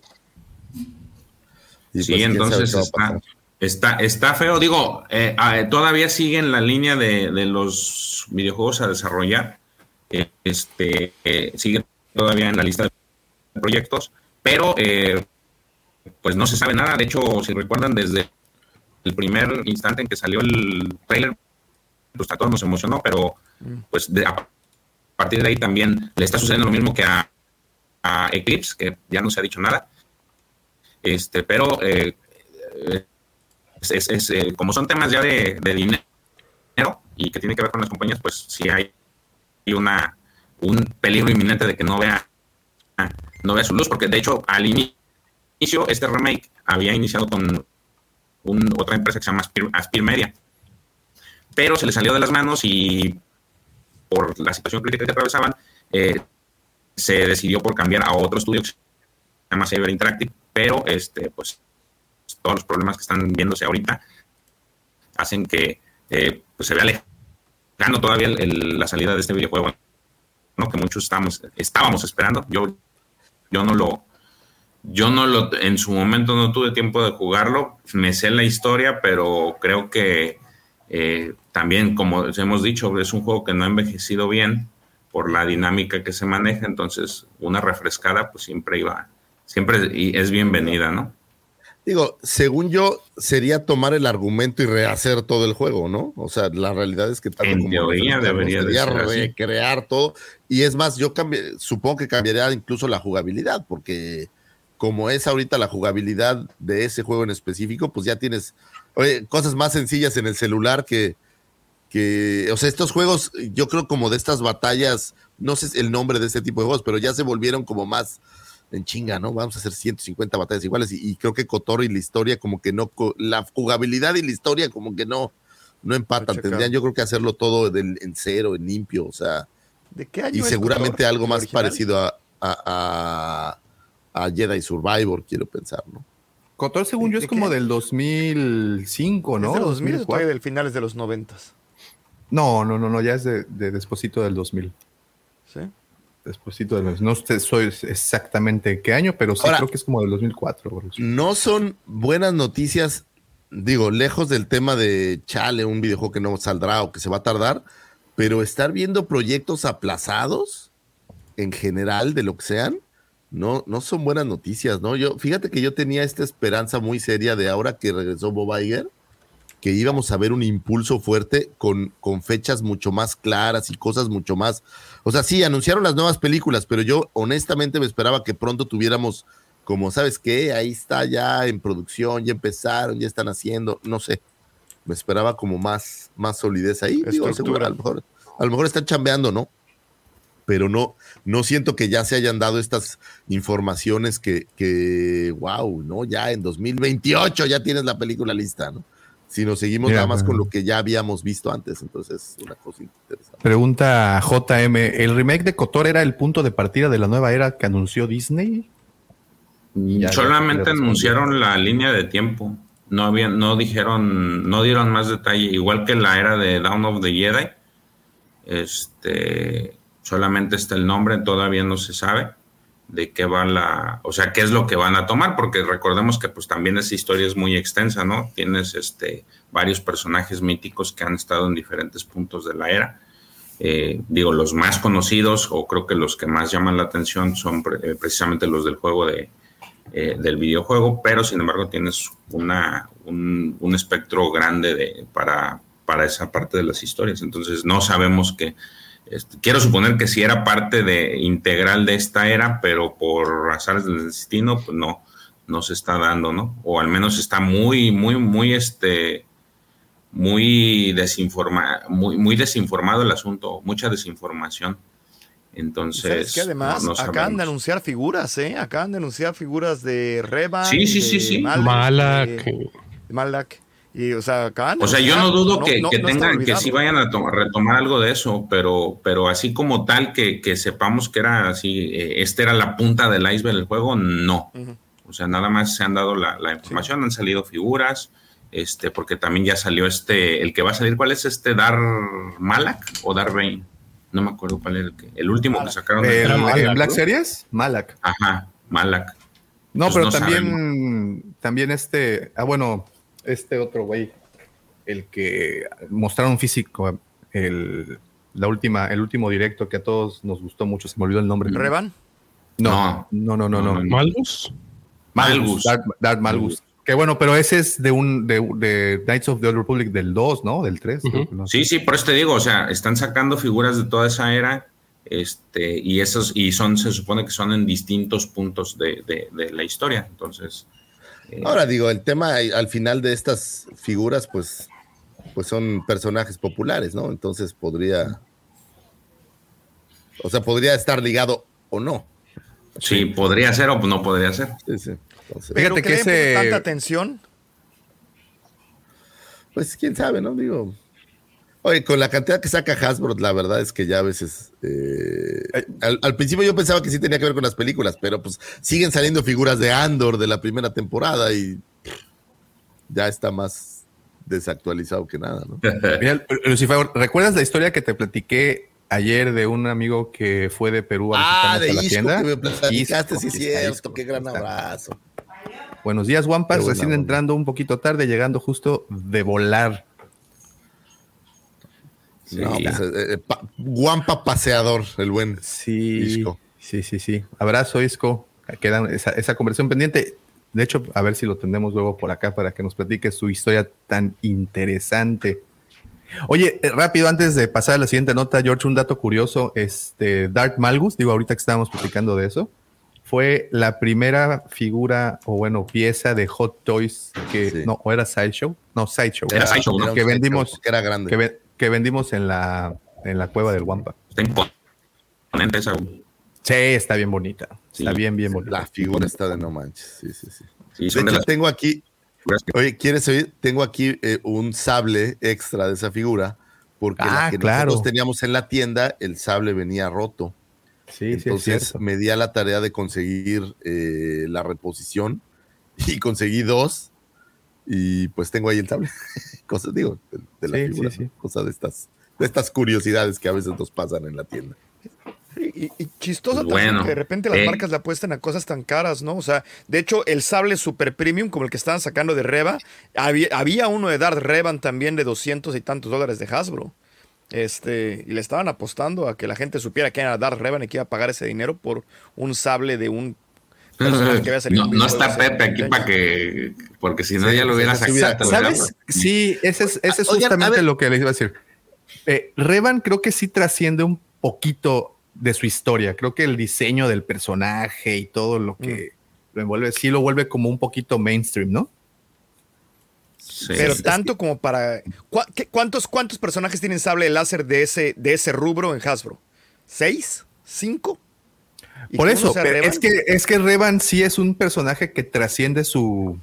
Y Sí, pues, entonces está, está, está feo. Digo, eh, todavía sigue en la línea de, de los videojuegos a desarrollar. Eh, este, eh, sigue todavía en la lista de proyectos, pero eh, pues no se sabe nada. De hecho, si recuerdan, desde el primer instante en que salió el trailer, pues a todos nos emocionó, pero pues de- a partir de ahí también le está sucediendo lo mismo que a, a Eclipse, que ya no se ha dicho nada. Este, pero eh, es, es- es, eh, como son temas ya de, de dinero y que tiene que ver con las compañías, pues sí hay una un peligro inminente de que no vea no vea su luz, porque de hecho al inicio este remake había iniciado con un- otra empresa que se llama Aspir, Media, pero se le salió de las manos y por la situación crítica que atravesaban, eh, se decidió por cambiar a otro estudio que se llama Saber Interactive, pero este, pues todos los problemas que están viéndose ahorita hacen que eh, pues, se vea lejano todavía la salida de este videojuego, ¿no? que muchos estamos, estábamos esperando. Yo, yo no lo, yo no lo, en su momento no tuve tiempo de jugarlo, me sé la historia, pero creo que eh, también, como hemos dicho, es un juego que no ha envejecido bien, por la dinámica que se maneja, entonces una refrescada pues siempre iba, siempre y es bienvenida, ¿no? Digo, según yo, sería tomar el argumento y rehacer todo el juego, ¿no? O sea, la realidad es que tal En como teoría debería de así. recrear todo. Y es más, yo cambié- supongo que cambiaría incluso la jugabilidad, porque como es ahorita la jugabilidad de ese juego en específico, pues ya tienes oye, cosas más sencillas en el celular que, que, o sea, estos juegos, yo creo como de estas batallas, no sé el nombre de este tipo de juegos, pero ya se volvieron como más en chinga, ¿no? Vamos a hacer 150 batallas iguales y, y creo que Cotor y la historia como que no, la jugabilidad y la historia como que no, no empatan. Tendrían yo creo que hacerlo todo del- en cero, en limpio, o sea, ¿De qué año y seguramente Cotor? algo ¿El más original? parecido a, a, a, a Jedi Survivor, quiero pensar, ¿no? Cotor, según yo, ¿De es como qué? del 2005, ¿no? ¿Es de los 2000 o 2004. todavía del finales de los 90? No, no, no, no, ya es de, de despuesito del 2000. ¿Sí? Despuesito del 2000. No sé soy exactamente qué año, pero sí Ahora- creo que es como del 2004. o algo así. No son buenas noticias, digo, lejos del tema de chale, un videojuego que no saldrá o que se va a tardar, pero estar viendo proyectos aplazados en general de lo que sean, no, no son buenas noticias, ¿no? Yo, fíjate que yo tenía esta esperanza muy seria de ahora que regresó Bob Iger, que íbamos a ver un impulso fuerte con, con fechas mucho más claras y cosas mucho más. O sea, sí, anunciaron las nuevas películas, pero yo honestamente me esperaba que pronto tuviéramos, como, ¿sabes qué? Ahí está ya en producción, ya empezaron, ya están haciendo, no sé. Me esperaba como más, más solidez ahí. Digo, seguro, a lo mejor, a lo mejor están chambeando, ¿no? Pero no, no siento que ya se hayan dado estas informaciones que, que, wow, ¿no? Ya en 2028 ya tienes la película lista, ¿no? Si nos seguimos Mira, nada más con lo que ya habíamos visto antes, entonces es una cosa interesante. Pregunta JM, ¿el remake de Cotor era el punto de partida de la nueva era que anunció Disney? Ya, Solamente anunciaron la línea de tiempo. No habían, no dijeron, no dieron más detalle. Igual que la era de Dawn of the Jedi. Este solamente está el nombre, todavía no se sabe de qué va la, o sea, qué es lo que van a tomar, porque recordemos que pues también esa historia es muy extensa, ¿no? Tienes este varios personajes míticos que han estado en diferentes puntos de la era. Eh, digo, los más conocidos o creo que los que más llaman la atención son eh, precisamente los del juego de, eh, del videojuego, pero sin embargo tienes una, un, un espectro grande de, para, para esa parte de las historias. Entonces no sabemos que, este, quiero suponer que sí era parte de, integral de esta era, pero por azares del destino, pues no, no se está dando, ¿no? O al menos está muy, muy, muy, este, muy, desinforma, muy, muy desinformado el asunto, mucha desinformación. Entonces. Además, no- no acaban sabemos. de anunciar figuras, ¿eh? Acaban de anunciar figuras de Revan. Sí, sí, de sí, sí. Malak. de- de Malak. Y, o sea, acaban de O sea, yo no dudo que, no- que no tengan, que sí vayan a to- retomar algo de eso, pero, pero así como tal que, que sepamos que era así, eh, este era la punta del iceberg del juego, no. O sea, nada más se han dado la, la información, han salido figuras, este, porque también ya salió este, el que va a salir, ¿cuál es este? Dar Malak o Dar Rain? No me acuerdo cuál era el que, el último que sacaron. de- ¿El, Malak, en Black ¿no? Series? Malak. Ajá, Malak. No, Pues pero no también, también este, ah, bueno, este otro güey, el que mostraron físico, el, la última, el último directo que a todos nos gustó mucho, se me olvidó el nombre. ¿Revan? No, no, no, no, no. No, no. ¿Malgus? Malgus. Dark, Dark Malgus. Que bueno, pero ese es de un de, de Knights of the Old Republic del 2, ¿no? Del 3. Ujú. Sí, sí, por eso te digo, o sea, están sacando figuras de toda esa era, este, y esos, y son, se supone que son en distintos puntos de, de- de la historia. Entonces, Ahora digo, el tema eh, al final de estas figuras, pues, pues son personajes populares, ¿no? Entonces podría, o sea, podría estar ligado o no. sí, podría ser o no podría ser. Sí, sí. Entonces, Pero Fíjate que que ese- tanta atención. pues quién sabe, ¿no? Digo, oye, con la cantidad que saca Hasbro, la verdad es que ya a veces, eh, al, al principio yo pensaba que sí tenía que ver con las películas, pero pues siguen saliendo figuras de Andor de la primera temporada y ya está más desactualizado que nada, ¿no? Mira, Lucifer, ¿recuerdas la historia que te platiqué ayer de un amigo que fue de Perú a Ah, de a la Isco tienda? que me platicaste, Isco, sí, cierto, Isco, qué gran abrazo. Buenos días, Wampas. Recién onda. entrando un poquito tarde, llegando justo de volar. No, pues, eh, eh, pa- guampa paseador, el buen Sí, Isco. sí, sí, sí. Abrazo, Isco. Queda esa, esa conversación pendiente. De hecho, a ver si lo tenemos luego por acá para que nos platique su historia tan interesante. Oye, eh, rápido, antes de pasar a la siguiente nota, George, un dato curioso. Este, Dark Malgus, digo, ahorita que estábamos platicando de eso, fue la primera figura, o bueno, pieza de Hot Toys que, Sí. no, o era Sideshow, no, Sideshow, Era Sideshow, Era un que Sideshow, vendimos, era grande. que, que vendimos en la, en la cueva del Wampa. Está imponente esa. Sí, está bien bonita. Está Sí. bien, bien bonita. La figura está de no manches. Sí, sí, sí. Sí, De hecho, las tengo aquí, oye, ¿quieres oír? Tengo aquí eh, un sable extra de esa figura, porque Ah, la que claro. nosotros teníamos en la tienda, el sable venía roto. Sí, sí, es Entonces me di a la tarea de conseguir eh, la reposición y conseguí dos. Y pues tengo ahí el sable. Cosas, digo, de, de la Sí, figura, sí, sí. ¿no? Cosa de estas, de estas curiosidades que a veces nos pasan en la tienda. Y, y chistoso Pues también que de repente las eh. marcas le apuestan a cosas tan caras, ¿no? O sea, de hecho, el sable super premium, como el que estaban sacando de Reba, había, había uno de Dart Revan también de 200 y tantos dólares de Hasbro. Este, y le estaban apostando a que la gente supiera que era Dart Revan y que iba a pagar ese dinero por un sable de un. No, está Pepe aquí para que. Porque si no, Sí, ya lo hubiera sacado. ¿Sabes? ¿verdad? Sí, ese es, ese es justamente lo que les iba a decir. Eh, Revan creo que sí trasciende un poquito de su historia. Creo que el diseño del personaje y todo lo que lo envuelve, sí lo vuelve como un poquito mainstream, ¿no? Sí. Pero tanto como para. ¿cu- qué- cuántos, ¿Cuántos personajes tienen sable láser de ese, de ese rubro en Hasbro? ¿Seis? ¿Cinco? ¿Y Por eso, sea pero es que, es que Revan sí es un personaje que trasciende su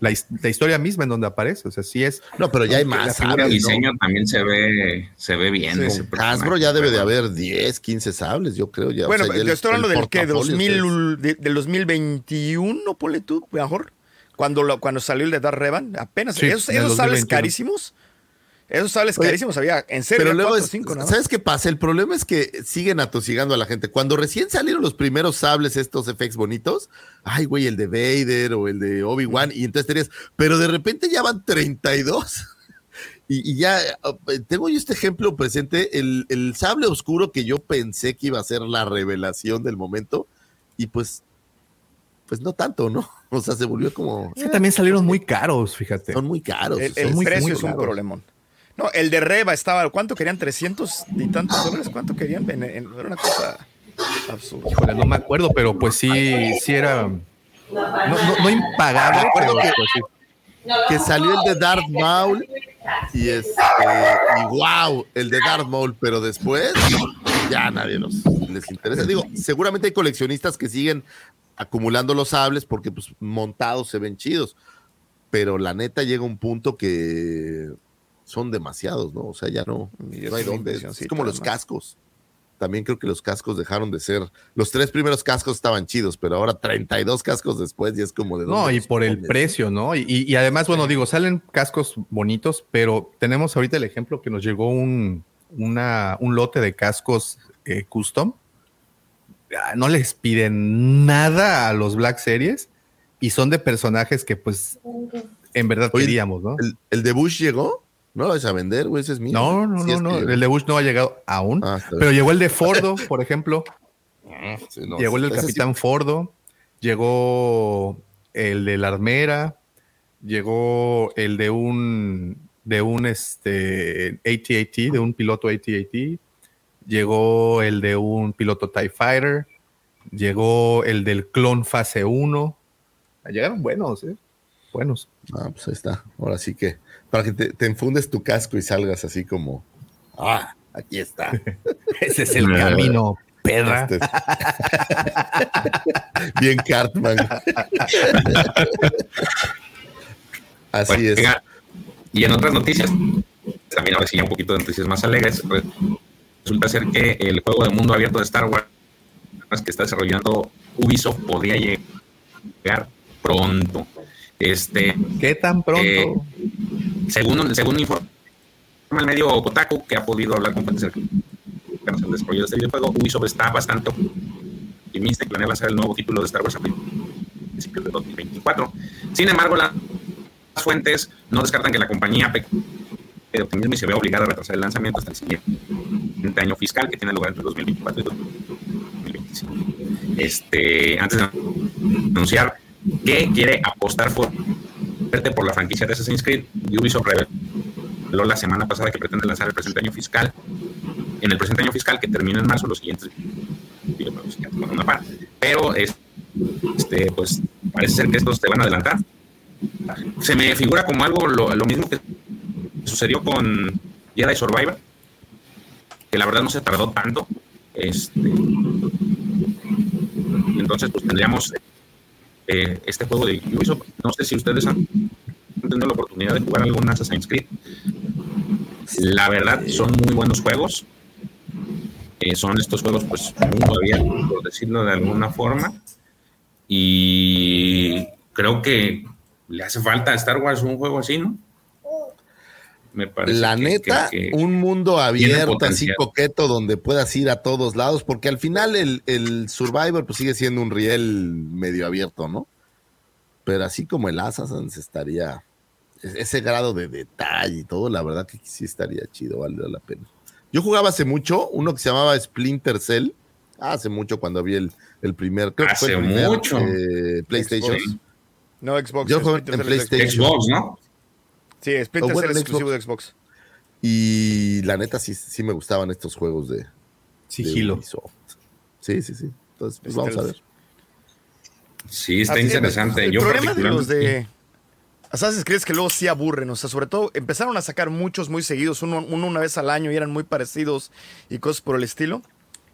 la, la historia misma en donde aparece. O sea, sí es. No, pero ya hay más. el sables, ¿no? diseño también se ve, se ve bien. Con ese Hasbro ya debe de haber 10, 15 sables, yo creo. Ya, O Bueno, sea, ya yo el- estoy hablando el del que, de portafolio 2000, de- del 2021, ponle tú, mejor. Cuando, lo- cuando salió el de Dar Revan, apenas. Sí, esos esos sables 2021. carísimos. Esos sables Oye, carísimos había. En serio, Pero luego, cuatro o es- cinco, más. ¿sabes qué pasa? El problema es que siguen atosigando a la gente. Cuando recién salieron los primeros sables, estos effects bonitos, ay, güey, el de Vader o el de Obi-Wan, y entonces tenías, pero de repente ya van 32. Y, y ya eh, tengo yo este ejemplo presente, el, el sable oscuro que yo pensé que iba a ser la revelación del momento, y pues, pues no tanto, ¿no? O sea, se volvió como, Es que también salieron muy caros, fíjate. son muy caros. El, muy- precio muy es un problemón. No, el de Reba estaba. ¿Cuánto querían? ¿300 y tantos dólares? ¿Cuánto querían? En- en- era una cosa absurda. Híjole, no me acuerdo, pero pues sí, sí era. No, no, no impagable, Me acuerdo pero que- pues sí. que salió el de Darth Maul y este y wow, el de Darth Maul, pero después ya nadie los, les interesa. Digo, seguramente hay coleccionistas que siguen acumulando los sables porque pues montados se ven chidos, pero la neta llega un punto que son demasiados, ¿no? O sea, ya no, Y no hay dónde. Es como los cascos. También creo que los cascos dejaron de ser. Los tres primeros cascos estaban chidos, pero ahora 32 cascos después ya es como de. No, y por el pones? precio, ¿no? Y, y además, bueno, digo, salen cascos bonitos, pero tenemos ahorita el ejemplo que nos llegó un, una, un lote de cascos eh, custom. Ah, No les piden nada a los Black Series y son de personajes que, pues, en verdad Oye, queríamos, ¿no? ¿El, el de Bush llegó? No lo vas a vender, güey, ese es mío. No, no, no, no. El de Bush no ha llegado aún, Ah, pero llegó el de Fordo, por ejemplo. Sí, no, llegó el del ese sí. Capitán Fordo, llegó el de la Armera, llegó el de un de un este AT-AT, de un piloto AT-AT, llegó el de un piloto TIE Fighter, llegó el del clon fase 1. Llegaron buenos, ¿eh? Buenos. Ah, pues ahí está. Ahora sí que, para que te, te enfundes tu casco y salgas así como, ah, aquí está. Ese es el camino, perra. Este- Bien Cartman. Así Pues, es. y en otras noticias, también ahora sí ya un poquito de noticias más alegres, re- resulta ser que el juego de mundo abierto de Star Wars que está desarrollando Ubisoft podría llegar pronto. Este, ¿Qué tan pronto? Eh, según, según informa el medio Kotaku, que ha podido hablar con fuentes cercanas al desarrollo de este videojuego, Ubisoft está bastante optimista y planea lanzar el nuevo título de Star Wars a principios de 2024. Sin embargo, las fuentes no descartan que la compañía de optimismo y se ve obligada a retrasar el lanzamiento hasta el siguiente año fiscal que tiene lugar entre 2024 y 2025. Este, antes de anunciar que quiere apostar por la franquicia de Assassin's Creed, Ubisoft reveló la semana pasada que pretende lanzar el presente año fiscal, en el presente año fiscal que termina en marzo, los siguientes. Pero este, pues parece ser que estos te van a adelantar. Se me figura como algo lo, lo mismo que sucedió con Jedi Survivor, que la verdad no se tardó tanto. Este, entonces, pues tendríamos eh, este juego de Ubisoft. No sé si ustedes han tenido la oportunidad de jugar algún Assassin's Creed. La verdad, son muy buenos juegos. Eh, son estos juegos, pues, mundo abierto, por decirlo de alguna forma. Y creo que le hace falta a Star Wars un juego así, ¿no? Me parece la neta, un mundo abierto, así coqueto, donde puedas ir a todos lados, porque al final el, el, Survivor pues sigue siendo un riel medio abierto, ¿no? Pero así como el Assassin's estaría, ese grado de detalle y todo, la verdad que sí estaría chido, vale la pena. Yo jugaba hace mucho uno que se llamaba Splinter Cell, hace mucho cuando vi el, el primer, creo que fue el primer, mucho. Eh, PlayStation. No, Xbox. Yo jugué en PlayStation. Xbox, ¿no? Sí, Splinter Cell es exclusivo de Xbox. Y la neta sí, sí me gustaban estos juegos de sigilo. sí, sí, sí. Entonces, pues vamos a ver. Sí, está interesante. El Yo problema de los de Assassin's Creed es que luego sí aburren, o sea, sobre todo empezaron a sacar muchos muy seguidos, uno, uno una vez al año y eran muy parecidos y cosas por el estilo.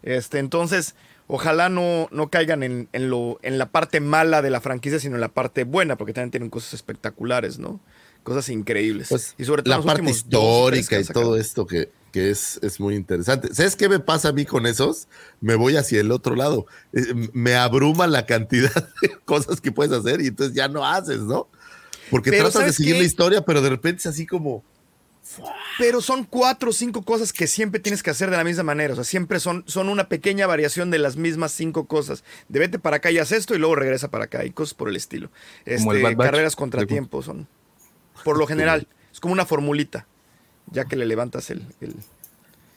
Este, entonces, ojalá no, no caigan en, en, lo, en la parte mala de la franquicia, sino en la parte buena, porque también tienen cosas espectaculares, ¿no? Cosas increíbles. Pues, y sobre todo la parte histórica y todo esto que, que es, es muy interesante. ¿Sabes qué me pasa a mí con esos? Me voy hacia el otro lado. Eh, Me abruma la cantidad de cosas que puedes hacer y entonces ya no haces, ¿no? Porque Pero tratas de ¿sabes seguir qué? la historia, pero de repente es así como... Pero son cuatro o cinco cosas que siempre tienes que hacer de la misma manera. O sea, siempre son, son una pequeña variación de las mismas cinco cosas. De vete para acá y haz esto y luego regresa para acá y cosas por el estilo. Como el Este, Bad Batch. carreras contratiempo son. Por lo general, es como una formulita. Ya que le levantas el. el-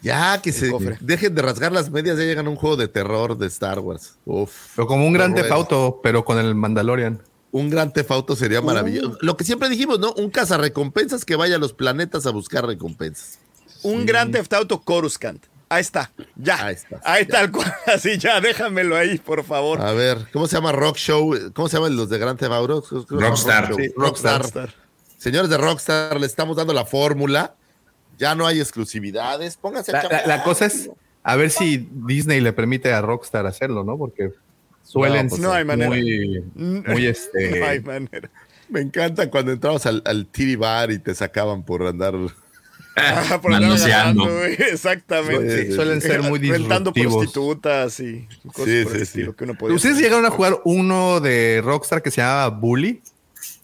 Ya, que El se cofre. dejen de rasgar las medias, ya llegan a un juego de terror de Star Wars. Uf. Pero como un gran Horror. Theft Auto, pero con el Mandalorian. Un gran tefauto sería maravilloso. Lo que siempre dijimos, ¿no? Un cazarrecompensas que vaya a los planetas a buscar recompensas. Un gran Theft Auto Coruscant. Ahí está. Ya. Ahí está. Ahí tal cual. Así ya, déjamelo ahí, por favor. A ver, ¿cómo se llama Rock Show? ¿Cómo se llaman los de Gran Theft Auto? Rock. Sí, Rockstar. Rockstar. Señores de Rockstar, le estamos dando la fórmula. Ya no hay exclusividades. Pónganse a La, la- la chambear. cosa es a ver si Disney le permite a Rockstar hacerlo, ¿no? Porque suelen No, pues ser no hay manera. muy, muy este. No hay manera. Me encanta cuando entrabas al, al bar y te sacaban por andar. Ah, por agarrando, güey, Exactamente. Sí, suelen ser muy Rentando disruptivos. prostitutas y cosas Sí, por sí, el sí. estilo que uno podía ¿Ustedes hacer. llegaron a jugar uno de Rockstar que se llamaba Bully?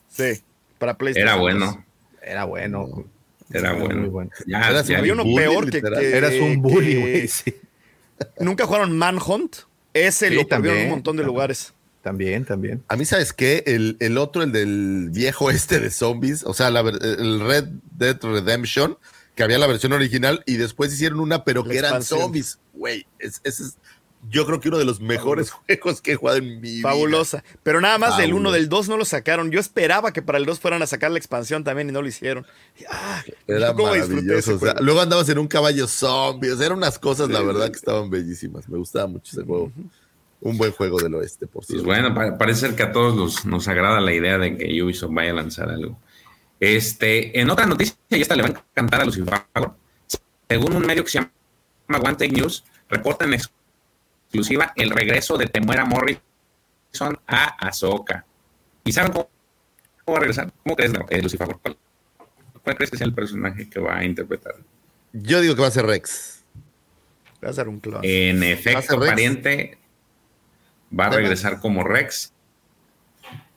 Sí, para PlayStation. Era bueno. Era bueno. Era Muy bueno. bueno. Ya, Eras ya- Había uno bully, peor que, que- Eras un bully, que- güey. Sí. ¿Nunca jugaron Manhunt? Ese Sí, lo prohibieron en también, un montón de también. lugares. También, también. A mí, ¿sabes qué? El, el otro, el del viejo este de zombies, o sea, la el Red Dead Redemption, que había la versión original y después hicieron una, pero La que eran zombies. Güey, es- ese es, yo creo que uno de los mejores juegos que he jugado en mi vida. Fabulosa. Pero nada más del 1 Fabuloso. del 2 no lo sacaron. Yo esperaba que para el 2 fueran a sacar la expansión también y no lo hicieron. Ah, Era ¿cómo disfruté maravilloso. ese o sea, juego? luego andabas en un caballo zombie. O sea, eran unas cosas, la verdad, que estaban bellísimas. Me gustaba mucho ese juego. Un buen juego del oeste, por Pues cierto. bueno, pa- parece ser que a todos los- nos agrada la idea de que Ubisoft vaya a lanzar algo. Este, en otra noticia, y esta le va a encantar a Lucifer. Según un medio que se llama One Take News, reporta en exclusiva el regreso de Temuera Morrison a Ahsoka. ¿Y saben cómo, cómo va a regresar? ¿Cómo crees, eh, Lucifer? ¿Cuál, cuál crees que sea el personaje que va a interpretar? Yo digo que va a ser Rex. Vas a dar un clon. En ¿Va efecto, ser Rex? pariente va a va. regresar como Rex.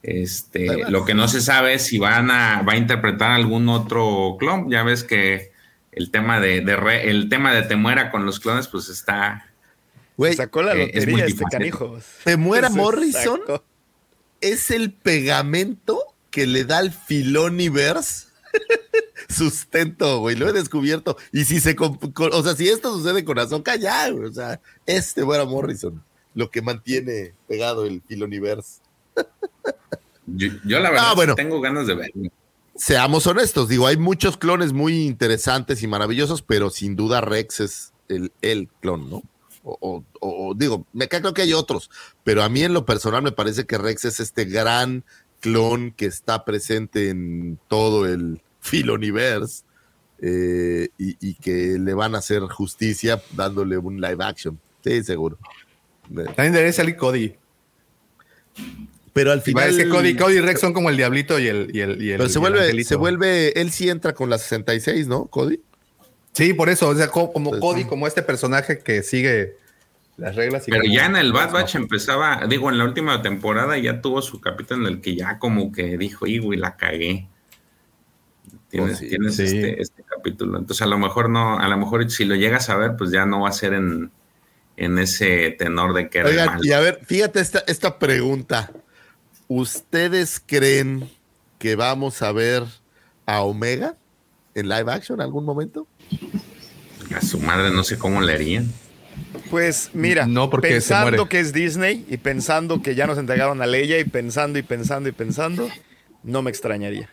Este, va. lo que no se sabe es si van a, va a interpretar algún otro clon. Ya ves que el tema de, de Re- el tema de Temuera con los clones, pues está. Güey, Sacó la eh, es lotería este canijo. Temuera Se Morrison sacó. es el pegamento que le da al Filoniverse sustento, güey. Lo he descubierto. Y si se, con- o sea, si esto sucede con Azoka, ya, güey. O sea, este fuera Morrison, lo que mantiene pegado el Filoniverse. Yo, yo la verdad Ah, bueno. tengo ganas de verlo. Seamos honestos, digo, hay muchos clones muy interesantes y maravillosos, pero sin duda Rex es el, el clon, ¿no? O, o- o- digo, me creo que hay otros, pero a mí en lo personal me parece que Rex es este gran clon que está presente en todo el Filoniverse eh, y, y que le van a hacer justicia dándole un live action. Sí, seguro. También debería salir Cody. Pero al final. parece Cody, Cody y Rex son como el diablito y el. Y el, y el- Pero se el vuelve, se vuelve, él sí entra con la 66, ¿no, Cody? Sí, por eso, o sea, co- como Pues, Cody, sí. como este personaje que sigue las reglas. y Pero ya en el Bad Batch empezaba, digo, en la última temporada ya tuvo su capítulo en el que ya como que dijo, y güey, la cagué. Tienes, Oh, sí, tienes sí. Este, este capítulo. Entonces a lo mejor no, a lo mejor si lo llegas a ver, pues ya no va a ser en, en ese tenor de que era Oigan, malo. y a ver, fíjate esta, esta pregunta. ¿Ustedes creen que vamos a ver a Omega en live action en algún momento? A su madre no sé cómo le harían. Pues mira, No, porque se pensando muere. que es Disney y pensando que ya nos entregaron a Leia y pensando y pensando y pensando, no me extrañaría.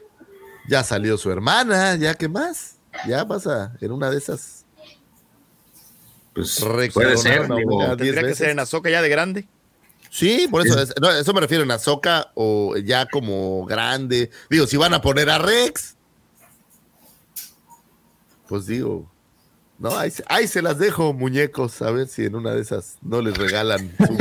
Ya salió su hermana, ya qué más. Ya pasa en una de esas. Pues puede ser, digo. Tendría que ser en Ahsoka ya de grande. Sí, por eso, es- no, eso me refiero en Azoka o ya como grande. Digo, si van a poner a Rex, pues digo, no, ahí, se- ahí se las dejo, muñecos, a ver si en una de esas no les regalan su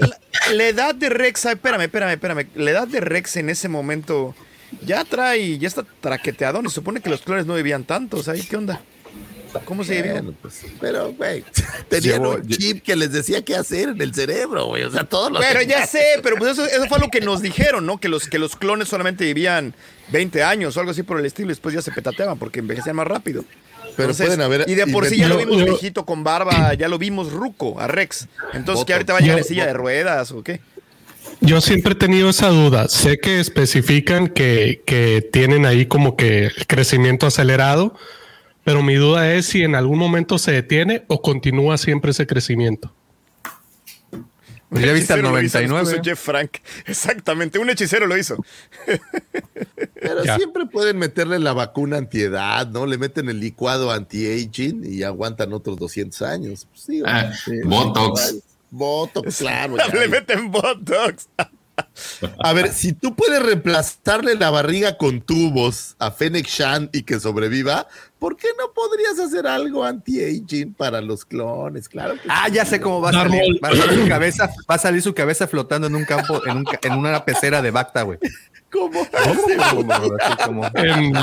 la, la edad de Rex, ay, espérame, espérame, espérame. La edad de Rex en ese momento ya trae, ya está traqueteado. Y supone que los clones no vivían tantos. Ahí, ¿qué onda? ¿Cómo se? Bueno, pues, pero, güey, tenían Llevo- un chip que les decía qué hacer en el cerebro, güey. O sea, todos los. Pero ya sé, pero pues eso, eso fue lo que nos dijeron, ¿no? Que los, que los clones solamente vivían 20 años o algo así por el estilo y después ya se petateaban porque envejecían más rápido. Pero Entonces, pueden haber y de por sí ya lo vimos Yo- viejito con barba, ya lo vimos ruco a Rex. Entonces, que ahorita va a llegar en silla de ruedas o qué? Yo siempre he tenido esa duda. Sé que especifican que, que tienen ahí como que el crecimiento acelerado, pero mi duda es si en algún momento se detiene o continúa siempre ese crecimiento. Ya viste al hechicero lo hizo, 99. Jeff Frank. Exactamente, un hechicero lo hizo. Pero Ya. siempre pueden meterle la vacuna antiedad, ¿no? Le meten el licuado anti-aging y aguantan otros 200 años. Pues, sí, Ah, sí, Botox. Botox, claro. ya. Le meten Botox. A ver, si tú puedes reemplazarle la barriga con tubos a Fennec Shan y que sobreviva, ¿por qué no podrías hacer algo anti-aging para los clones? Claro que Ah, ya sé cómo va a salir. Va a salir su cabeza, va a salir su cabeza flotando en un campo, en, un en una pecera de Bacta, güey. ¿Cómo? Como- así como- En,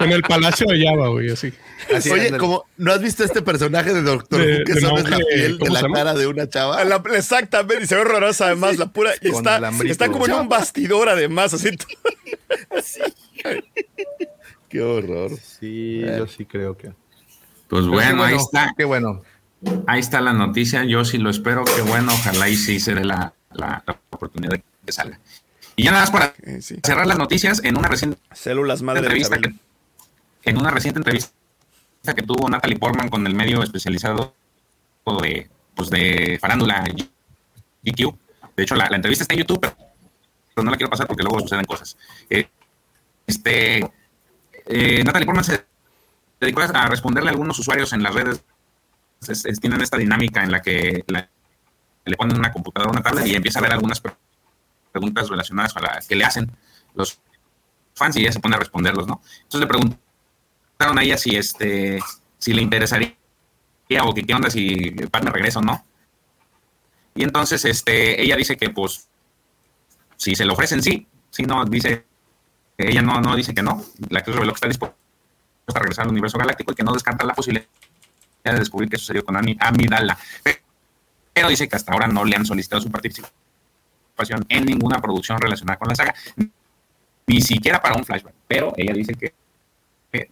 en el Palacio de Java, güey, así. Así, Oye, ándale. como, ¿no has visto este personaje de Doctor De- Who que de solo es la piel de ¿cómo la cara de una chava? La- exactamente, y se ve horrorosa además, la pura. Y está, alambrito. está como en un bastidor además, así. Qué horror. Sí, yo sí creo que. Pues bueno, qué ahí está. Qué bueno. Ahí está la noticia, yo sí lo espero, que bueno, ojalá y sí se dé la, la- la oportunidad de que salga. Y ya nada más para Eh, sí. cerrar las noticias, en una reciente Células madre entrevista que, en una reciente entrevista que tuvo Natalie Portman con el medio especializado de, pues de farándula GQ. De hecho, la, entrevista está en YouTube, pero, no la quiero pasar porque luego suceden cosas. Eh, este, eh, Natalie Portman se dedicó a responderle a algunos usuarios en las redes. Es- tienen esta dinámica en la que le ponen una computadora, una tablet y empieza a ver algunas pre- preguntas relacionadas a la que le hacen los fans y ella se pone a responderlos, ¿no? Entonces le preguntaron a ella si este si le interesaría o que qué onda si Pat me regresa no. Y entonces este ella dice que pues si se le ofrecen sí, si no dice ella no no dice que no, la actriz reveló que está dispuesta a regresar al universo galáctico y que no descarta la posibilidad de descubrir qué sucedió con Ami- Amidala. Pero dice que hasta ahora no le han solicitado su participación en ninguna producción relacionada con la saga ni siquiera para un flashback, pero ella dice que,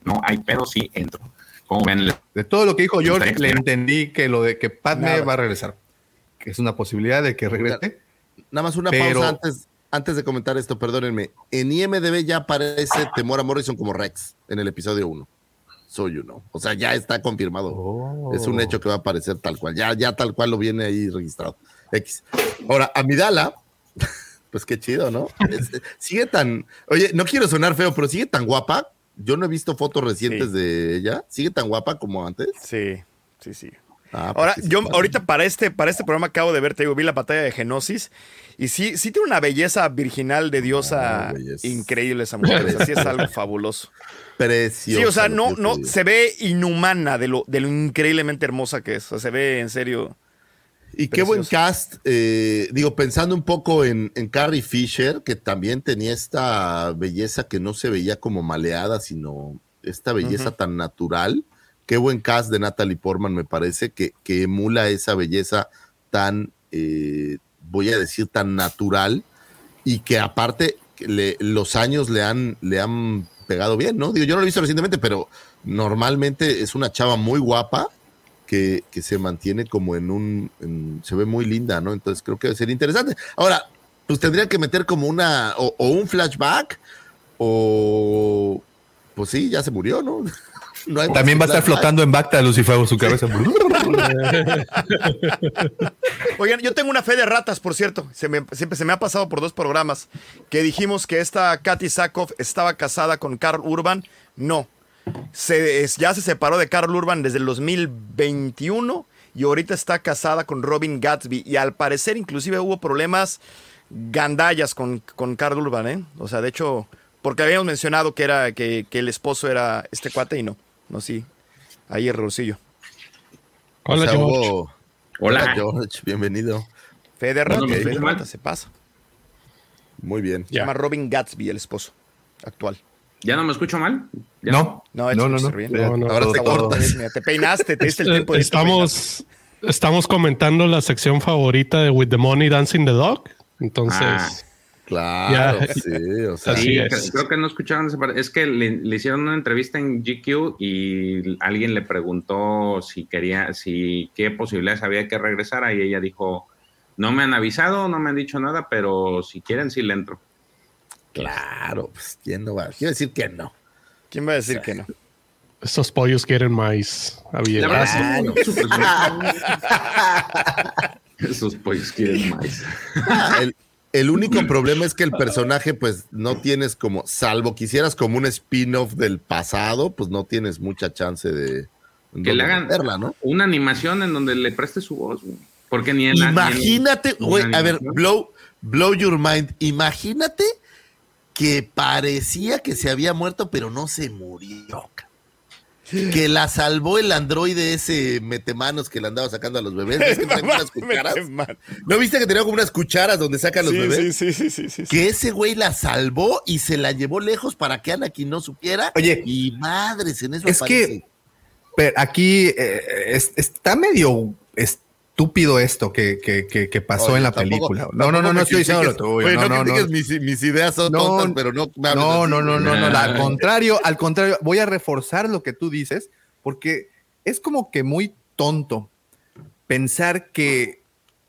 no hay pero sí entro. Como ven, le- De todo lo que dijo George, le entendí que lo de que Padme Nada. va a regresar. Que es una posibilidad de que regrese. Nada más una Pero- pausa antes, antes de comentar esto, perdónenme. En IMDB ya aparece Temor a Morrison como Rex. en el episodio 1. Soy uno. O sea, ya está confirmado. Es un hecho que va a aparecer tal cual. Ya, ya tal cual lo viene ahí registrado. X. Ahora, Amidala, pues qué chido, ¿no? Es- sigue tan. Oye, no quiero sonar feo, pero sigue tan guapa. Yo no he visto fotos recientes de ella. ¿Sigue tan guapa como antes? Sí, sí, sí. Ah, pues Ahora, sí, yo ahorita para este, para este programa acabo de ver, te digo, vi la batalla de Genosis y sí, sí tiene una belleza virginal de diosa Ah, increíble esa mujer. o sea, sí es algo fabuloso. Preciosa. Sí, o sea, no, no, se ve inhumana de lo, de lo increíblemente hermosa que es. O sea, se ve en serio. Y qué buen cast, eh, digo, pensando un poco en, en Carrie Fisher, que también tenía esta belleza que no se veía como maleada, sino esta belleza tan natural. Qué buen cast de Natalie Portman, me parece, que, que emula esa belleza tan, eh, voy a decir, tan natural y que aparte le- los años le han, le han pegado bien, ¿no? Digo, yo no lo he visto recientemente, pero normalmente es una chava muy guapa que, que se mantiene como en un, en- se ve muy linda, ¿no? Entonces creo que debe ser interesante. Ahora, pues tendría que meter como una, o, o un flashback, o, pues sí, ya se murió, ¿no? También va a estar flotando en Bacta Lucifer su cabeza. Oigan, yo tengo una fe de ratas, por cierto. Se me, siempre se me ha pasado por dos programas que dijimos que esta Katy Sackhoff estaba casada con Carl Urban. No. Se, ya se separó de Carl Urban desde el 2021 y ahorita está casada con Robin Gatsby. Y al parecer, inclusive, hubo problemas gandallas con, con Carl Urban, ¿eh? O sea, de hecho, porque habíamos mencionado que era que, que el esposo era este cuate y no. No, sí. Ahí errorcillo. O Hola, sea, George. hubo- Hola. George, bienvenido. Fe de ratas, No, no, fe de no, no. ratas, se pasa. Muy bien. Se llama Robin Gatsby, el esposo actual. ¿Ya no me escucho mal? ¿Ya? No, No, no, no, no. bien. No, no, Ahora te cortas. mira, te peinaste, te diste el tiempo de Estamos, estamos comentando la sección favorita de With the Money Dancing the Dog. Entonces, Ah. Claro, Ya. sí, o sea, Sí, es. creo que no escucharon esa parte. Es que le, le hicieron una entrevista en GQ y alguien le preguntó si quería, si qué posibilidades había que regresara y ella dijo, no me han avisado, no me han dicho nada, pero si quieren sí le entro. Claro, pues quién no va. Quiero decir que no. ¿Quién va a decir que no? estos pollos quieren maíz. La Había. verdad Ah, Esos pollos quieren más. Ah, el, el único problema es que el personaje, pues, no tienes como, salvo quisieras como un spin-off del pasado, pues no tienes mucha chance de Que le hagan meterla, ¿no? una animación en donde le preste su voz, güey. Porque ni en la- Imagínate, güey, a ver, blow, blow your mind. Imagínate que parecía que se había muerto, pero no se murió. Que la salvó el androide ese metemanos que le andaba sacando a los bebés. ¿Ves que tenía unas cucharas? ¿No viste que tenía como unas cucharas donde sacan los Sí, bebés? sí, sí, sí, sí. Que ese güey la salvó y se la llevó lejos para que Anakin no supiera. Oye, y madres, en eso es aparece. que pero aquí eh, es- está medio estúpido esto que, que- que- que pasó Oye, en la tampoco- película. No, no, no, no estoy diciendo lo tuyo. Oye, no, no, no. Mis, mis ideas son No, tontas, pero no. No, no, no, no, no, Ah. Al contrario, al contrario, voy a reforzar lo que tú dices, porque es como que muy tonto pensar que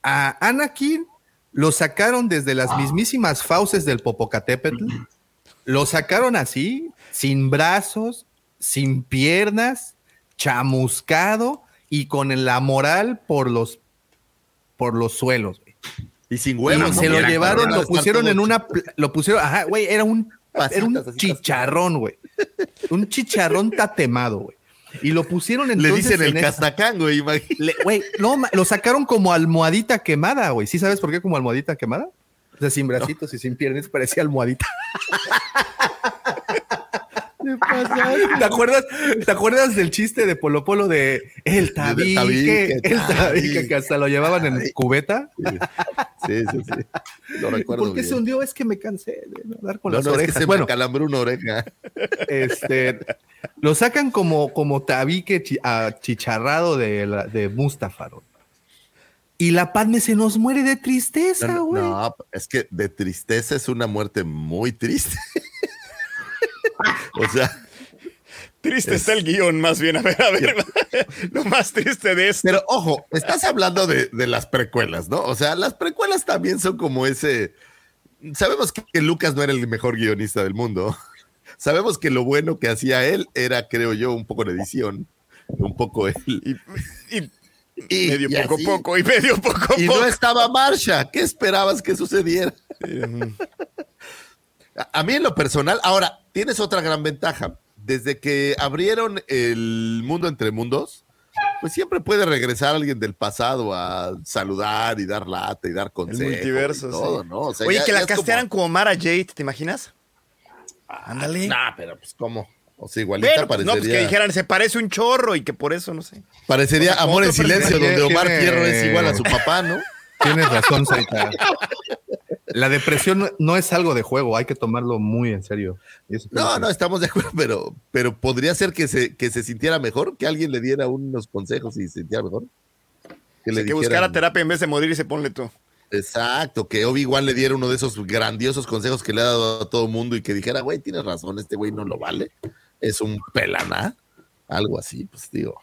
a Anakin lo sacaron desde las mismísimas fauces del Popocatépetl, lo sacaron así, sin brazos, sin piernas, chamuscado y con la moral por los por los suelos. güey. Y sin Y huevos. se ¿no? lo llevaron, lo pusieron en una, lo pusieron, ajá, güey, era un, era un chicharrón, güey. Un chicharrón tatemado, güey. Y lo pusieron Le entonces dicen el en castacán, güey. le- Güey, no, lo sacaron como almohadita quemada, güey. ¿Sí sabes por qué como almohadita quemada? O sea, sin bracitos y sin piernas, parecía almohadita. ¿Te acuerdas, ¿Te acuerdas del chiste de Polo Polo de el tabique, tabique, el tabique, tabique. que hasta lo llevaban en cubeta? Sí, sí, sí. Lo recuerdo. ¿Por qué se hundió? Es que me cansé de andar con No, las no, es que orejas. se bueno, me calambró una oreja. este, lo sacan como, como tabique chi- achicharrado de, la- de Mustafar. Y la Padme se nos muere de tristeza, No, güey. no, es que de tristeza es una muerte muy triste. O sea, Triste está el guion, más bien. A ver, a ver. Lo más triste de esto. pero ojo, estás hablando de, de las precuelas, ¿no? O sea, las precuelas también son como ese. Sabemos que Lucas no era el mejor guionista del mundo. sabemos que lo bueno que hacía él era, creo yo, un poco la edición, un poco él. Y, medio poco a poco, y medio poco a Y poco. no estaba Marsha. ¿Qué esperabas que sucediera? A- A mí en lo personal, ahora, tienes otra gran ventaja. Desde que abrieron el mundo entre mundos, pues siempre puede regresar alguien del pasado a saludar y dar lata y dar El consejos. multiverso, y todo, sí. ¿no? O sea, Oye, ya- que la es como- castearan como... Mara Jade, ¿te imaginas? Ándale. Nah, pero pues cómo. O sea, igualita Bueno, pues no, parecería, pues que dijeran, se parece un chorro y que por eso, no sé. parecería Amor en Silencio, donde Omar Fierro es igual a su papá, ¿no? Tienes razón, Saita. La depresión no- no es algo de juego, hay que tomarlo muy en serio. No, no, estamos de acuerdo, pero, pero podría ser que se, que se sintiera mejor, que alguien le diera unos consejos y se sintiera mejor. Que buscara terapia en vez de morir y se ponle tú. Exacto, que Obi-Wan le diera uno de esos grandiosos consejos que le ha dado a todo el mundo y que dijera, güey, tienes razón, este güey no lo vale, es un pelaná, algo así, pues digo.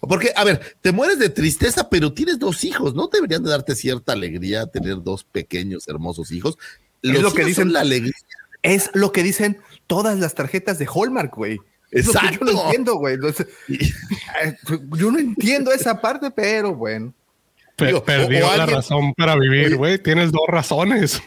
O Porque, a ver, te mueres de tristeza, pero tienes dos hijos, ¿no deberían de darte cierta alegría tener dos pequeños, hermosos hijos? Es lo que dicen son la alegría. Es lo que dicen todas las tarjetas de Hallmark, güey. Exacto. Yo no entiendo, güey. Eh, Yo no entiendo esa parte, pero bueno. Digo, o- perdió o la alguien- razón para vivir, güey. Tienes dos razones.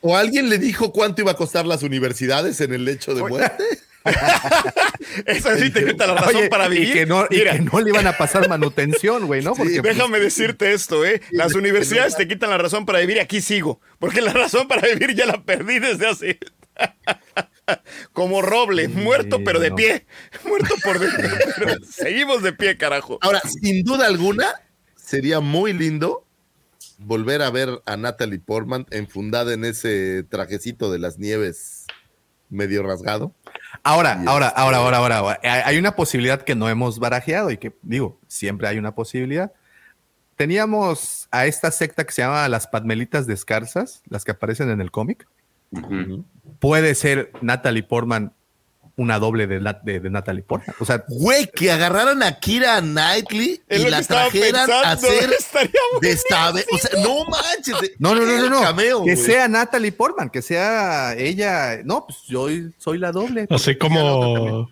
¿O alguien le dijo cuánto iba a costar las universidades en el lecho de muerte? Eso sí te quita la razón Oye, para vivir. Y que, no, y Mira, que no le iban a pasar manutención, güey, ¿no? Porque pues, déjame decirte esto, ¿eh? Las universidades te quitan la razón para vivir y aquí sigo. Porque la razón para vivir ya la perdí desde hace. Como roble, muerto pero de no. pie. Muerto por dentro. pero seguimos de pie, carajo. Ahora, sin duda alguna, sería muy lindo volver a ver a Natalie Portman enfundada en ese trajecito de las nieves medio rasgado. Ahora, ahora, ahora, ahora, ahora, ahora. Hay una posibilidad que no hemos barajeado y que, digo, siempre hay una posibilidad. Teníamos a esta secta que se llama las Padmelitas Descarsas, las que aparecen en el cómic. Puede ser Natalie Portman una doble de, de, de Natalie Portman. O sea, Güey, que agarraran a Kira Knightley y la trajeran a hacer de esta vez. O sea, no manches. de- no, no, no, no, no. Cameo, que sea Natalie Portman, que sea ella. No, pues yo soy la doble. Así como,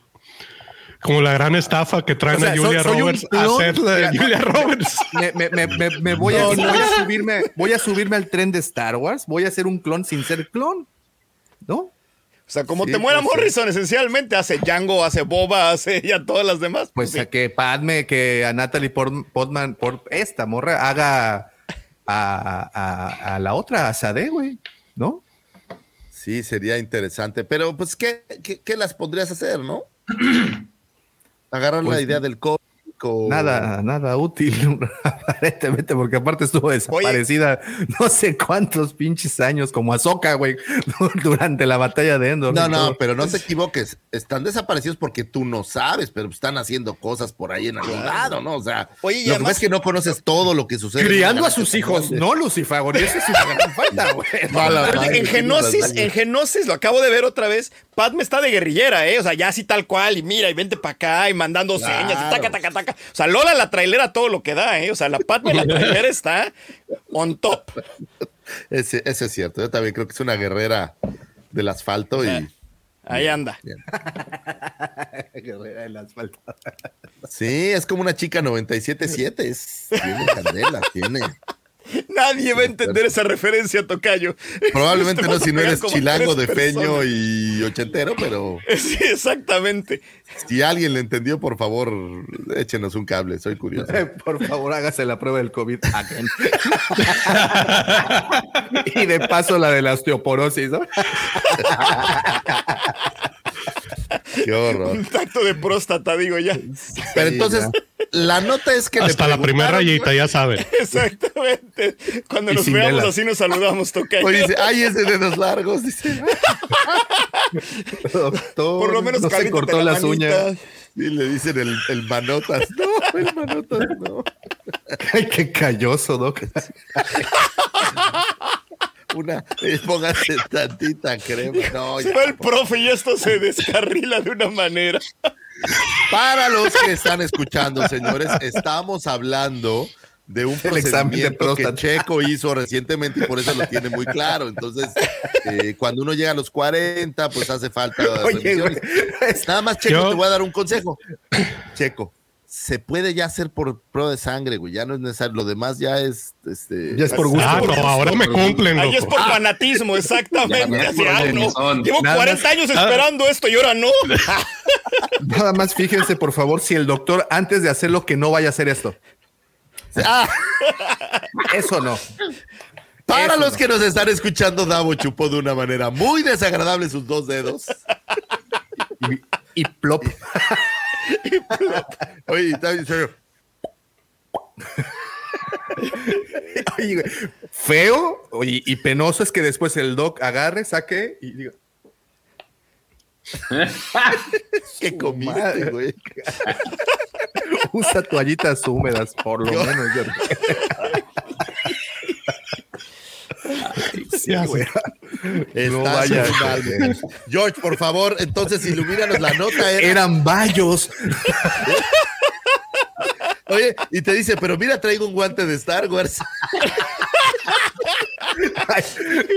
como la gran estafa que traen O sea, a Julia soy Roberts a clon. hacer la de Julia Roberts. Me, me- me- me- me voy, a, No, voy no. a subirme, voy a subirme al tren de Star Wars, voy a hacer un clon sin ser clon, ¿no? O sea, como Sí, te muera pues, sí. Morrison, esencialmente hace Django, hace Boba, hace ya todas las demás. Pues sí. a que Padme, que a Natalie Port- Portman, por esta morra, haga a, a- a la otra, a Sade, güey, ¿no? Sí, sería interesante. Pero, pues, ¿qué, qué, qué las podrías hacer, no? Agarrar la Pues, idea del cómic Nada, nada útil, aparentemente, porque aparte estuvo desaparecida no sé cuántos pinches años, como Azoka, güey, durante la batalla de Endor. No, no, todo. pero no te equivoques. Están desaparecidos porque tú no sabes, pero están haciendo cosas por ahí en algún lado, ¿no? O sea, Oye, y lo que además- pasa es que no conoces todo lo que sucede. Criando a sus hijos, no Lucifer, y eso es una gran falta, güey. En sí, Genosis, en Genosis, lo acabo de ver otra vez. Padme está de guerrillera, ¿eh? O sea, ya así tal cual, y mira, y vente para acá, y mandando señas, y taca, taca, taca. O sea, Lola la trailera todo lo que da, ¿eh? O sea, la Padme la trailera está on top. Ese, ese es cierto. Yo también creo que es una guerrera del asfalto y Ahí anda. Guerrera del asfalto. sí, es como una chica 97.7. Es, tiene candela, tiene. Nadie va a entender esa referencia, Tocayo. Probablemente Te no si no eres chilango de personas. y ochentero, pero Sí, exactamente. si alguien le entendió, por favor, échenos un cable, soy curioso. Por favor, hágase la prueba del COVID again. y de paso la de la osteoporosis, ¿no? Qué horror. Un tacto de próstata, digo ya. Pero entonces, la nota es que le Hasta la primera rayita, ya sabe. Exactamente. Cuando Y nos veamos vela. así nos saludamos, Tocayo. Oye, dice, ay, ese dedos largos, dice. Doctor, Por lo menos no se cortó la las manita. uñas. Y le dicen el, el manotas. No, el manotas no. Ay, qué calloso, Doc. Una, eh, póngase tantita crema. No, Se ya. va el profe y esto se descarrila de una manera. Para los que están escuchando, señores, estamos hablando de un El examen de que. Checo hizo recientemente y por eso lo tiene muy claro. Entonces, eh, cuando uno llega a los 40, pues hace falta Oye. Nada más, Checo, Yo- te voy a dar un consejo. Checo, se puede ya hacer por prueba de sangre, güey. Ya no es necesario. Lo demás ya es. Este, Ya es por gusto. Ah, no, ahora me cumplen, Ahí es por fanatismo, exactamente. Ya, ah, no. comezón. Llevo Nada 40 más- años esperando esto y ahora no. Nada más fíjense, por favor, si el doctor antes de hacerlo que no vaya a hacer esto. Ah, Eso no. para Eso los no. que nos están escuchando, Davo chupó de una manera muy desagradable sus dos dedos. Y, y plop. Oye, está bien serio. Oye, güey, feo oye, y penoso es que después el doc agarre, saque y diga, ¿Qué comiste, madre. güey? usa toallitas húmedas, por lo menos. George. Sí, Ya güey. Estás No vaya. George, por favor, entonces ilumínanos la nota. Era, Eran bayos. Oye, y te dice, pero mira, traigo un guante de Star Wars. Ay,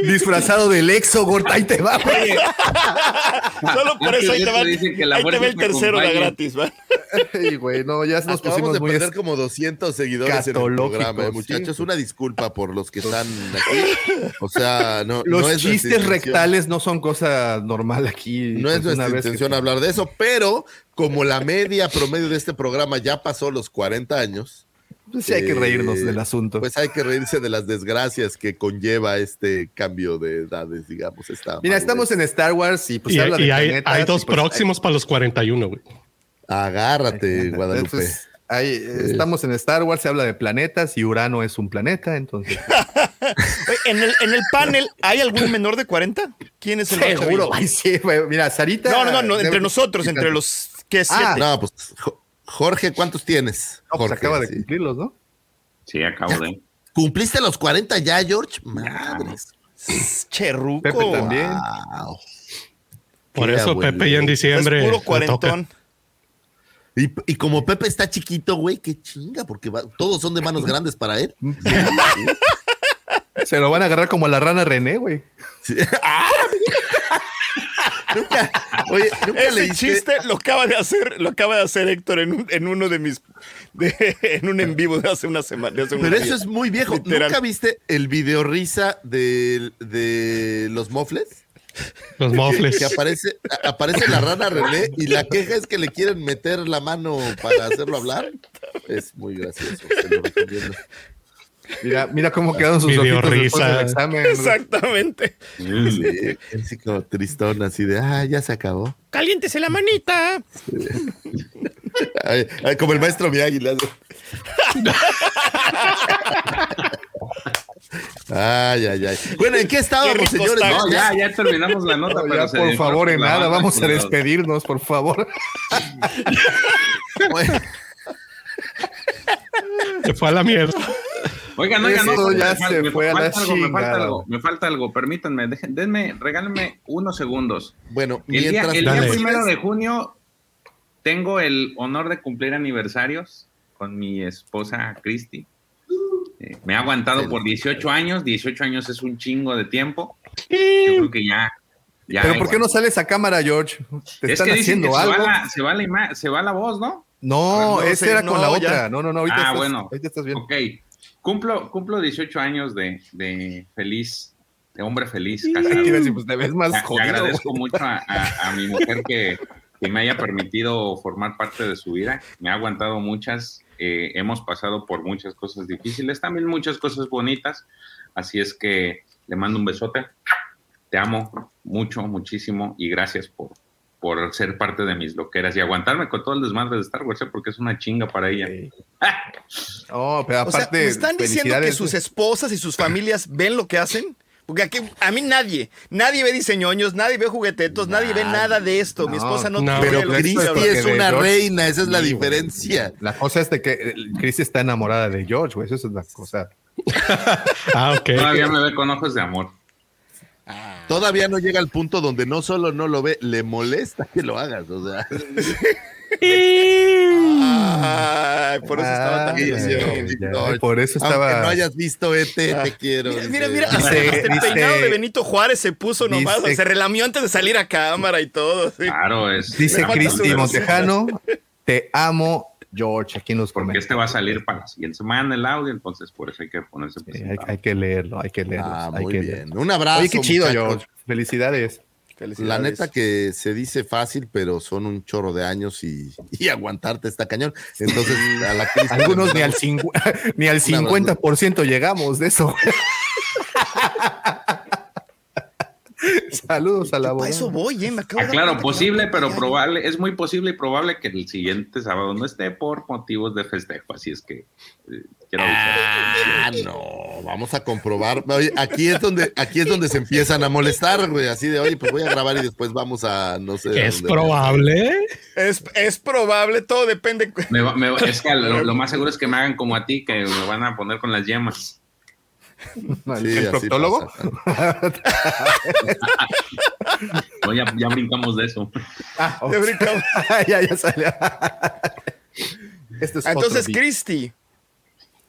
disfrazado del Exogort, ahí te va, güey. Solo por eso ahí te va, la ahí te va fuerza el te tercero de acompañe. gratis, ¿va? Ay, güey, no, ya nos Acabamos pusimos de muy perder es- como 200 seguidores en el programa, eh, sí. muchachos. Una disculpa por los que están aquí. O sea, no, Los no es chistes rectales no son cosa normal aquí. No es Pues, una nuestra intención hablar de eso, pero como la media promedio de este programa ya pasó los 40 años, Pues sí hay que reírnos Eh, del asunto. pues hay que reírse de las desgracias que conlleva este cambio de edades, digamos. Esta Mira, madurez. estamos en Star Wars y pues y se habla de hay, planetas hay y, dos pues, próximos para los 41, güey. Agárrate, Guadalupe. entonces, hay- estamos en Star Wars, se habla de planetas y Urano es un planeta, entonces En el, en el panel, ¿hay algún menor de 40? ¿Quién es el seguro. Ay, sí, güey. Mira, Sarita. No, no, no, no, entre nosotros, entre los que siete. Ah, no, pues Jorge, ¿cuántos tienes? No, pues Jorge, acaba de sí. cumplirlos, ¿no? Sí, acabo de. ¿Cumpliste los 40 ya, George? Madres. Cherruco. Pepe también. Wow. Por eso abuelo. Pepe ya en diciembre. Es puro cuarentón. Y, y como Pepe está chiquito, güey, qué chinga, porque va- todos son de manos grandes para él. Se lo van a agarrar como a la rana René, güey. Sí. ¡Ah! Nunca, oye, nunca Ese leíste. chiste lo acaba de hacer, lo acaba de hacer Héctor en, un- en uno de mis, de- en un en vivo de hace una semana. de hace unos Pero eso es muy viejo. Literal. ¿Nunca viste el video risa de, de los mofles? Los mofles. que aparece, aparece la rana René y la queja es que le quieren meter la mano para hacerlo hablar. Es muy gracioso, se lo recomiendo. Mira, mira cómo quedaron sus Video ojitos después risa. del examen. güey. Exactamente. Sí, como tristón, así de, ah, ya se acabó. Caliéntese la manita. Ay, ay, como el maestro Miyagi. le hace. Ay, ay, ay. Bueno, ¿en qué estábamos, Qué señores? No, ya, ya terminamos la nota, No, pero ya, se por favor, en nada, vamos a despedirnos, por favor. Bueno, Se fue a la mierda. Oigan, oigan, Eso no, ya me, se me fue a la falta algo, me falta algo, me falta algo, permítanme, dejen- denme, regálenme unos segundos. bueno, El día, mientras el día primero de junio tengo el honor de cumplir aniversarios con mi esposa Cristi. Eh, me ha aguantado por 18 años, 18 años es un chingo de tiempo. Yo creo que ya. ya Pero ¿por qué no sales a cámara, George? ¿Te Es están que dicen que haciendo se algo? va, la, se, va la ima- se va la voz, ¿no? No, no ese sé, era con la ya. otra. No, no, no, ahorita, ah, estás, bueno. ahorita estás bien. Ok. Cumplo, cumplo 18 años de, de feliz, de hombre feliz, casado. pues te ves más Le- agradezco mucho a, a- a mi mujer que, que me haya permitido formar parte de su vida. Me ha aguantado muchas. eh, hemos pasado por muchas cosas difíciles, también muchas cosas bonitas. Así es que le mando un besote. Te amo mucho, muchísimo y gracias por, por ser parte de mis loqueras y aguantarme con todo el desmadre de Star Wars, ¿eh? porque es una chinga para ella. Sí. No, pero O sea, aparte. ¿me están diciendo que sus esposas y sus familias ven lo que hacen? Porque aquí, a mí nadie, nadie ve diseñoños, nadie ve juguetetos, nadie ve nada de esto. Mi esposa no, no, pero hablando. es una George- reina, esa es la diferencia. La cosa es de que eh, Chris está enamorada de George, güey. Eso es la cosa. Ah, ok. Todavía me ve con ojos de amor. Todavía no llega al punto donde no solo no lo ve, le molesta que lo hagas. O sea, Ay, por eso estaba tan ay, por eso estaba- Aunque no hayas visto ET, Ah. te quiero. Mira, mira, Dice- el dice- peinado de Benito Juárez se puso nomás, dice- se relamió antes de salir a cámara y todo. sí. Claro, es. Dice Cristi Montejano, te amo, George, aquí nos Porque comenta. este va a salir para la siguiente semana el audio, entonces por eso hay que ponerse Sí, hay, hay que leerlo, hay que leerlo. Ah, hay muy que bien. leerlo. Un abrazo. Oye, qué chido, muchachos. George. Felicidades. La neta que se dice fácil, pero son un chorro de años y, y aguantarte está cañón. Entonces, a la Algunos ni al, ni al Un abrazo. 50% llegamos de eso. Saludos a la Para eso voy, ¿eh? Me acabo Ah, claro, que posible, pero probable, es muy posible y probable que el siguiente sábado no esté por motivos de festejo, así es que eh, quiero avisar. Ah, no, vamos a comprobar. Oye, aquí es donde, aquí es donde se empiezan a molestar, güey. Así de, oye, pues voy a grabar y después vamos a, no sé. Es dónde". probable. Es, es probable, todo depende. Me va- me va- es que lo, lo más seguro es que me hagan como a ti, que me van a poner con las yemas. ¿El, Sí, el proctólogo? No, ya, ya brincamos de eso. Ah, Ya brincamos. ya, ya salió. Este es Entonces. Cristi.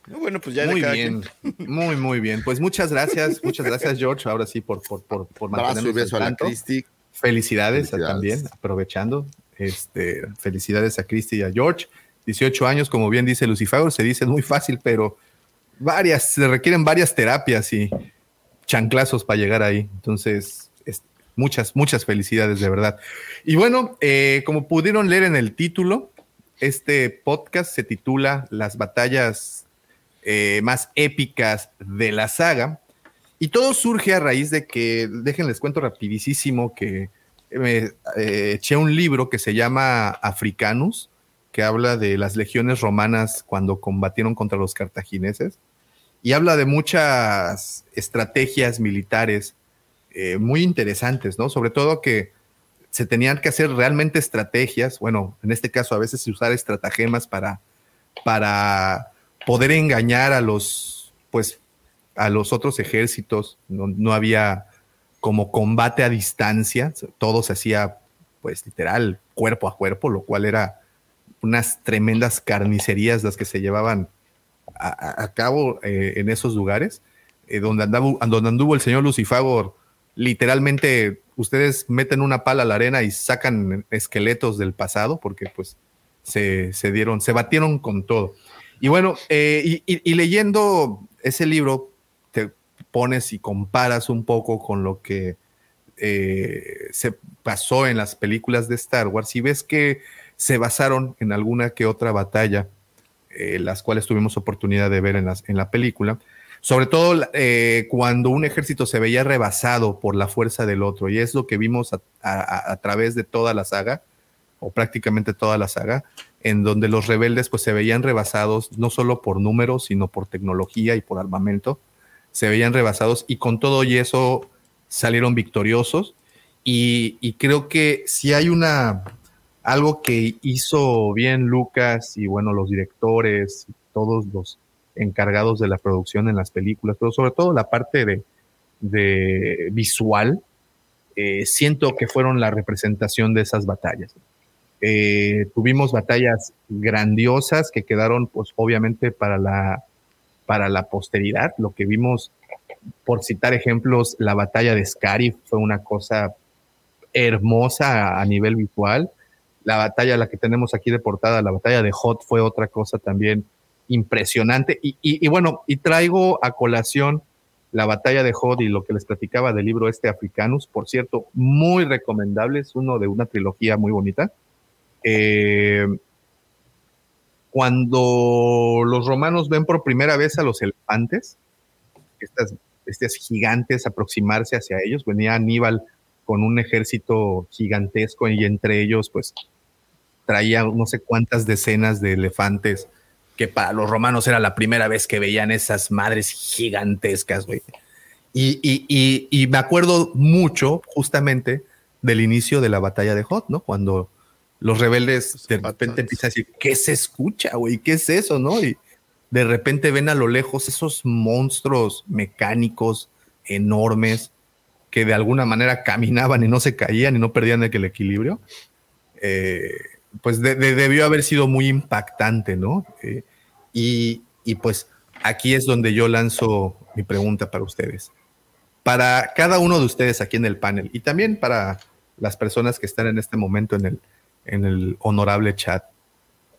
Bueno, pues ya muy bien, muy, muy bien. Pues muchas gracias, muchas gracias, George. Ahora sí, por, por, por, por mantenernos beso a al la tanto. Cristi. Felicidades, a- también, aprovechando. Este, felicidades a Cristi y a George. 18 años, como bien dice Lucifer, se dice muy fácil, pero varias, se requieren varias terapias y chanclazos para llegar ahí. Entonces, es- muchas, muchas felicidades, de verdad. Y bueno, eh, como pudieron leer en el título, este podcast se titula Las batallas eh, más épicas de la saga. Y todo surge a raíz de que, déjenles cuento rapidísimo que me eh, eché un libro que se llama Africanus, que habla de las legiones romanas cuando combatieron contra los cartagineses, y habla de muchas estrategias militares eh, muy interesantes, ¿no? Sobre todo que se tenían que hacer realmente estrategias, bueno, en este caso a veces usar estratagemas para, para poder engañar a los, pues, a los otros ejércitos. No, no había como combate a distancia, todo se hacía, pues, literal, cuerpo a cuerpo, lo cual era unas tremendas carnicerías las que se llevaban a, cabo eh, en esos lugares, eh, donde, donde anduvo el señor Lucifagor. Literalmente, ustedes meten una pala a la arena y sacan esqueletos del pasado, porque pues se, se dieron, se batieron con todo. Y bueno, eh, y, leyendo ese libro, te pones y comparas un poco con lo que se pasó en las películas de Star Wars y ves que se basaron en alguna que otra batalla, eh, las cuales tuvimos oportunidad de ver en, las, en la película. Sobre todo eh, cuando un ejército se veía rebasado por la fuerza del otro, y es lo que vimos a, través de toda la saga, o prácticamente toda la saga, en donde los rebeldes pues se veían rebasados no solo por números, sino por tecnología y por armamento, se veían rebasados y con todo y eso salieron victoriosos. Y creo que si hay una algo que hizo bien Lucas y bueno, los directores, todos los encargados de la producción en las películas, pero sobre todo la parte de, visual, eh, siento que fueron la representación de esas batallas. Eh, tuvimos batallas grandiosas que quedaron, pues, obviamente para la, para la posteridad. Lo que vimos, por citar ejemplos, la batalla de Scarif fue una cosa hermosa a nivel visual. La batalla, la que tenemos aquí de portada, la batalla de Hot fue otra cosa también impresionante. Y, bueno, y traigo a colación la batalla de Hot y lo que les platicaba del libro este Africanus, por cierto, muy recomendable, es uno de una trilogía muy bonita. Eh, cuando los romanos ven por primera vez a los elefantes, estas bestias gigantes aproximarse hacia ellos, venía Aníbal con un ejército gigantesco y entre ellos pues traía no sé cuántas decenas de elefantes que para los romanos era la primera vez que veían esas madres gigantescas, güey. Y, y- y- y me acuerdo mucho justamente del inicio de la batalla de Hot, ¿no? Cuando los rebeldes de repente empiezan a decir, ¿qué se escucha, güey? ¿Qué es eso, no? Y de repente ven a lo lejos esos monstruos mecánicos enormes que de alguna manera caminaban y no se caían y no perdían el, el equilibrio. Eh, pues de- de- debió haber sido muy impactante, ¿no? Eh, y, y pues aquí es donde yo lanzo mi pregunta para ustedes. Para cada uno de ustedes aquí en el panel y también para las personas que están en este momento en el, en el honorable chat,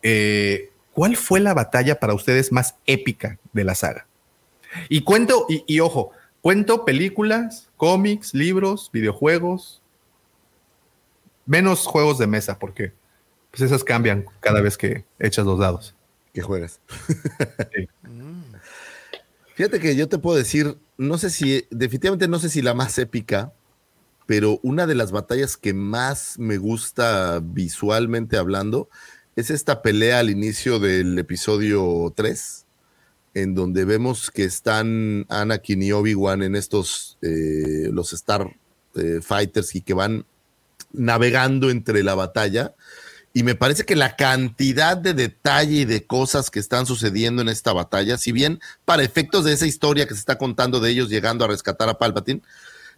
eh, ¿cuál fue la batalla para ustedes más épica de la saga? Y cuento, y, y ojo, cuento películas, cómics, libros, videojuegos, menos juegos de mesa, porque pues esas cambian cada vez que echas los dados. que juegas. Fíjate que yo te puedo decir, no sé si, definitivamente no sé si la más épica, pero una de las batallas que más me gusta visualmente hablando es esta pelea al inicio del episodio 3, en donde vemos que están Anakin y Obi-Wan en estos, eh, los Star eh, Fighters y que van navegando entre la batalla. Y me parece que la cantidad de detalle y de cosas que están sucediendo en esta batalla, si bien para efectos de esa historia que se está contando de ellos llegando a rescatar a Palpatine,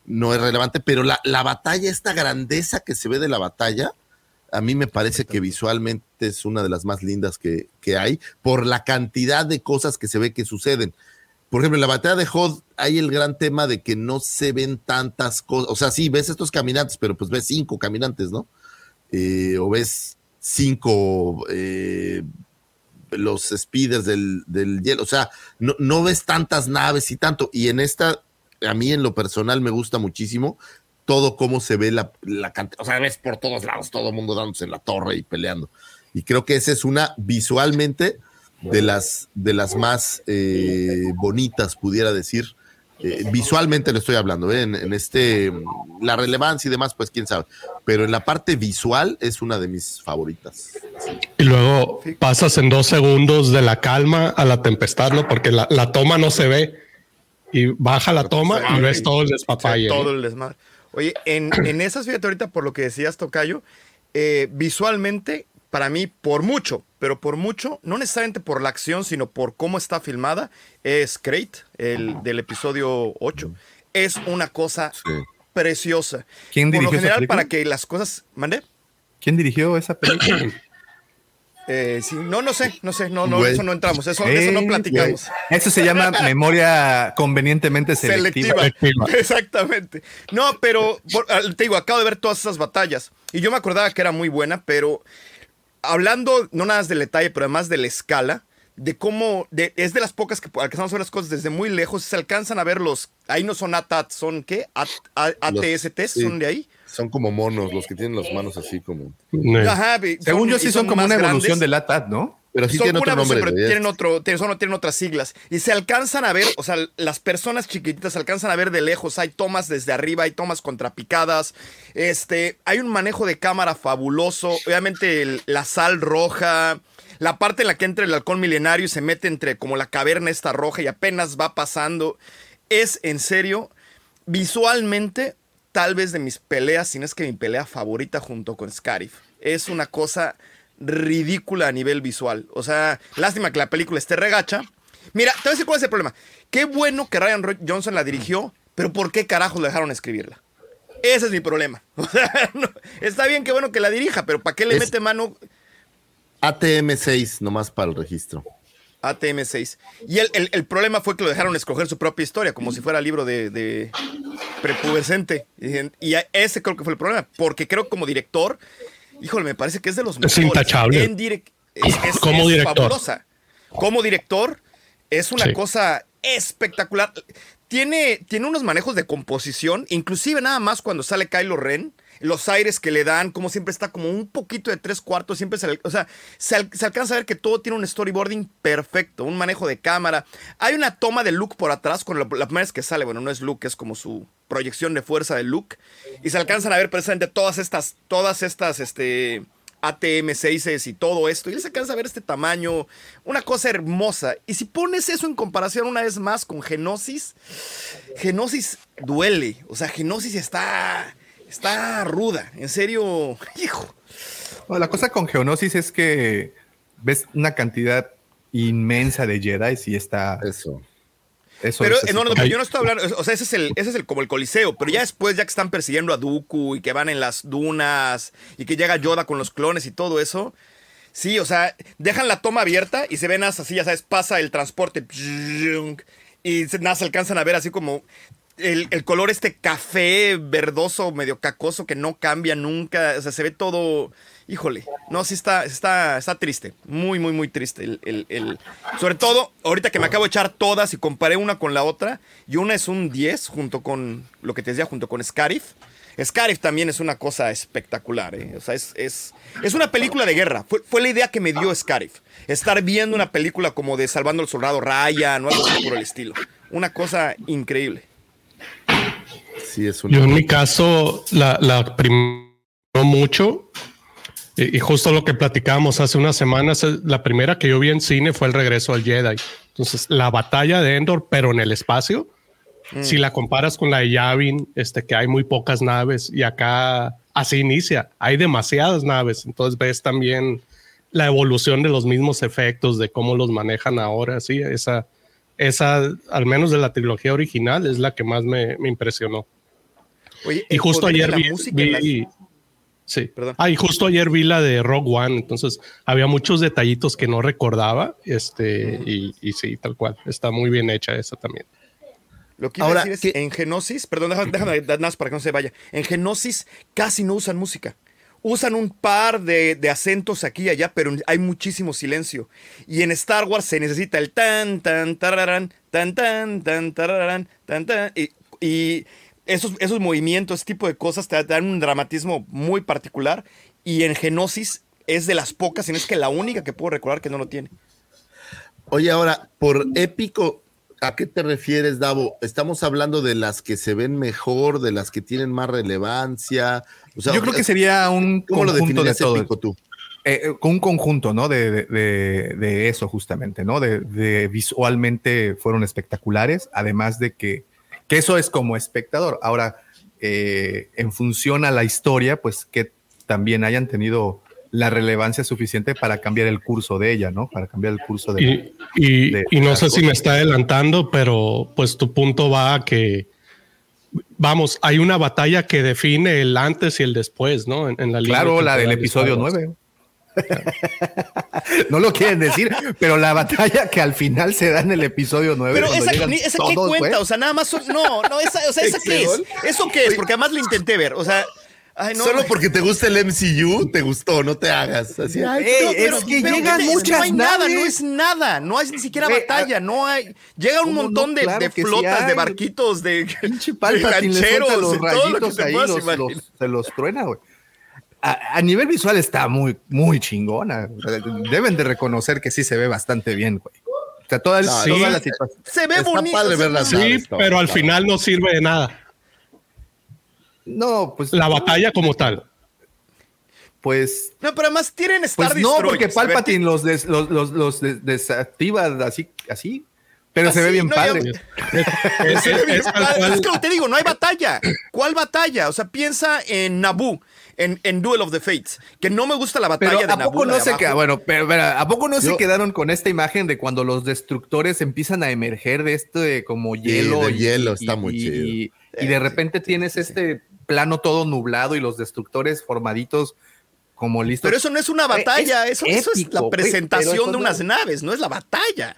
no es relevante, pero la, la batalla, esta grandeza que se ve de la batalla, a mí me parece que visualmente es una de las más lindas que, que hay por la cantidad de cosas que se ve que suceden. Por ejemplo, en la batalla de Hod hay el gran tema de que no se ven tantas cosas. O sea, sí, ves estos caminantes, pero pues ves cinco caminantes, ¿no? Eh, o ves cinco eh, los speeders del, del hielo. O sea, no, no ves tantas naves y tanto. Y en esta, a mí en lo personal me gusta muchísimo todo cómo se ve la, la cantidad. O sea, ves por todos lados todo el mundo dándose en la torre y peleando. Y creo que esa es una visualmente de las, de las más eh, bonitas, pudiera decir. Eh, visualmente lo estoy hablando, ¿eh? en, en este, la relevancia y demás, pues quién sabe. Pero en la parte visual es una de mis favoritas. Y luego pasas en dos segundos de la calma a la tempestad, ¿no? Porque la, la toma no se ve. Y baja la toma y ves todo el despapalle. Todo el desmadre. Oye, en, en esas, fíjate ahorita por lo que decías, Tocayo, eh, visualmente, para mí, por mucho, pero por mucho, no necesariamente por la acción, sino por cómo está filmada, es Crate, el del episodio 8. Es una cosa preciosa. ¿Quién Por lo dirigió esa general, para que las cosas. ¿Mandé? ¿Quién dirigió esa película? Eh, sí, no, no sé, no sé, no, no, eso no entramos, eso, eso no platicamos. Eso se llama memoria convenientemente selectiva. Selectiva. Exactamente. No, pero por- te digo, acabo de ver todas esas batallas y yo me acordaba que era muy buena, pero hablando no nada más del detalle, pero además de la escala, de cómo de- es de las pocas que alcanzamos a ver las cosas desde muy lejos, se alcanzan a ver los, ahí no son ATAT, son ¿qué? A- A- ATST, Sí. son de ahí. Son como monos, los que tienen las manos así como. Ajá, Según yo, sí son, como una evolución grandes. del ATAT, ¿no? Pero sí Son tiene otro nombre. pero tienen, otro, tienen, son- tienen otras siglas. Y se alcanzan a ver, o sea, las personas chiquititas se alcanzan a ver de lejos. Hay tomas desde arriba, hay tomas contrapicadas. Este, hay un manejo de cámara fabuloso. Obviamente, el- la sal roja. La parte en la que entra el halcón milenario y se mete entre como la caverna esta roja y apenas va pasando. Es en serio, visualmente, tal vez de mis peleas, si no es que mi pelea favorita junto con Scarif. Es una cosa ridícula a nivel visual. O sea, lástima que la película esté regacha. Mira, te voy a decir cuál es el problema. Qué bueno que Ryan Johnson la dirigió, pero ¿por qué carajos le dejaron escribirla? Ese es mi problema. O sea, no, está bien, qué bueno que la dirija, pero ¿para qué le Es- mete mano ATM6, nomás para el registro. ATM6? Y el, el- el problema fue que lo dejaron escoger su propia historia, como si fuera libro de, de prepubescente. Y, y ese creo que fue el problema, porque creo que como director, híjole, me parece que es de los Es mejores. intachable. En direc- es, es- Como es director. fabulosa. Como director, es una Sí. cosa espectacular. Tiene, tiene unos manejos de composición, inclusive nada más cuando sale Kylo Ren, los aires que le dan, como siempre está como un poquito de tres cuartos, siempre se, o sea, se, al- se alcanza a ver que todo tiene un storyboarding perfecto, un manejo de cámara. Hay una toma de Luke por atrás, con la, la primera que sale, bueno, no es Luke, es como su proyección de fuerza de Luke, y se alcanzan a ver precisamente todas estas, todas estas, este... ATM6 y todo esto, y les alcanza a ver este tamaño, una cosa hermosa. Y si pones eso en comparación una vez más con Genosis, Genosis duele, o sea, Genosis está, está ruda, en serio, hijo. No, la cosa con Geonosis es que ves una cantidad inmensa de Jedi y está. Eso. Eso Pero es eh, no, no, yo no estoy hablando, o sea, ese es el, ese es el como el coliseo, pero ya después, ya que están persiguiendo a Dooku y que van en las dunas y que llega Yoda con los clones y todo eso, sí, o sea, dejan la toma abierta y se ven así, ya sabes, pasa el transporte y se, nada, se alcanzan a ver así como el, el color este café verdoso, medio cacoso que no cambia nunca, o sea, se ve todo, híjole, no, sí está, está, está triste, muy, muy, muy triste. El, el- sobre todo, ahorita que me acabo de echar todas y comparé una con la otra, y una es un 10 junto con lo que te decía, junto con Scarif. Scarif también es una cosa espectacular, ¿eh? o sea, es, es, es una película de guerra. Fue, fue la idea que me dio Scarif. Estar viendo una película como de Salvando al Soldado Ryan o algo así por el estilo. Una cosa increíble. Sí, es Yo en mi caso la, la primero mucho y, y justo lo que platicábamos hace unas semanas, eh, la primera que yo vi en cine fue el regreso al Jedi. Entonces, la batalla de Endor, pero en el espacio, Mm. si la comparas con la de Yavin, este, que hay muy pocas naves y acá así inicia, hay demasiadas naves. Entonces ves también la evolución de los mismos efectos, de cómo los manejan ahora. Sí, esa, esa, al menos de la trilogía original, es la que más me, me impresionó. Oye, Y el justo poder de ayer la vi, vi- sí. Ah, y justo ayer vi la de Rogue One, entonces había muchos detallitos que no recordaba, este, y, y sí, tal cual, está muy bien hecha esa también. Lo que iba Ahora, a decir es, en Genosis, perdón, déjame, déjame dar más para que no se vaya. En Genosis casi no usan música. Usan un par de, de acentos aquí y allá, pero hay muchísimo silencio. Y en Star Wars se necesita el tan, tan, tararán, tan, tan, tan, tararán, tan, tan. Y, y esos, esos movimientos, ese tipo de cosas te dan un dramatismo muy particular. Y en Genosis es de las pocas, si no es que la única que puedo recordar que no lo tiene. Oye, ahora, por épico, ¿a qué te refieres, Davo? Estamos hablando de las que se ven mejor, de las que tienen más relevancia. O sea, Yo creo que sería un ¿Cómo lo conjunto de todo. épico tú? Eh, eh, con un conjunto, ¿no? De, de- de- de eso, justamente, ¿no? De, de visualmente fueron espectaculares, además de que, que eso es como espectador. Ahora, eh, en función a la historia, pues que también hayan tenido la relevancia suficiente para cambiar el curso de ella, ¿no? Para cambiar el curso de... Y, y- de- y no sé si me está adelantando, pero pues tu punto va a que, vamos, hay una batalla que define el antes y el después, ¿no? En, en la Claro, la del episodio Star Wars. 9. no lo quieren decir, pero la batalla que al final se da en el episodio 9. Pero esa, esa qué cuenta, o sea, nada más son- no, no, esa, o sea, esa qué es, eso qué es, porque además lo intenté ver, o sea, ay, no, Solo porque te gusta el MCU, te gustó, no te hagas. Así, ay, Ey, no, es pero- que Pero llegan ¿qué te- es que muchas no hay nada, no es nada, no hay ni siquiera batalla, no hay, llega un ¿cómo montón no? de, Claro de que sí flotas, de barquitos, de, de gancheros, los de todo lo que rayitos te ahí, los- los- se los truena, güey. A, a nivel visual está muy, muy chingona. Deben de reconocer que sí se ve bastante bien, güey. O sea, toda, Sí. toda la situación. Se ve Está bonito. padre o sea, ver las Sí, naves, todo, pero al claro. final no sirve de nada. No, pues, La batalla como tal. pues, No, pero además tienen Star pues no, porque Palpatine los, des- los, los, los des- desactiva así, así. Pero se ve bien no, padre. yo- Se ve bien Es padre. cual. Es que lo te digo, no hay batalla. ¿Cuál batalla? O sea, piensa en Naboo, en, en Duel of the Fates, que no me gusta la batalla Pero de ¿a poco la no de se queda, bueno, pero, pero, ¿a poco no se quedaron con esta imagen de cuando los destructores empiezan a emerger de este como hielo? de y- hielo, y- está muy y- chido. Y, y de repente tienes este plano todo nublado y los destructores formaditos como listos. Pero eso no es una batalla, Es eso, eso es la presentación de no- unas naves, no es la batalla.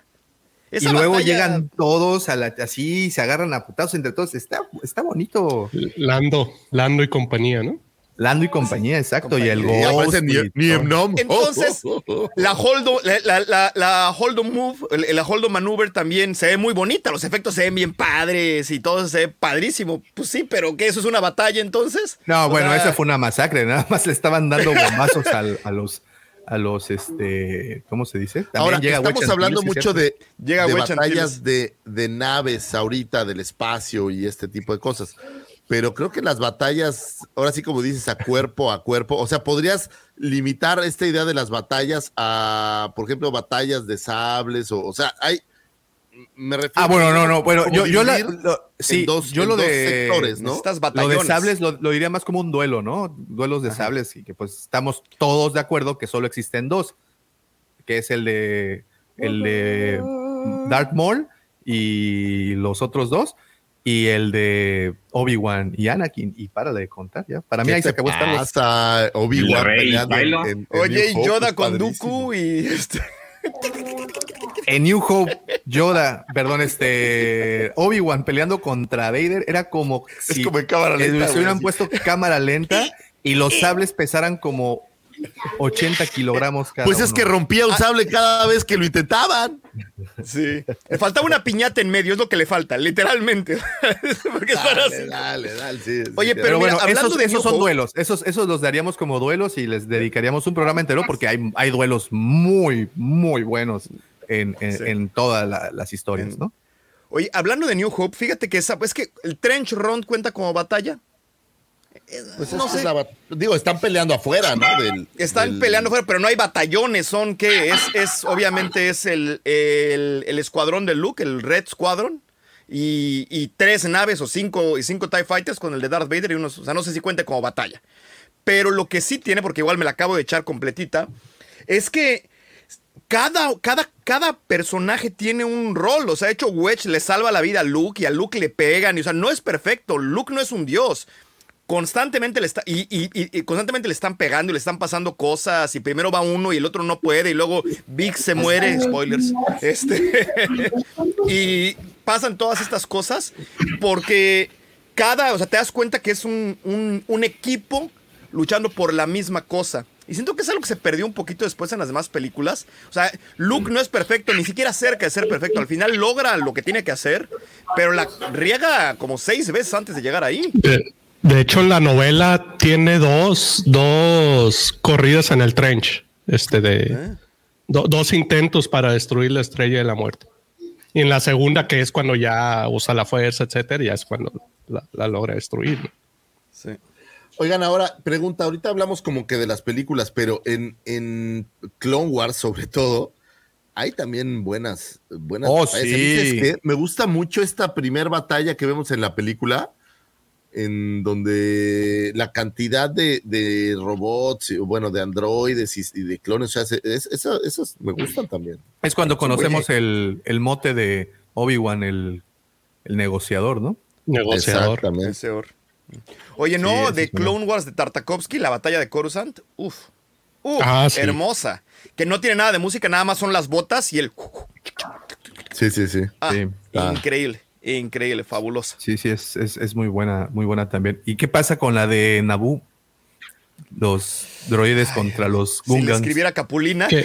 Y Esa luego batalla- llegan todos a la- así, se agarran a putazos entre todos. Está, está bonito. Lando, Lando y compañía, ¿no? Lando y compañía, exacto. Y el Ghost. Ni-. Entonces, la Holdo, la, la, la, Holdo Move, la Holdo Maneuver también se ve muy bonita, los efectos se ven bien padres y todo se ve padrísimo. Pues sí, pero ¿qué? ¿Eso es una batalla entonces? No, O bueno, sea, esa fue una masacre. Nada más le estaban dando bombazos a los, a los, este, ¿cómo se dice? También Ahora, llega estamos hablando mucho de, Llega de batallas de, de naves ahorita, del espacio y este tipo de cosas. Pero creo que las batallas, ahora sí como dices, a cuerpo a cuerpo, o sea, podrías limitar esta idea de las batallas a, por ejemplo, batallas de sables, o, o sea, hay, me refiero Ah, bueno, no, no, bueno, yo, yo la, lo- sí, dos- yo lo de sectores, ¿no? Estas Lo de sables lo, lo diría más como un duelo, ¿no? Duelos de sables y que pues estamos todos de acuerdo que solo existen dos, que es el de el de Dark Maul y los otros dos, y el de Obi-Wan y Anakin, y para de contar ya. Para mí ¿Qué ahí se acabó Star? Obi-Wan Oye, y Yoda Hope, con. Dooku y este. En New Hope, Yoda, perdón, este Obi-Wan peleando contra Vader era como Es si como en cámara les lenta, hubieran güey. puesto cámara lenta y los sables pesaran como 80 kilogramos cada Pues es uno. que rompía un sable cada vez que lo intentaban. Sí. Le faltaba una piñata en medio, es lo que le falta, literalmente. Porque Dale, dale, dale, sí, sí, Oye, pero Pero mira, bueno, hablando esos, de esos son duelos. Esos, esos los daríamos como duelos y les dedicaríamos un programa entero porque hay, hay duelos muy, muy buenos en, en- Sí. en todas la- las historias, ¿no? Oye, hablando de New Hope, fíjate que esa, es que el Trench Run cuenta como batalla. Pues no sé. es la bat- digo, están peleando afuera, ¿no? Del- Están del- peleando fuera, pero no hay batallones, son que es, es obviamente es el, el, el escuadrón de Luke, el Red Squadron, y, y tres naves o cinco, y cinco TIE Fighters con el de Darth Vader y unos, o sea, no sé si cuente como batalla. Pero lo que sí tiene, porque igual me la acabo de echar completita, es que cada, cada, cada personaje tiene un rol. O sea, de hecho, Wedge le salva la vida a Luke y a Luke le pegan. Y, o sea, no es perfecto. Luke no es un dios. Constantemente le está. Y, y- y- y constantemente le están pegando y le están pasando cosas. Y primero va uno y el otro no puede. Y luego Big se muere. Spoilers. Este. y pasan todas estas cosas. Porque cada. O sea, te das cuenta que es un, un- un equipo luchando por la misma cosa. Y siento que es algo que se perdió un poquito después en las demás películas. O sea, Luke no es perfecto, ni siquiera cerca de ser perfecto. Al final logra lo que tiene que hacer, pero la riega como seis veces antes de llegar ahí. De, hecho, la novela tiene dos, dos corridas en el trench, este de do- dos intentos para destruir la estrella de la muerte. Y en la segunda, que es cuando ya usa la fuerza, etcétera, ya es cuando la, la logra destruir. ¿no? Sí. Oigan, ahora, pregunta, ahorita hablamos como que de las películas, pero en, en Clone Wars, sobre todo, hay también buenas, buenas Oh, batallas. sí. Me gusta mucho esta primera batalla que vemos en la película, en donde la cantidad de, de robots, bueno, de androides y, y de clones, o sea, se- es- esa- esas me gustan también. Es cuando conocemos el, el mote de Obi-Wan, el, el negociador, ¿no? Negociador. Exactamente. Oye, no, de. Clone Wars de Tartakovsky, la batalla de Coruscant. Uf. Uf, Ah, sí. hermosa. Que no tiene nada de música, nada más son las botas y el. Sí, sí, sí. Ah, Sí. Ah. increíble, increíble, fabuloso. Sí, sí, es, es, es muy buena, muy buena también. ¿Y qué pasa con la de Naboo? Los droides contra los Si le Gungans. escribiera Capulina.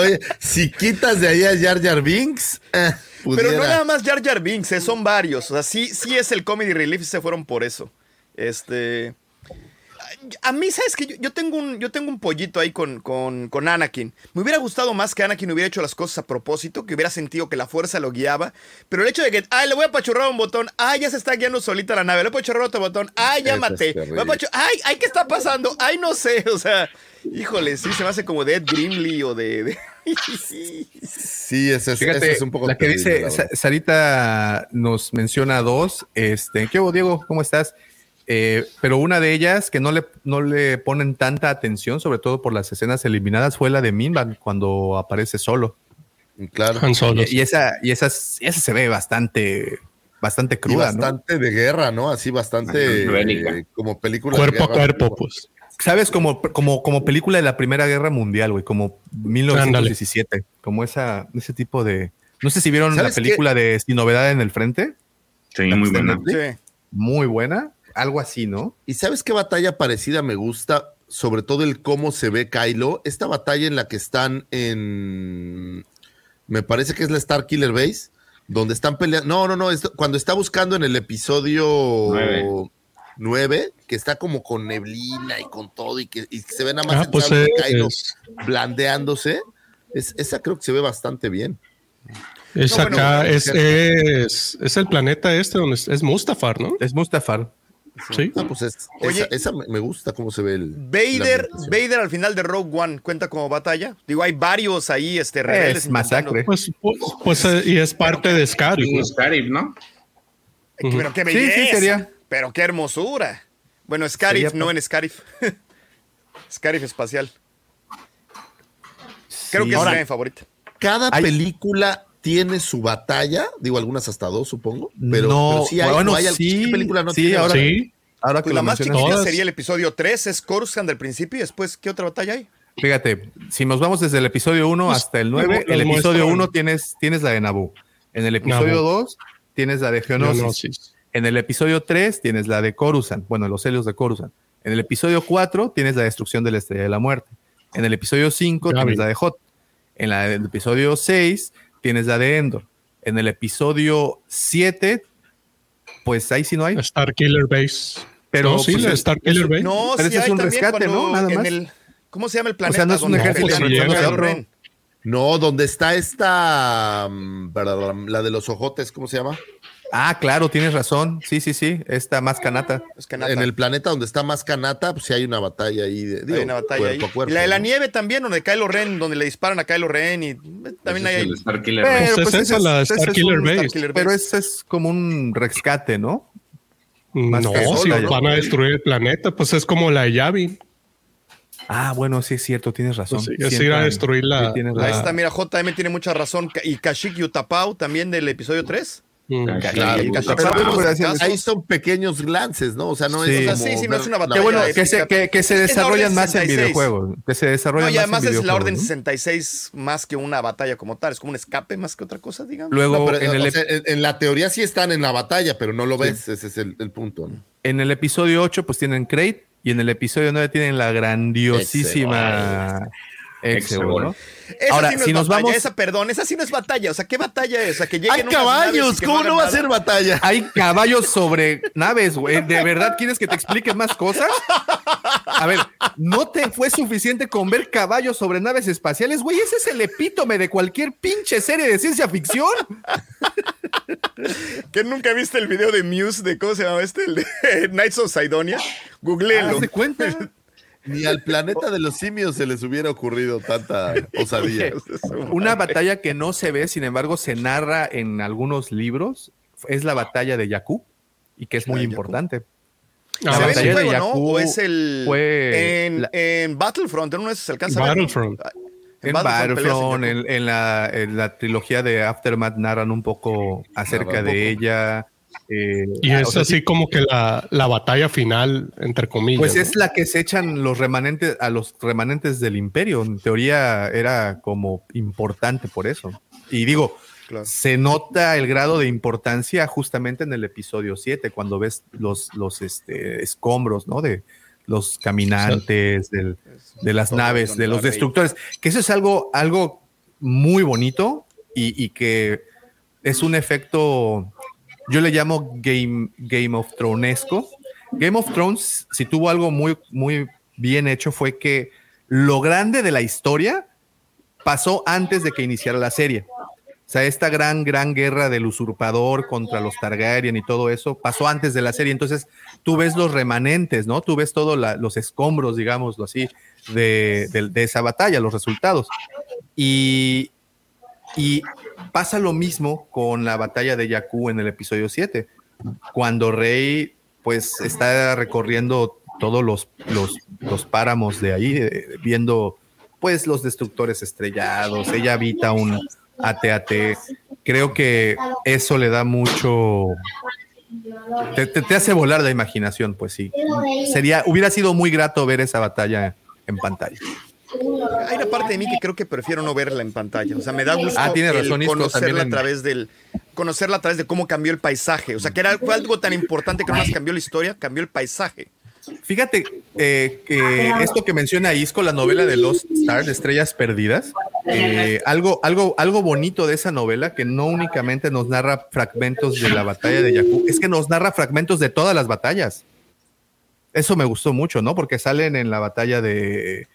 Oye, si quitas de ahí a Jar Jar Binks, eh, Pero no nada más Jar Jar Binks, eh, son varios. O sea, sí, sí es el comedy relief y se fueron por eso. Este. A mí, ¿sabes que yo, yo tengo un, yo tengo un pollito ahí con, con, con Anakin. Me hubiera gustado más que Anakin hubiera hecho las cosas a propósito, que hubiera sentido que la fuerza lo guiaba. Pero el hecho de que, ay, le voy a pachurrar un botón, ay, ya se está guiando solita la nave, le voy a pachurrar otro botón, ay, ya maté. ay, ay, ¿qué está pasando? Ay, no sé. O sea, híjole, sí, se me hace como de Ed Grimley o de. de- Sí, ese es, Fíjate, ese es un poco la que terrible, dice la. Sarita nos menciona dos. Este, ¿qué hubo, Diego? ¿Cómo estás? Eh, pero una de ellas que no le, no le ponen tanta atención, sobre todo por las escenas eliminadas, fue la de Minban cuando aparece solo. Claro. Y, y esa, y esa, esa se ve bastante, bastante Y cruda, ¿no? bastante de guerra, ¿no? Así bastante eh, como película. de Cuerpo a cuerpo, pues. ¿Sabes? Como, como, como película de la Primera Guerra Mundial, güey, como 1917, como esa, ese tipo de... No sé si vieron la película de Sin Novedad en el Frente, Sí, muy buena. Sí. muy buena, algo así, ¿no? ¿Y sabes qué batalla parecida me gusta? Sobre todo el cómo se ve Kylo. Esta batalla en la que están en. Me parece que es la Star Killer Base, donde están peleando. No, no, no. es cuando está buscando en el episodio Nueve. 9, que está como con neblina y con todo, y que y se ve nada más Ah, pues entrando Kylo es, blandeándose. Es, esa creo que se ve bastante bien. es No, acá, bueno, es, es, es el planeta este donde es, es Mustafar, ¿no? Es Mustafar. Sí. Ah, pues es- Oye. esa, esa me gusta cómo se ve el. Vader. Vader al final de Rogue One cuenta como batalla. Digo, hay varios ahí, este, rebeldes. Es masacre. Pues, pues, pues, eh, y es parte de Scarif. Un Scarif, ¿no? Pero qué Sí, belleza. sí, sería. Pero qué hermosura. Bueno, Scarif, Sería no en Scarif. Scarif espacial. Creo Sí. que Ahora, es mi favorita. cada Hay- película tiene su batalla, digo algunas hasta dos supongo, pero, No, pero sí hay, bueno, no hay- sí, ¿qué película no sí, tiene ahora- batalla? Sí, Ahora que Pues lo la más chiquita Todas. sería el episodio 3, es Coruscant del principio y después, ¿qué otra batalla hay? fíjate, si nos vamos desde el episodio 1 Pues, hasta el luego 9, el episodio muestran. 1 tienes, tienes la de Naboo. En el episodio Naboo. 2 tienes la de Geonosis. Geonosis. En el episodio 3 tienes la de Coruscant, bueno, los helios de Coruscant. En el episodio 4 tienes la destrucción de la estrella de la muerte. En el episodio 5 Ya tienes la de Hot. En la del episodio 6 tienes la de Endor. En el episodio 7, pues ahí sí no hay. Star Killer Base. Pero, no, sí, pues, Star Killer Base. No, Pero sí ese es un rescate, ¿no? Nada más. el- ¿Cómo se llama el planeta? sea, no es un donde ejército? No, donde está esta mm, la de los ojotes, ¿cómo se llama? Ah, claro, tienes razón. Sí, sí, sí. Esta más canata. Es. En el planeta donde está más canata, pues sí hay una batalla ahí de digo, hay una batalla ahí. cuerpo a cuerpo, y la de la ¿no? nieve también, donde Kylo Ren, donde le disparan a Kylo Ren y también Ese hay Pero. Pues es Pero ese es como un rescate, ¿no? Más No, si ¿no? van a destruir el planeta, pues es como la de Yavin. Ah, bueno, sí es cierto, tienes razón. Pues sí, es ir a destruir la- sí, la- Ahí está, mira, JM tiene mucha razón. Y Kashyyyk Utapau también del episodio 3. Mm. Claro, Pero, Ahí son pequeños glances, ¿no? O sea, no Sí. es O sea, sí, sí, no es una la batalla Qué bueno que se, que, que se Es la desarrollan más en 66. videojuegos. Que se desarrollan No, y más además en es la. Orden ¿no? 66 más que una batalla como tal. Es como un escape más que otra cosa, digamos. Luego, No, pero, en, el, o sea, en, en la teoría sí están en la batalla, pero no lo ves, ese es el, el punto. ¿no? en el episodio 8, pues tienen Crate. Y en el episodio 9 tienen la grandiosísima Ahora, sí no si es nos batalla, vamos- Esa, perdón, esa sí no es batalla. O sea, ¿qué batalla es? O sea, que lleguen ¡Hay caballos! ¿Cómo no va a ser batalla? Hay caballos sobre naves, güey. ¿De verdad quieres que te explique más cosas? A ver, ¿no te fue suficiente con ver caballos sobre naves espaciales, güey? Ese es el epítome de cualquier pinche serie de ciencia ficción. ¿Que nunca viste el video de Muse de cómo se llama este? El de Knights of Sidonia. Googleenlo. ¿Haz de cuenta? Ni al planeta de los simios se les hubiera ocurrido tanta osadía. Una batalla que no se ve, sin embargo, se narra en algunos libros, es la batalla de Jakku, y que es muy importante. ¿Se ve en batalla el de juego, no? Jakku ¿O es el. fue en, la- en Battlefront, esos se alcanza a ver, ¿no? Battlefront. En Battlefront, en, en la, en la trilogía de Aftermath narran un poco acerca de poco. ella. Eh, Y ah, es o sea, así sí, como que la, la batalla final, entre comillas. Pues ¿no? es la que se echan los remanentes a los remanentes del imperio. En teoría era como importante por eso. Y digo, Claro. se nota el grado de importancia justamente en el episodio 7, cuando ves los, los este, escombros, ¿no? De los caminantes, del- de las naves, de los destructores. Que eso es algo, algo muy bonito y, y que es un efecto, yo le llamo Game, Game of Thronesco. Game of Thrones, si tuvo algo muy, muy bien hecho, fue que lo grande de la historia pasó antes de que iniciara la serie. O sea, esta gran, gran guerra del usurpador contra los Targaryen y todo eso pasó antes de la serie. Entonces, tú ves los remanentes, ¿no? Tú ves todos los escombros, digámoslo así, de, de- de esa batalla, los resultados. Y, y pasa lo mismo con la batalla de Jakku en el episodio 7, cuando Rey, pues, está recorriendo todos los, los, los páramos de ahí, eh, viendo, pues, los destructores estrellados. Ella habita un AT-AT. Creo que eso le da mucho. Te, te- te hace volar la imaginación, pues sí. Sería, hubiera sido muy grato ver esa batalla en pantalla. Hay una parte de mí que creo que prefiero no verla en pantalla. O sea, me da gusto Ah, tiene el razón, Isco, conocerla a través del conocerla a través de cómo cambió el paisaje. O sea, que era fue algo tan importante que no más cambió la historia, cambió el paisaje. Fíjate eh, que esto que menciona Isco, la novela de Lost Stars, de Estrellas Perdidas, eh, algo, algo, algo bonito de esa novela, que no únicamente nos narra fragmentos de la batalla de Jakku, es que nos narra fragmentos de todas las batallas. Eso me gustó mucho, ¿no? Porque salen en la batalla de.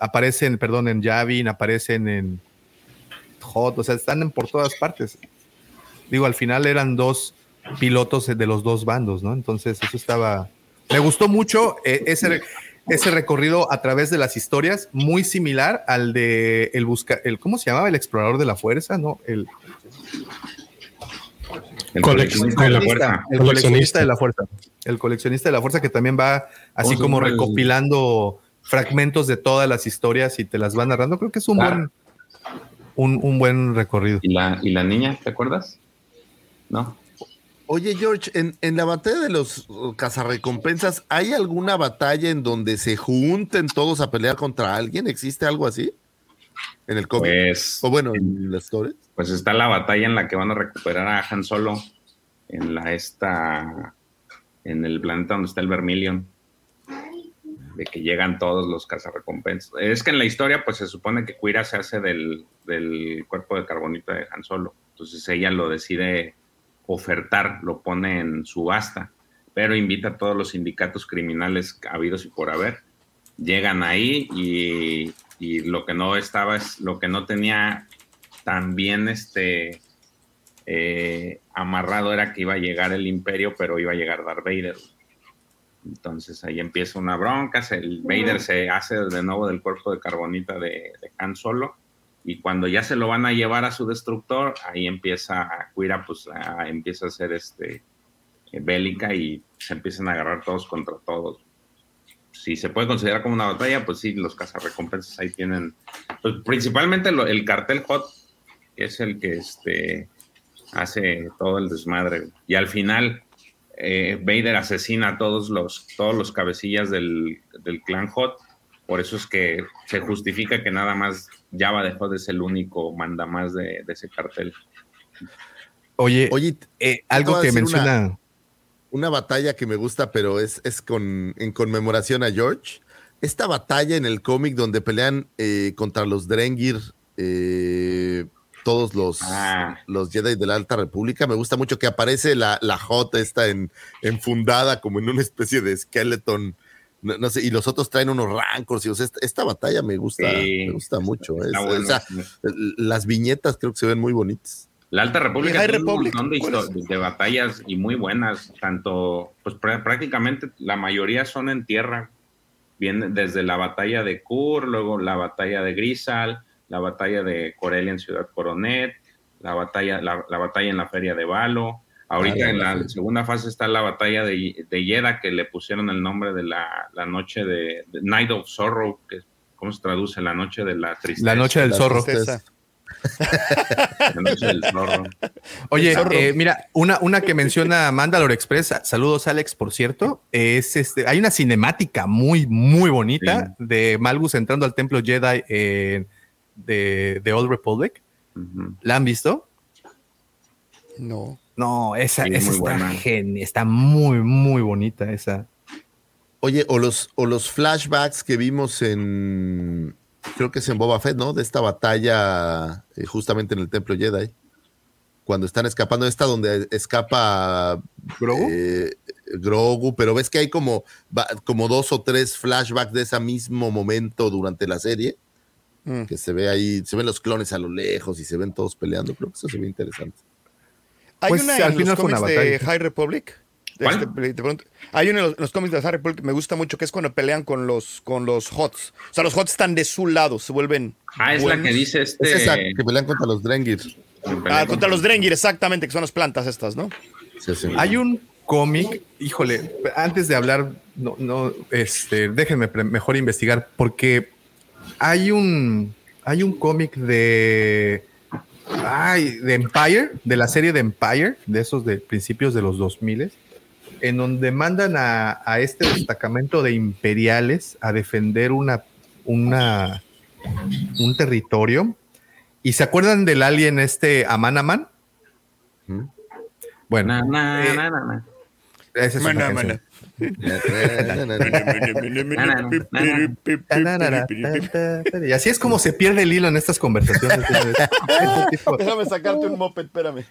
Aparecen, perdón, en Yavin, aparecen en Hot, o sea, están en por todas partes. Digo, al final eran dos pilotos de los dos bandos, ¿no? Entonces, eso estaba. Me gustó mucho eh, ese, ese recorrido a través de las historias, muy similar al de el busca, el ¿cómo se llamaba? El explorador de la fuerza, ¿no? El, El Coleccionista de la fuerza. el coleccionista de la fuerza. El coleccionista de la fuerza que también va así Oh, como recopilando fragmentos de todas las historias y te las va narrando. Creo que es un Claro. buen un, un buen recorrido. ¿Y la, ¿Y la niña, te acuerdas? No. Oye, George, en, en la batalla de los uh, cazarrecompensas, ¿hay alguna batalla en donde se junten todos a pelear contra alguien? ¿Existe algo así? En el cómic. Pues, o bueno, en las historias. pues está la batalla en la que van a recuperar a Han Solo en la esta en el planeta donde está el Vermilion de que llegan todos los cazarrecompensas. Es que en la historia pues se supone que Quira se hace del, del cuerpo de carbonita de Han Solo. Entonces ella lo decide ofertar, lo pone en subasta, pero invita a todos los sindicatos criminales habidos y por haber. Llegan ahí y, y lo que no estaba es lo que no tenía tan bien este eh, amarrado era que iba a llegar el imperio, pero iba a llegar Darth Vader. Entonces ahí empieza una bronca, se- el Vader se hace de nuevo del cuerpo de carbonita de, de Han Solo y cuando ya se lo van a llevar a su destructor, ahí empieza Quira pues a- empieza a ser este bélica y se empiezan a agarrar todos contra todos. Si se puede considerar como una batalla, pues sí, los cazarrecompensas ahí tienen, pues principalmente lo- el cartel Hot, que es el que este, hace todo el desmadre. Y al final, eh, Vader asesina a todos los, todos los cabecillas del, del clan Hot. Por eso es que se justifica que nada más Java dejó de ser el único manda más de, de ese cartel. Oye, Oye, eh, algo que menciona. Una, una batalla que me gusta, pero es, es con, en conmemoración a George. Esta batalla en el cómic donde pelean eh, contra los Drengir, eh, todos los, Ah. los Jedi de la Alta República, me gusta mucho que aparece la, la Hot esta en, enfundada como en una especie de skeleton. No, no sé, y los otros traen unos rancors. Y, o sea, esta, esta batalla me gusta, Sí, me gusta mucho. está es- bueno. o sea, las viñetas creo que se ven muy bonitas. La Alta República ¿Y High tiene un Republic? montón de, ¿Cuál histo- de- batallas y muy buenas, tanto, pues prá- prácticamente la mayoría son en tierra. Viene desde la batalla de Kur, luego la batalla de Grisal, la batalla de Corelia en Ciudad Coronet, la batalla, la, la batalla en la Feria de Valo. Ahorita Ah, en la segunda fase está la batalla de, de Yeda, que le pusieron el nombre de la, la noche de, de Night of Sorrow, que ¿cómo se traduce? La noche de la tristeza. La noche del zorro. La noche del zorro. Oye, Zorro. eh, mira, una, una que menciona Mandalore Express, saludos Alex, por cierto, es este, hay una cinemática muy, muy bonita de Malgus entrando al templo Jedi eh, de, de Old Republic. ¿La han visto? No. No, esa, Sí, esa está genial, está muy, muy bonita esa. Oye, o los, o los flashbacks que vimos en, creo que es en Boba Fett, ¿no? De esta batalla eh, justamente en el Templo Jedi. Cuando están escapando, esta donde escapa ¿Grogu? eh, Grogu, pero ves que hay como, como dos o tres flashbacks de ese mismo momento durante la serie, Mm. que se ve ahí, se ven los clones a lo lejos y se ven todos peleando. Creo que eso se ve interesante. Hay Pues, una al en final los cómics de. High Republic. ¿Cuál? Este, te pregunto. hay una en los, cómics de High Republic que me gusta mucho, que es cuando pelean con los, con los HOTS. O sea, los HOTS están de su lado, se vuelven. Ah, es la que dice este. Es esa que pelean contra los Drengir. Ah, contra los Drengir, exactamente, que son las plantas estas, ¿no? Sí, sí. Hay un cómic, híjole, antes de hablar, no, no, este, déjenme mejor investigar, porque hay un, hay un cómic de, ay, de Empire, de la serie de Empire, de esos de principios de los 2000 en donde mandan a, a este destacamento de imperiales a defender una, una, un territorio. ¿Y se acuerdan del alien este Amanaman? Ujú. Bueno, Na, na, eh, na, esa es una. Y así es como se pierde el hilo en estas conversaciones. Este Déjame sacarte un moped, espérame.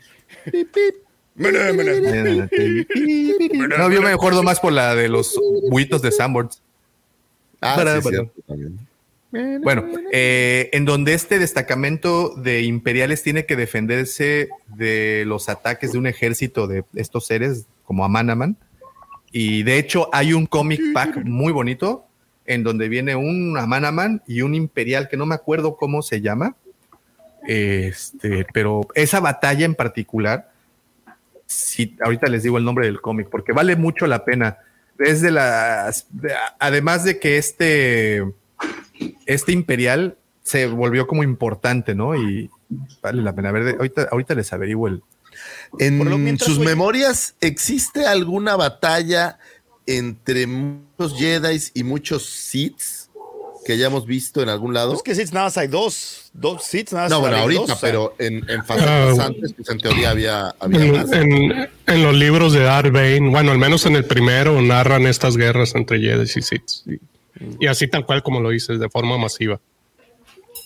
No, yo me acuerdo más por la de los buitos de Sanborns. Ah, sí. Bueno, eh, en donde este destacamento de imperiales tiene que defenderse de los ataques de un ejército de estos seres como Amanaman. Y de hecho hay un comic pack muy bonito en donde viene un Amanaman y un imperial que no me acuerdo cómo se llama. Este, pero esa batalla en particular, sí, ahorita les digo el nombre del cómic porque vale mucho la pena. Es de las, de- además de que este, este imperial se volvió como importante, ¿no? Y, Vale la pena ver. Ahorita, ahorita les averiguo el. En sus memorias, ¿existe alguna batalla entre muchos Jedi y muchos Siths que hayamos visto en algún lado? Es que seats nada más hay dos. Dos seats nada más. No, bueno, hay ahorita, dos, o sea, pero en, en facetas Ah, antes, pues en teoría había, había En, más. en- en los libros de Darth Bane, bueno, al menos en el primero, narran estas guerras entre Jedi y Sith. Y, y así tal cual como lo dices, de forma masiva.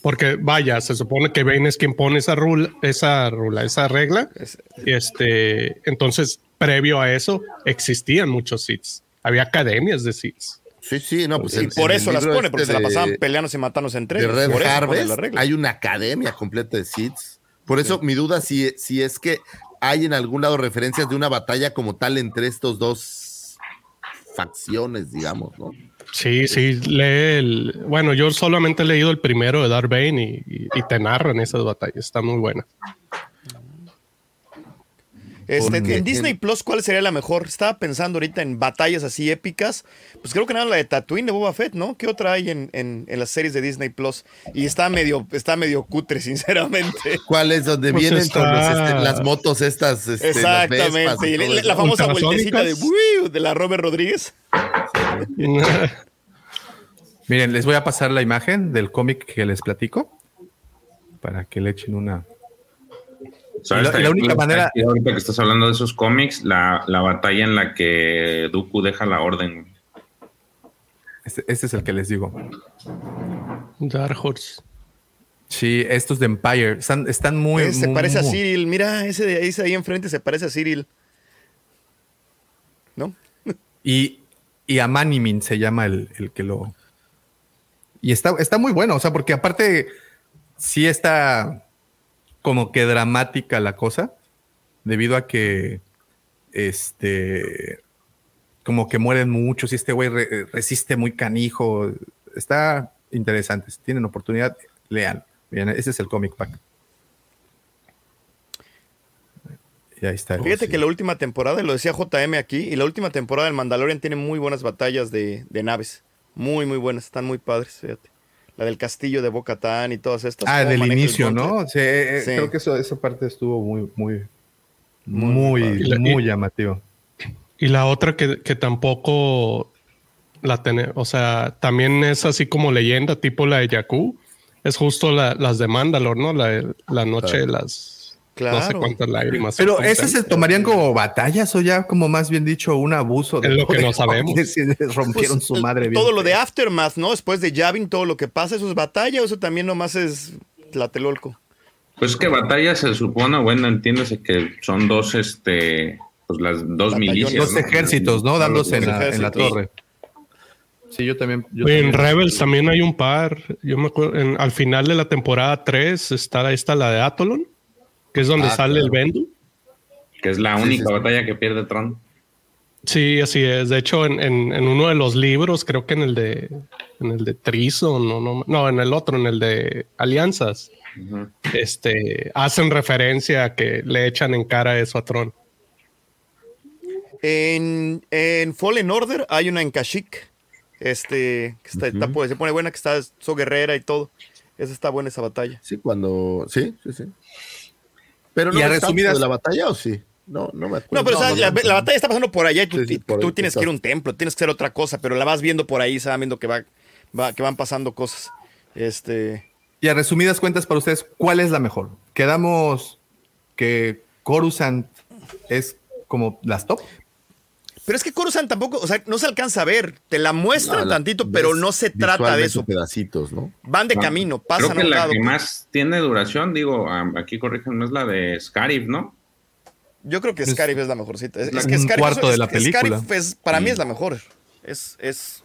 Porque vaya, se supone que Bane es quien pone esa rula, esa rula, esa regla. Es- Este, entonces, previo a eso, existían muchos Sith. Había academias de Sith. Sí, sí, no, pues y en- por en eso las pone, porque este se la de- pasaban peleándose y matándose entre de ellos. Red Por Harvest hay una academia completa de Siths. Por eso mi duda si, si es que hay en algún lado referencias de una batalla como tal entre estos dos facciones, digamos, ¿no? Sí, sí, lee el. Bueno, yo solamente he leído el primero de Darth Bane y, y- y te narran esas batallas. Está muy buena. Este, en Disney Plus, ¿cuál sería la mejor? Estaba pensando ahorita en batallas así épicas. Pues creo que nada, la de Tatooine de Boba Fett, ¿no? ¿Qué otra hay en, en- en las series de Disney Plus? Y está medio, está medio cutre, sinceramente. ¿Cuál es donde Pues vienen los, está- este, las motos estas? este, las Exactamente. Vespas y Y todo la, famosa vueltecita de, de la Robert Rodríguez. Miren, les voy a pasar la imagen del cómic que les platico para que le echen una. La- y la única manera- Ahorita que estás hablando de esos cómics, la, la batalla en la que Dooku deja la orden. Este, este es el que les digo. Dark Horse. Sí, estos de Empire están, están muy. Eh, se muy- parece a Cyril. Mira, ese de ese de ahí enfrente se parece a Cyril. ¿No? Y, y a Manimin se llama el, el que lo. Y está, está muy bueno, o sea, porque aparte sí está como que dramática la cosa, debido a que este como que mueren muchos y este güey re- resiste muy canijo. Está interesante. Si tienen oportunidad, lean. Bien, ese es el comic pack. Y ahí está. Fíjate que la última temporada, y lo decía JM aquí, y la última temporada del Mandalorian tiene muy buenas batallas de, de naves. Muy, muy buenas, están muy padres, fíjate. La del castillo de Bo-Katan y todas estas. Ah, del inicio. ¿no? Sí, eh, Sí. creo que eso, esa parte estuvo muy, muy, Muy, muy, llamativo. Y la otra que, que tampoco la tiene, o sea, también es así como leyenda, tipo la de Jakku, es justo la- las de Mandalor, ¿no? La, la noche de las no sé Claro. cuántas lágrimas. Pero ¿cómo esas se tomarían como batallas o ya como más bien dicho un abuso de Es lo que no sabemos. les rompieron Pues, su el- madre. bien Todo lo de. Aftermath, ¿no? Después de Yavin, todo lo que pasa, eso es batalla, o eso también nomás es Tlatelolco. Pues que batalla se supone, bueno, entiéndase que son dos, este, pues las dos Batallones. milicias. Dos ¿no? ejércitos, ¿no? Dándose en la, en la ejércitos. torre. Sí, yo también. yo en también- Rebels también hay un par. Yo me acuerdo, en- al final de la temporada 3 está esta, la de Atolon, que es donde Ah, sale claro. el Bendu. Que es la única sí, sí. batalla que pierde Tron. Sí, así es. De hecho, en, en- en uno de los libros, creo que en el de en el de Trizo, no, no, no, en el otro, en el de Alianzas, este, hacen referencia a que le echan en cara eso a Tron. En, en Fallen Order hay una en Kashyyyk, este, que está, está por- se pone buena, que está So Guerrera y todo. Esa está buena esa batalla. Sí, cuando. Sí, sí, sí. Pero no Y a resumidas- de la batalla o sí? No, no me acuerdo. No, pero o sea, la, no, la batalla está pasando por allá y tú, Sí, sí, y por tú ahí tienes que ir a un templo, tienes que hacer otra cosa, pero la vas viendo por ahí, se van viendo que, va, va- que van pasando cosas. Este, Y a resumidas cuentas para ustedes, ¿cuál es la mejor? Quedamos que Coruscant es como las top. Pero es que Coruscant tampoco, o sea, no se alcanza a ver, te la muestran No, la- tantito, pero no se trata de eso. pedacitos, ¿no? Van de Ah, camino, Creo pasan a que un la lado. que más tiene duración, digo, aquí corríjanme, es la de Scarif, ¿no? Yo creo que Es- Scarif es la mejorcita. Es, es que un Scarif, cuarto de la es- película. Scarif es- para mí es la mejor. Es, es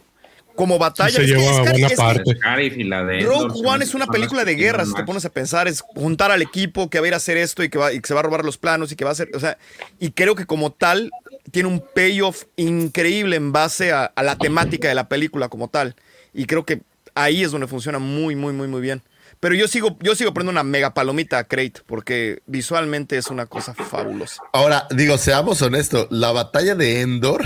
como batalla. se es que lleva Scarif- buena es parte. Scarif y la de... Se Rogue One es una película de guerra, si te pones a pensar, es juntar al equipo que va a ir a hacer esto y que, va, y que se va a robar los planos y que va a hacer, o sea, y creo que como tal tiene un payoff increíble en base a, la temática de la película como tal. Y creo que ahí es donde funciona muy, muy, muy, muy bien. Pero yo sigo, yo sigo poniendo una mega palomita a Crate porque visualmente es una cosa fabulosa. Ahora, digo, seamos honestos, la batalla de Endor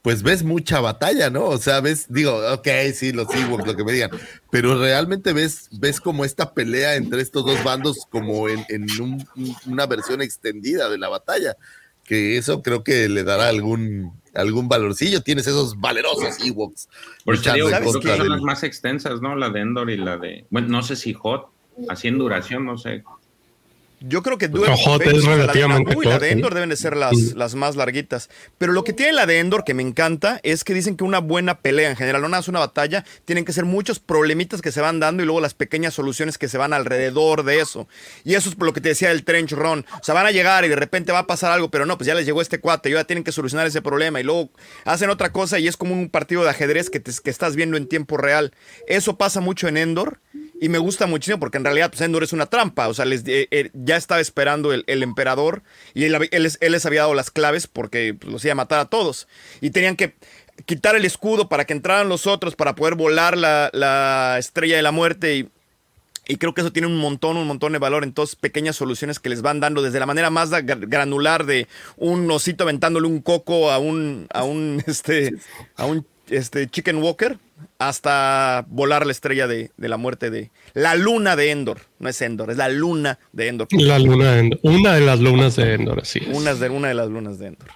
pues ves mucha batalla, ¿no? O sea, ves, digo, ok, sí, los Ewoks, lo que me digan, pero realmente ves, ves como esta pelea entre estos dos bandos como en, en un- una versión extendida de la batalla, que eso creo que le dará algún, algún valorcillo. Tienes esos valerosos Ewoks Por eso digo, creo que son las más extensas, ¿no? La de Endor y la de. Bueno, no sé si Hot, así en duración, no sé. Yo creo que Pues, Hot es la de relativamente y la de Endor deben de ser las, las más larguitas. Pero lo que tiene la de Endor, que me encanta, es que dicen que una buena pelea en general, no nada más una batalla, tienen que ser muchos problemitas que se van dando y luego las pequeñas soluciones que se van alrededor de eso. Y eso es por lo que te decía del trench run. O sea, van a llegar y de repente va a pasar algo, pero no, pues ya les llegó este cuate, y ya tienen que solucionar ese problema y luego hacen otra cosa y es como un partido de ajedrez que, te- que estás viendo en tiempo real. Eso pasa mucho en Endor. Y me gusta muchísimo porque en realidad pues, Endor es una trampa. O sea, les, eh, eh, ya estaba esperando el, el emperador y él, él les, él les había dado las claves porque pues, los iba a matar a todos. Y tenían que quitar el escudo para que entraran los otros para poder volar la, la estrella de la muerte. Y, y creo que eso tiene un montón, un montón de valor en todas pequeñas soluciones que les van dando desde la manera más granular de un osito aventándole un coco a un, a un, este, a un este, chicken walker hasta volar la estrella de, de la muerte de la luna de Endor. No es Endor, es la luna de Endor. La luna de Endor. Una de las lunas de Endor, así es. Una de, una de las lunas de Endor.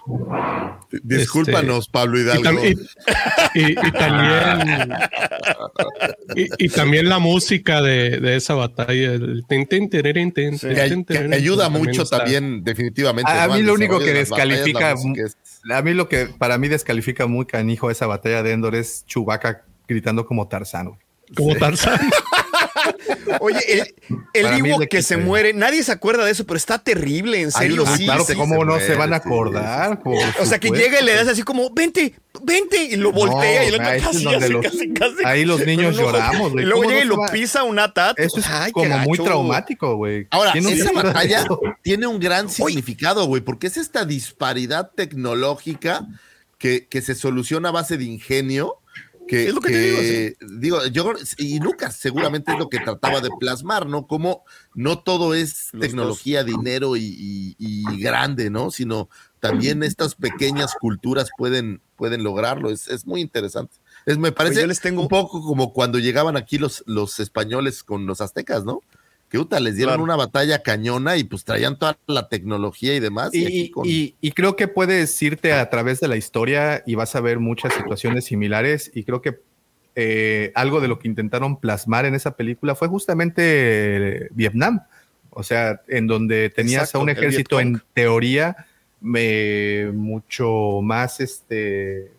Discúlpanos, Pablo Y, Hidalgo. tam- y- y- y también y, y también la música de, de esa batalla el que, que ayuda mucho también, definitivamente. A, mí lo único que desarrollo de las batallas, a mí lo que para mí descalifica muy canijo esa batalla de Endor es Chewbacca gritando como Tarzán. güey. como Tarzán. Oye, el, el Ewok que se muere, nadie se acuerda de eso, pero está terrible, en serio. unos- sí, claro, sí. ¿cómo no se van a sí, acordar? Por O sea, que llega y le das así como, vente, vente, y lo voltea No, y otro ahí casi, casi, los- casi, casi. ahí los niños lloramos, güey. Y luego ¿Cómo llega y lo pisa un atat. Eso es Ay, como muy traumático, güey. Ahora, ¿Quién no se esa batalla tiene un gran significado, güey, porque es esta disparidad tecnológica que, que se soluciona a base de ingenio. Que, Es lo que te que- digo, yo y Lucas seguramente es lo que trataba de plasmar, ¿no? Como no todo es Los tecnología, dinero y, y- y grande, ¿no? Sino también estas pequeñas culturas pueden, pueden lograrlo. Es, es muy interesante. Es, me parece yo les tengo- un poco como cuando llegaban aquí los, los españoles con los aztecas, ¿no? Que uta, les dieron Claro. una batalla cañona y pues traían toda la tecnología y demás. Y, Y, con- y- y creo que puedes irte a través de la historia y vas a ver muchas situaciones similares y creo que eh, algo de lo que intentaron plasmar en esa película fue justamente eh, Vietnam, o sea, en donde tenías Exacto, a un ejército en teoría eh, mucho más, este,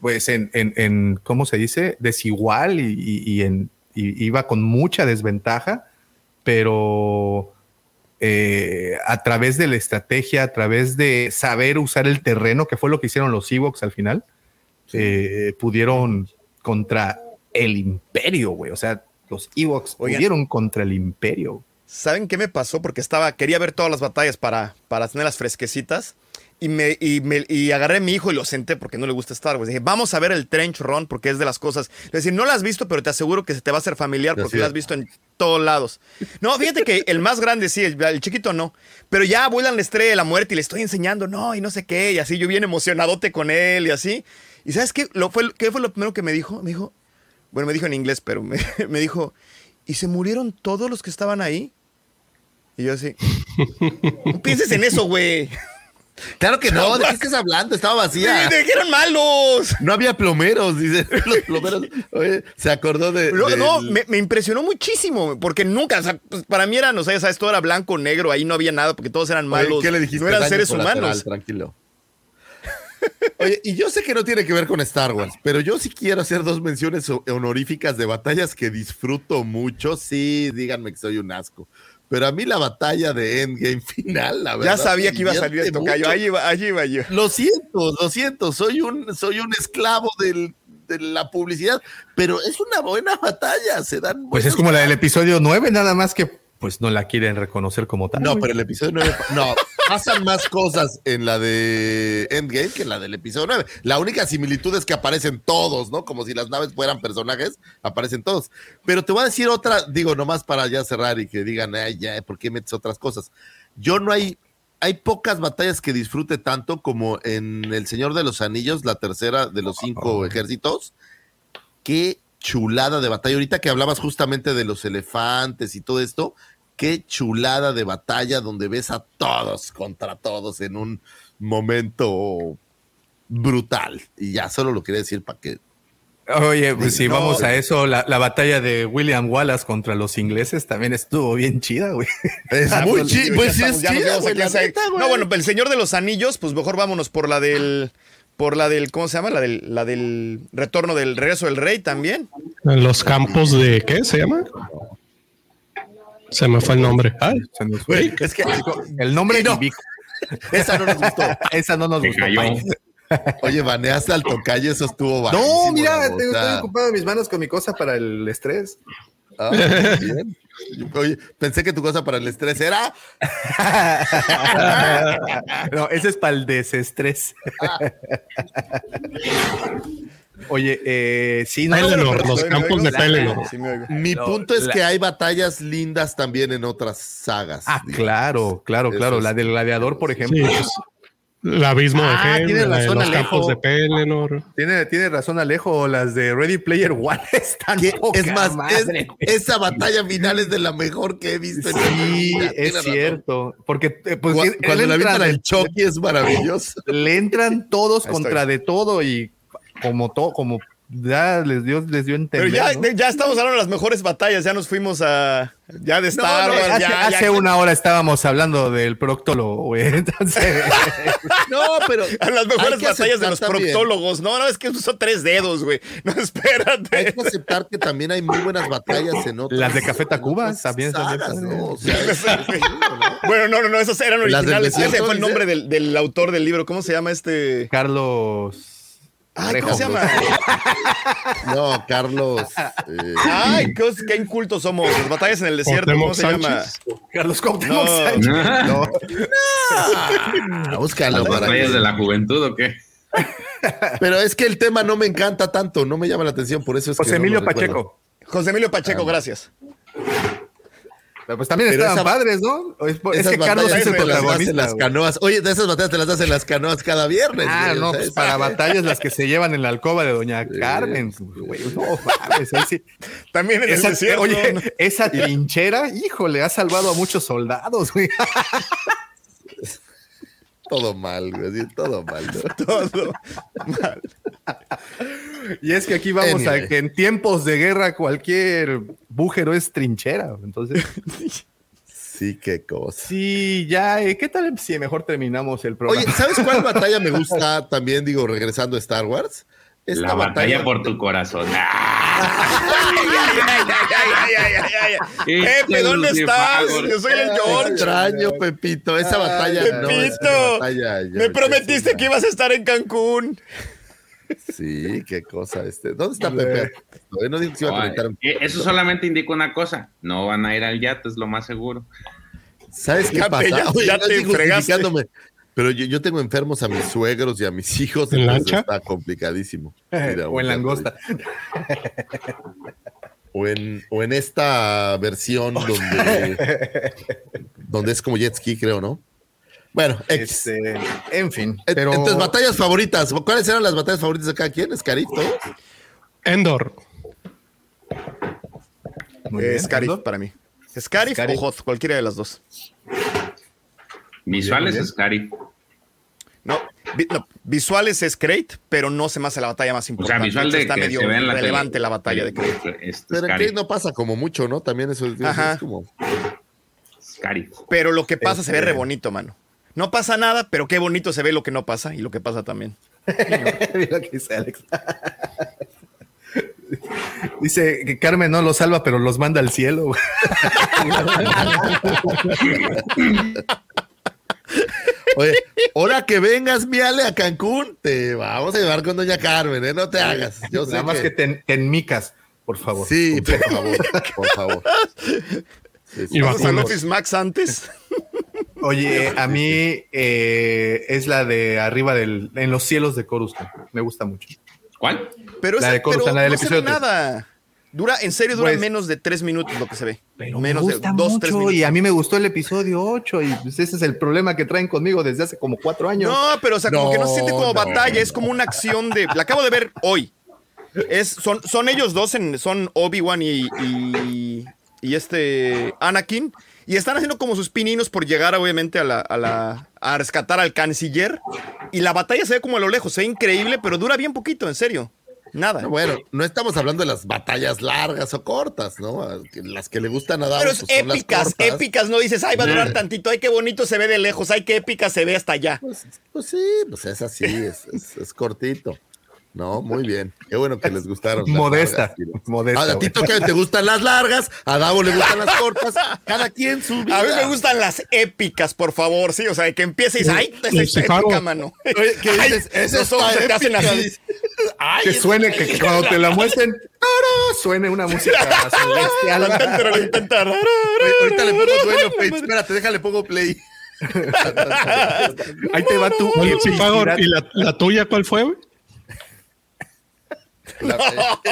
pues en, en- en, ¿cómo se dice? Desigual y, y- y en, y iba con mucha desventaja, pero eh, a través de la estrategia, a través de saber usar el terreno, que fue lo que hicieron los Ewoks al final, eh, pudieron contra el imperio, güey. O sea, los Ewoks Oigan. pudieron contra el imperio. ¿Saben qué me pasó? Porque estaba, quería ver todas las batallas para, para tenerlas fresquecitas. Y, me, y, me- y agarré a mi hijo y lo senté porque no le gusta Star Wars. Dije, vamos a ver el Trench Run porque es de las cosas. Es decir, no la has visto, pero te aseguro que se te va a hacer familiar porque la has visto en todos lados. No, fíjate que el más grande sí, el, el chiquito no. Pero ya vuelan la estrella de la muerte y le estoy enseñando, no, y no sé qué. Y así yo bien emocionadote con él y así. ¿Y sabes qué? Lo, fue, ¿Qué fue lo primero que me dijo? Me dijo, bueno, me dijo en inglés, pero me, me dijo, ¿y se murieron todos los que estaban ahí? Y yo así, no pienses en eso, güey. Claro que no, ¿de qué estás hablando? Estaba vacía. ¡Me dijeron malos! No había plomeros, dice. Los plomeros. Oye, se acordó de. No, me, me impresionó muchísimo, porque nunca, o sea, pues, para mí eran, o sea, sabes, todo era blanco, negro, ahí no había nada, porque todos eran Oye, malos. ¿Qué le dijiste? No eran seres humanos. Tranquilo. Oye, y yo sé que no tiene que ver con Star Wars, pero yo sí quiero hacer dos menciones ho- honoríficas de batallas que disfruto mucho. Sí, díganme que soy un asco. Pero a mí la batalla de Endgame final, la verdad. Ya sabía que iba a salir esto, Cayo. mucho. Ahí iba, allí iba yo. Lo siento, lo siento, soy un, soy un esclavo del- de la publicidad, pero es una buena batalla, se dan Pues es como la del episodio 9, nada más que pues no la quieren reconocer como tal. No, pero el episodio 9. No, pasan más cosas en la de Endgame que en la del episodio 9. La única similitud es que aparecen todos, ¿no? Como si las naves fueran personajes, aparecen todos. Pero te voy a decir otra, digo, nomás para ya cerrar y que digan, ay, ya, ¿por qué metes otras cosas? Yo no hay. hay pocas batallas que disfrute tanto como en El Señor de los Anillos, la tercera de los cinco Oh. ejércitos. Qué chulada de batalla. Ahorita que hablabas justamente de los elefantes y todo esto, qué chulada de batalla donde ves a todos contra todos en un momento brutal. Y ya solo lo quería decir para que Oye, pues si No. vamos a eso, la, la batalla de William Wallace contra los ingleses también estuvo bien chida, güey. Es Ah, muy pues, chido, pues sí Ya es chida, güey, la neta, güey. No, bueno, el Señor de los Anillos, pues mejor vámonos por la del. Por la del. ¿Cómo se llama? La del, la del retorno del regreso del rey también. En los campos de ¿qué se llama? Se me fue el nombre. Ay, Se nos fue. es que El nombre no. Ibico. esa no nos gustó. Esa no nos Se gustó. Oye, baneaste al tocayo, eso estuvo No, mira, la te- bota. estoy ocupado mis manos con mi cosa para el estrés. Ah, bien. Oye, pensé que tu cosa para el estrés era. no, ese es para el desestrés. Oye, eh, sí, no, Pelennor, pero- los ¿Me campos de Pelennor. Sí. Mi No, punto es la- que hay batallas lindas también en otras sagas. Ah, digamos. claro, claro, Eso claro. es- La del gladiador, por Sí, ejemplo. pues, el abismo Ah, de Helm, tiene la de razón, los Alejo. campos de Pelennor. Tiene, tiene razón Alejo, las de Ready Player One están es más, es- esa batalla final es de la mejor que he visto en Sí, es razón. cierto. Porque eh, pues, Cuando la de- al Chucky es maravilloso. le entran todos contra de todo y como todo, como ya les dio, les dio entender. Pero ya, ¿no? ya estamos hablando de las mejores batallas. Ya nos fuimos a. Ya de Star No, hace, ya, hace ya- una hora estábamos hablando del proctólogo, güey. Entonces, No, pero a las mejores hay batallas de los también- proctólogos. No, no, es que son tres dedos, güey. No, Hay espérate. que aceptar que también hay muy buenas batallas en otras. Las de Café Tacuba también son sagas, esas, ¿no? ¿no? O sea, es- Bueno, no, no, no, esos eran originales. Ese fue el nombre del, del autor del libro. ¿Cómo se llama este? Carlos. Ay, ¿cómo se llama? No, Carlos. eh, Ay, qué, qué incultos somos. Las batallas en el desierto, ¿cómo se llama? Carlos Cuauhtémoc No. Sánchez. No. ah, búscalo para ¿Batallas que- de la juventud o qué? Pero es que el tema no me encanta tanto, no me llama la atención, por eso es que José no lo Emilio recuerdo. Pacheco. José Emilio Pacheco, gracias. Pero pues también Pero estaban esa- padres, ¿no? Es, es que Carlos es el las protagonista. las canoas. Oye, de esas batallas te las das en las canoas cada viernes. Ah, güey, no, sea, pues es- para batallas las que se llevan en la alcoba de Doña Carmen. güey, no mames, ahí sí. También en el Esa, desierto. oye, ¿no? esa trinchera, híjole, ha salvado a muchos soldados, güey. Todo mal, güey, todo mal. ¿no? Todo mal. Y es que aquí vamos Anyway. a que en tiempos de guerra cualquier bújero es trinchera. Entonces, Sí, qué cosa. sí, ya, eh, ¿qué tal si mejor terminamos el programa? Oye, ¿sabes cuál batalla me gusta también, digo, regresando a Star Wars? Esta La batalla por tu corazón. Pepe, ¿dónde estás? Yo soy el George. Extraño, Pepito, esa batalla no, esa Pepito, batalla, George, Me prometiste que ibas a estar en Cancún. Sí, qué cosa este. ¿Dónde está Pepe? No digo que se iba a conectar. Eh, Eso solamente indica una cosa: no van a ir al yate, es lo más seguro. ¿Sabes qué Ya, pasa? ya- Oye, ya no te fregaste. Pero yo, yo tengo enfermos a mis suegros y a mis hijos. ¿En lancha? Está complicadísimo. Mira, o en langosta. O en, o en esta versión donde, donde es como jet ski, creo, ¿no? Bueno. Este, en fin. En- Pero Entonces, batallas favoritas. ¿Cuáles eran las batallas favoritas de cada quien? ¿Scarif, todos? Endor. Muy Eh, bien, Scarif Ando. para mí. Scarif Scarif. o Hoth, cualquiera de las dos. Visuales es Cari. No, vi- no, visuales es Crate, pero no se me hace la batalla más O sea, importante. visual de está que medio se ve en la relevante tele. la batalla de Crate. Este, Pero. Crate no pasa como mucho, ¿no? También eso es, Ajá. es como. Scary. Pero lo que pasa se ve Este- re bonito, mano. No pasa nada, pero qué bonito se ve lo que no pasa y lo que pasa también. Mira que dice Alex. Dice que Carmen no los salva, pero los manda al cielo. Oye, ahora que vengas, miale a Cancún, te vamos a llevar con Doña Carmen, ¿eh? No te hagas. Yo sé Nada más que te, te enmicas, por favor. Sí, por favor, por favor. Sí, sí. Y ¿Vamos al. Office Max antes? Oye, a mí eh, es la de arriba del, en los cielos de Coruscant. Me gusta mucho. ¿Cuál? Pero, La esa- de Coruscant, pero la del no se ve episodio nada. Dura, en serio, dura Pues- menos de tres minutos lo que se ve. Pero menos me de dos, tres minutos. y a mí me gustó el episodio 8 y pues, ese es el problema que traen conmigo desde hace como cuatro años. No, pero o sea, como que no se siente como No, batalla, no. es como una acción de. La acabo de ver hoy. Es, son, son ellos dos, en, son Obi-Wan y, y, y este Anakin. Y están haciendo como sus pininos por llegar, obviamente, a la, a la. a rescatar al canciller. Y la batalla se ve como a lo lejos, se ve increíble, pero dura bien poquito, en serio. Nada. No, bueno, no estamos hablando de las batallas largas o cortas, ¿no? Las que le gustan a. Pero es pues, épicas, épicas, no dices, ay, va a durar tantito, ay, qué bonito se ve de lejos, ay, qué épica se ve hasta allá. Pues, pues sí, pues es así, es, es- es cortito. No, muy bien. Qué bueno que les gustaron. las Modesta, largas, modesta, A ti que te gustan las largas, a Davo le gustan las cortas. Cada quien su vida. A mí me gustan las épicas, por favor, sí, o sea, que empiece y dice, ay, esta es épica, mano. Oye, ¿qué Ay, dices? Esa los ojos te hacen así. Ay, que suene, que, que cuando te la muestren, ¡tara! suene una música celestial. Ahorita le pongo duelo, Page. Espérate, déjale, pongo play. Ahí te va tu Oye. ¿y la, la tuya cuál fue? güey? La,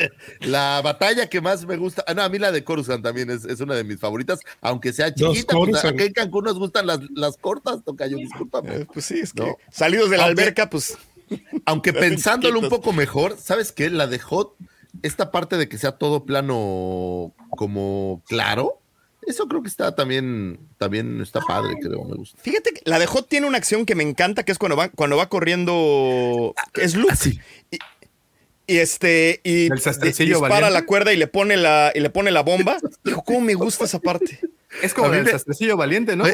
la batalla que más me gusta, ah, no, a mí la de Coruscant también es, es una de mis favoritas, aunque sea chiquita. Pues, acá en Cancún nos gustan las, las cortas, Tocayo, discúlpame. Pues sí, es que No. salidos de la Aunque- alberca, pues. Aunque pensándolo un poco mejor, ¿sabes qué? La de Hot, esta parte de que sea todo plano como claro, eso creo que está también, también está padre, creo, me gusta. Fíjate que la de Hot tiene una acción que me encanta, que es cuando va, cuando va corriendo. Es Luke. Así. Y, y este. Y El sastrecillo dispara la cuerda y le pone la, y le pone la bomba. Dijo, ¿cómo me gusta esa parte? Es como el sastrecillo valiente, ¿no?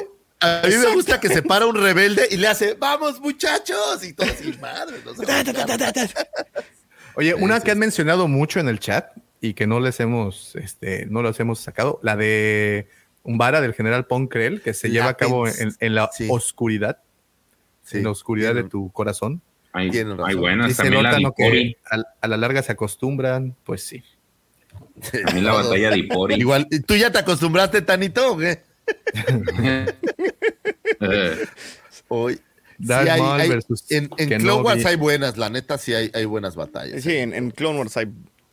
A mí me gusta que se para un rebelde y le hace, vamos muchachos, y todo así, madre. no. Oye, una que han mencionado mucho en el chat y que no les hemos, este, no los hemos sacado, la de Umbara del general Ponkrell, que se La lleva a cabo en, en la sí. oscuridad, Sí, en la oscuridad de tu corazón. Hay, hay buenas. La que a, a la larga se acostumbran, pues sí. También la batalla de Ipori. Igual, ¿tú ya te acostumbraste, Tanito, o qué? Eh, Hoy. Darth hay- hay- en. Clone Wars hay buenas, la neta sí hay, hay buenas batallas. Sí, en, en Clone Wars hay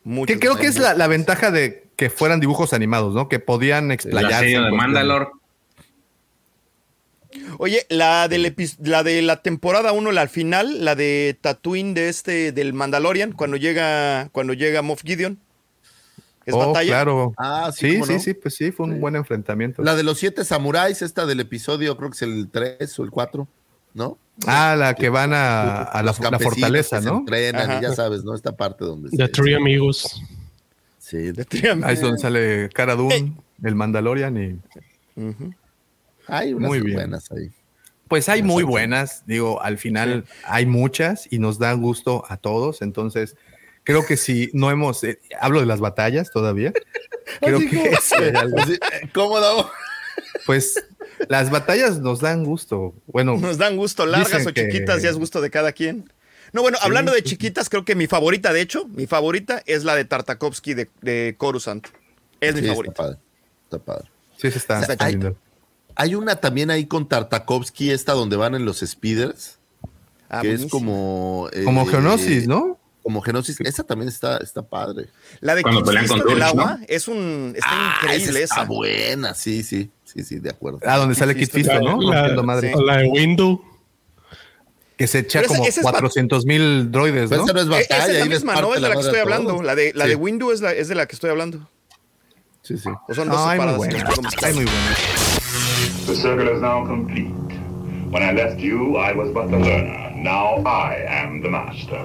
muchos. Que creo que es la, la ventaja de que fueran dibujos animados, ¿no? Que podían la explayarse. serie en de cuestión- Mandalor. Oye, la, del epi- la de la temporada 1, la al final, la de Tatooine de este, del Mandalorian, cuando llega, cuando llega Moff Gideon. ¿Es Oh, batalla? claro. Ah, sí, Sí, ¿cómo sí, no? sí, pues sí, fue un buen enfrentamiento. La de los siete samuráis, esta del episodio, creo que es el 3 o el 4, ¿no? Ah, la que van a, a la, fortaleza, que se ¿no? entrenan Ajá. y ya sabes, ¿no? Esta parte donde The se- Three Amigos. Sí, de- Ahí es donde sale Cara Dune, el Mandalorian y Ujú. Hay unas Muy bien. buenas ahí. Pues hay muy buenas, digo, al final hay muchas y nos da gusto a todos, entonces creo que si no hemos, eh, hablo de las batallas todavía, creo Así que como- es, eh, algo- Así, eh, ¿Cómodo? pues las batallas nos dan gusto, bueno, Nos dan gusto, largas o chiquitas, que- ya es gusto de cada quien. No, bueno, hablando de chiquitas, creo que mi favorita, de hecho, mi favorita es la de Tartakovsky de, de Coruscant. Es mi Sí, está favorita. padre. Está padre. sí se está, O sea, está hay- lindo. Hay una también ahí con Tartakovsky, esta donde van en los speeders, Ah, que es buenísimo. como... eh, Como Geonosis, ¿no? Como Genosis. Esa también está, está padre. La de Cuando Kit pelean con Dulce, agua es un. Está Ah, increíble esa buena, sí, sí, sí, sí, de acuerdo. Ah, donde sale Kit Fisto, ¿no? La- madre. De Window. Que se echa como esa es bat- 400 mil droides, ¿no? esa no es batalla. esa es la misma, ¿no? Es de la que estoy hablando. La de, la Sí, de Windu es, la, es de la que estoy hablando. Sí, sí. O son dos No, hay muy no estoy hay muy mezclando. The circle is now complete. When I left you, I was but the learner. Now I am the master.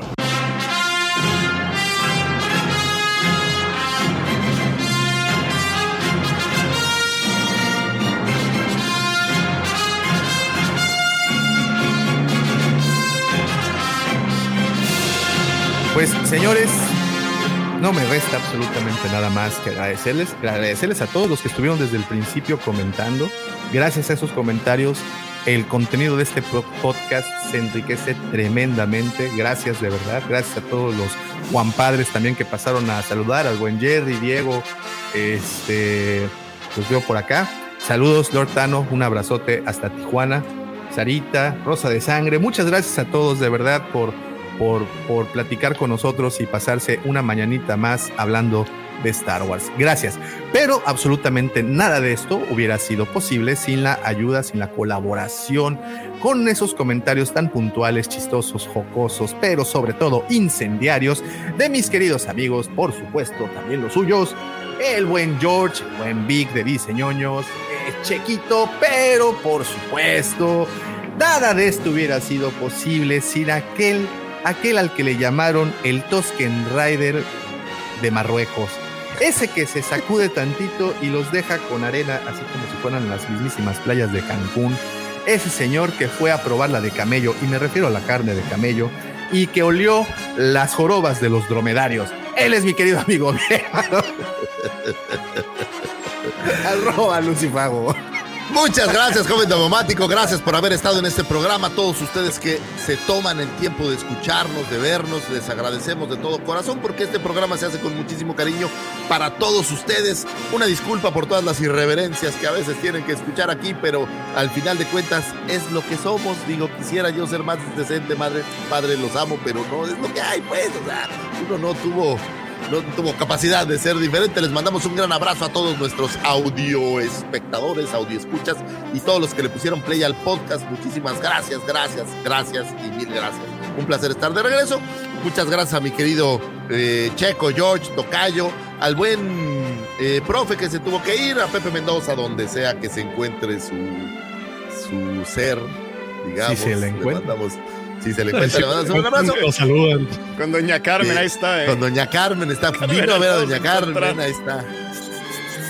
Pues, señores, no me resta absolutamente nada más que agradecerles, agradecerles a todos los que estuvieron desde el principio comentando. Gracias a esos comentarios, el contenido de este podcast se enriquece tremendamente. Gracias de verdad. Gracias a todos los Juan Padres también que pasaron a saludar, al buen Jerry, Diego, este, los veo por acá. Saludos, Lord Tano, un abrazote hasta Tijuana. Sarita, Rosa de Sangre, muchas gracias a todos de verdad por por, por platicar con nosotros y pasarse una mañanita más hablando de Star Wars. Gracias. Pero absolutamente nada de esto hubiera sido posible sin la ayuda, sin la colaboración, con esos comentarios tan puntuales, chistosos, jocosos, pero sobre todo incendiarios de mis queridos amigos, por supuesto, también los suyos, el buen George, el buen Big de Diseñoños, Chequito, pero por supuesto, nada de esto hubiera sido posible sin aquel, aquel al que le llamaron el Tosken Rider de Marruecos. Ese que se sacude tantito y los deja con arena, así como si fueran las mismísimas playas de Cancún. Ese señor que fue a probar la de camello, y me refiero a la carne de camello, y que olió las jorobas de los dromedarios. Él es mi querido amigo. Arroba Lucifago. Muchas gracias, joven diplomático. Gracias por haber estado en este programa. Todos ustedes que se toman el tiempo de escucharnos, de vernos, les agradecemos de todo corazón porque este programa se hace con muchísimo cariño para todos ustedes. Una disculpa por todas las irreverencias que a veces tienen que escuchar aquí, pero al final de cuentas es lo que somos. Digo, quisiera yo ser más decente, madre, padre, los amo, pero no es lo que hay, pues. O sea, uno no tuvo no tuvo capacidad de ser diferente. Les mandamos un gran abrazo a todos nuestros audio espectadores, audio escuchas y todos los que le pusieron play al podcast. Muchísimas gracias, gracias, gracias y mil gracias. Un placer estar de regreso. Muchas gracias a mi querido eh, Checo, George, Tocayo, al buen eh, profe que se tuvo que ir, a Pepe Mendoza, donde sea que se encuentre su, su ser, digamos. Si se le encuentra. mandamos si se le encuentra, le mandamos un abrazo. Lo saludan. Con Doña Carmen, Sí, ahí está. ¿eh? Con Doña Carmen está. Vino a ver a Doña Carmen, ahí está.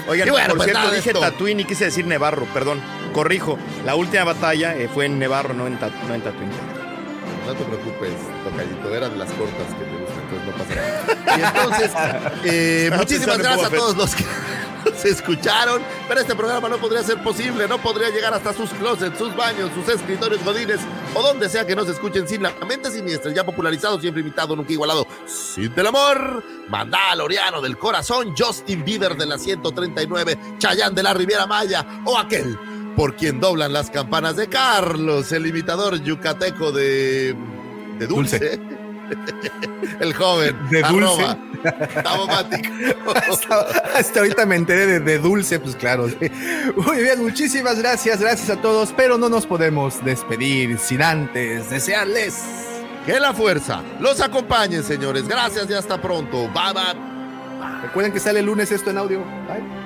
Oigan, Y bueno, por pues cierto, dije esto. Tatooine y quise decir Nevarro, perdón. Corrijo, la última batalla eh, fue en Nevarro, no en, Ta- no en Tatooine. No te preocupes, Tocayito, eran las cortas que te entonces no pasa nada. Y entonces, eh, muchísimas gracias a todos los que se escucharon, pero este programa no podría ser posible, no podría llegar hasta sus closets, sus baños, sus escritorios godines o donde sea que nos escuchen sin la mente siniestra, ya popularizado, siempre imitado, nunca igualado. Sin del amor, Mandaloriano del corazón, Justin Bieber de la 139, Chayán de la Riviera Maya o aquel por quien doblan las campanas de Carlos, el imitador yucateco de, de Dulce. El joven. De Dulce. hasta, hasta ahorita me enteré de, de dulce, pues claro. sí. Muy bien, muchísimas gracias, gracias a todos, pero no nos podemos despedir sin antes desearles. Que la fuerza los acompañe, señores. Gracias y hasta pronto. Bye, bye. Recuerden que sale el lunes esto en audio. Bye.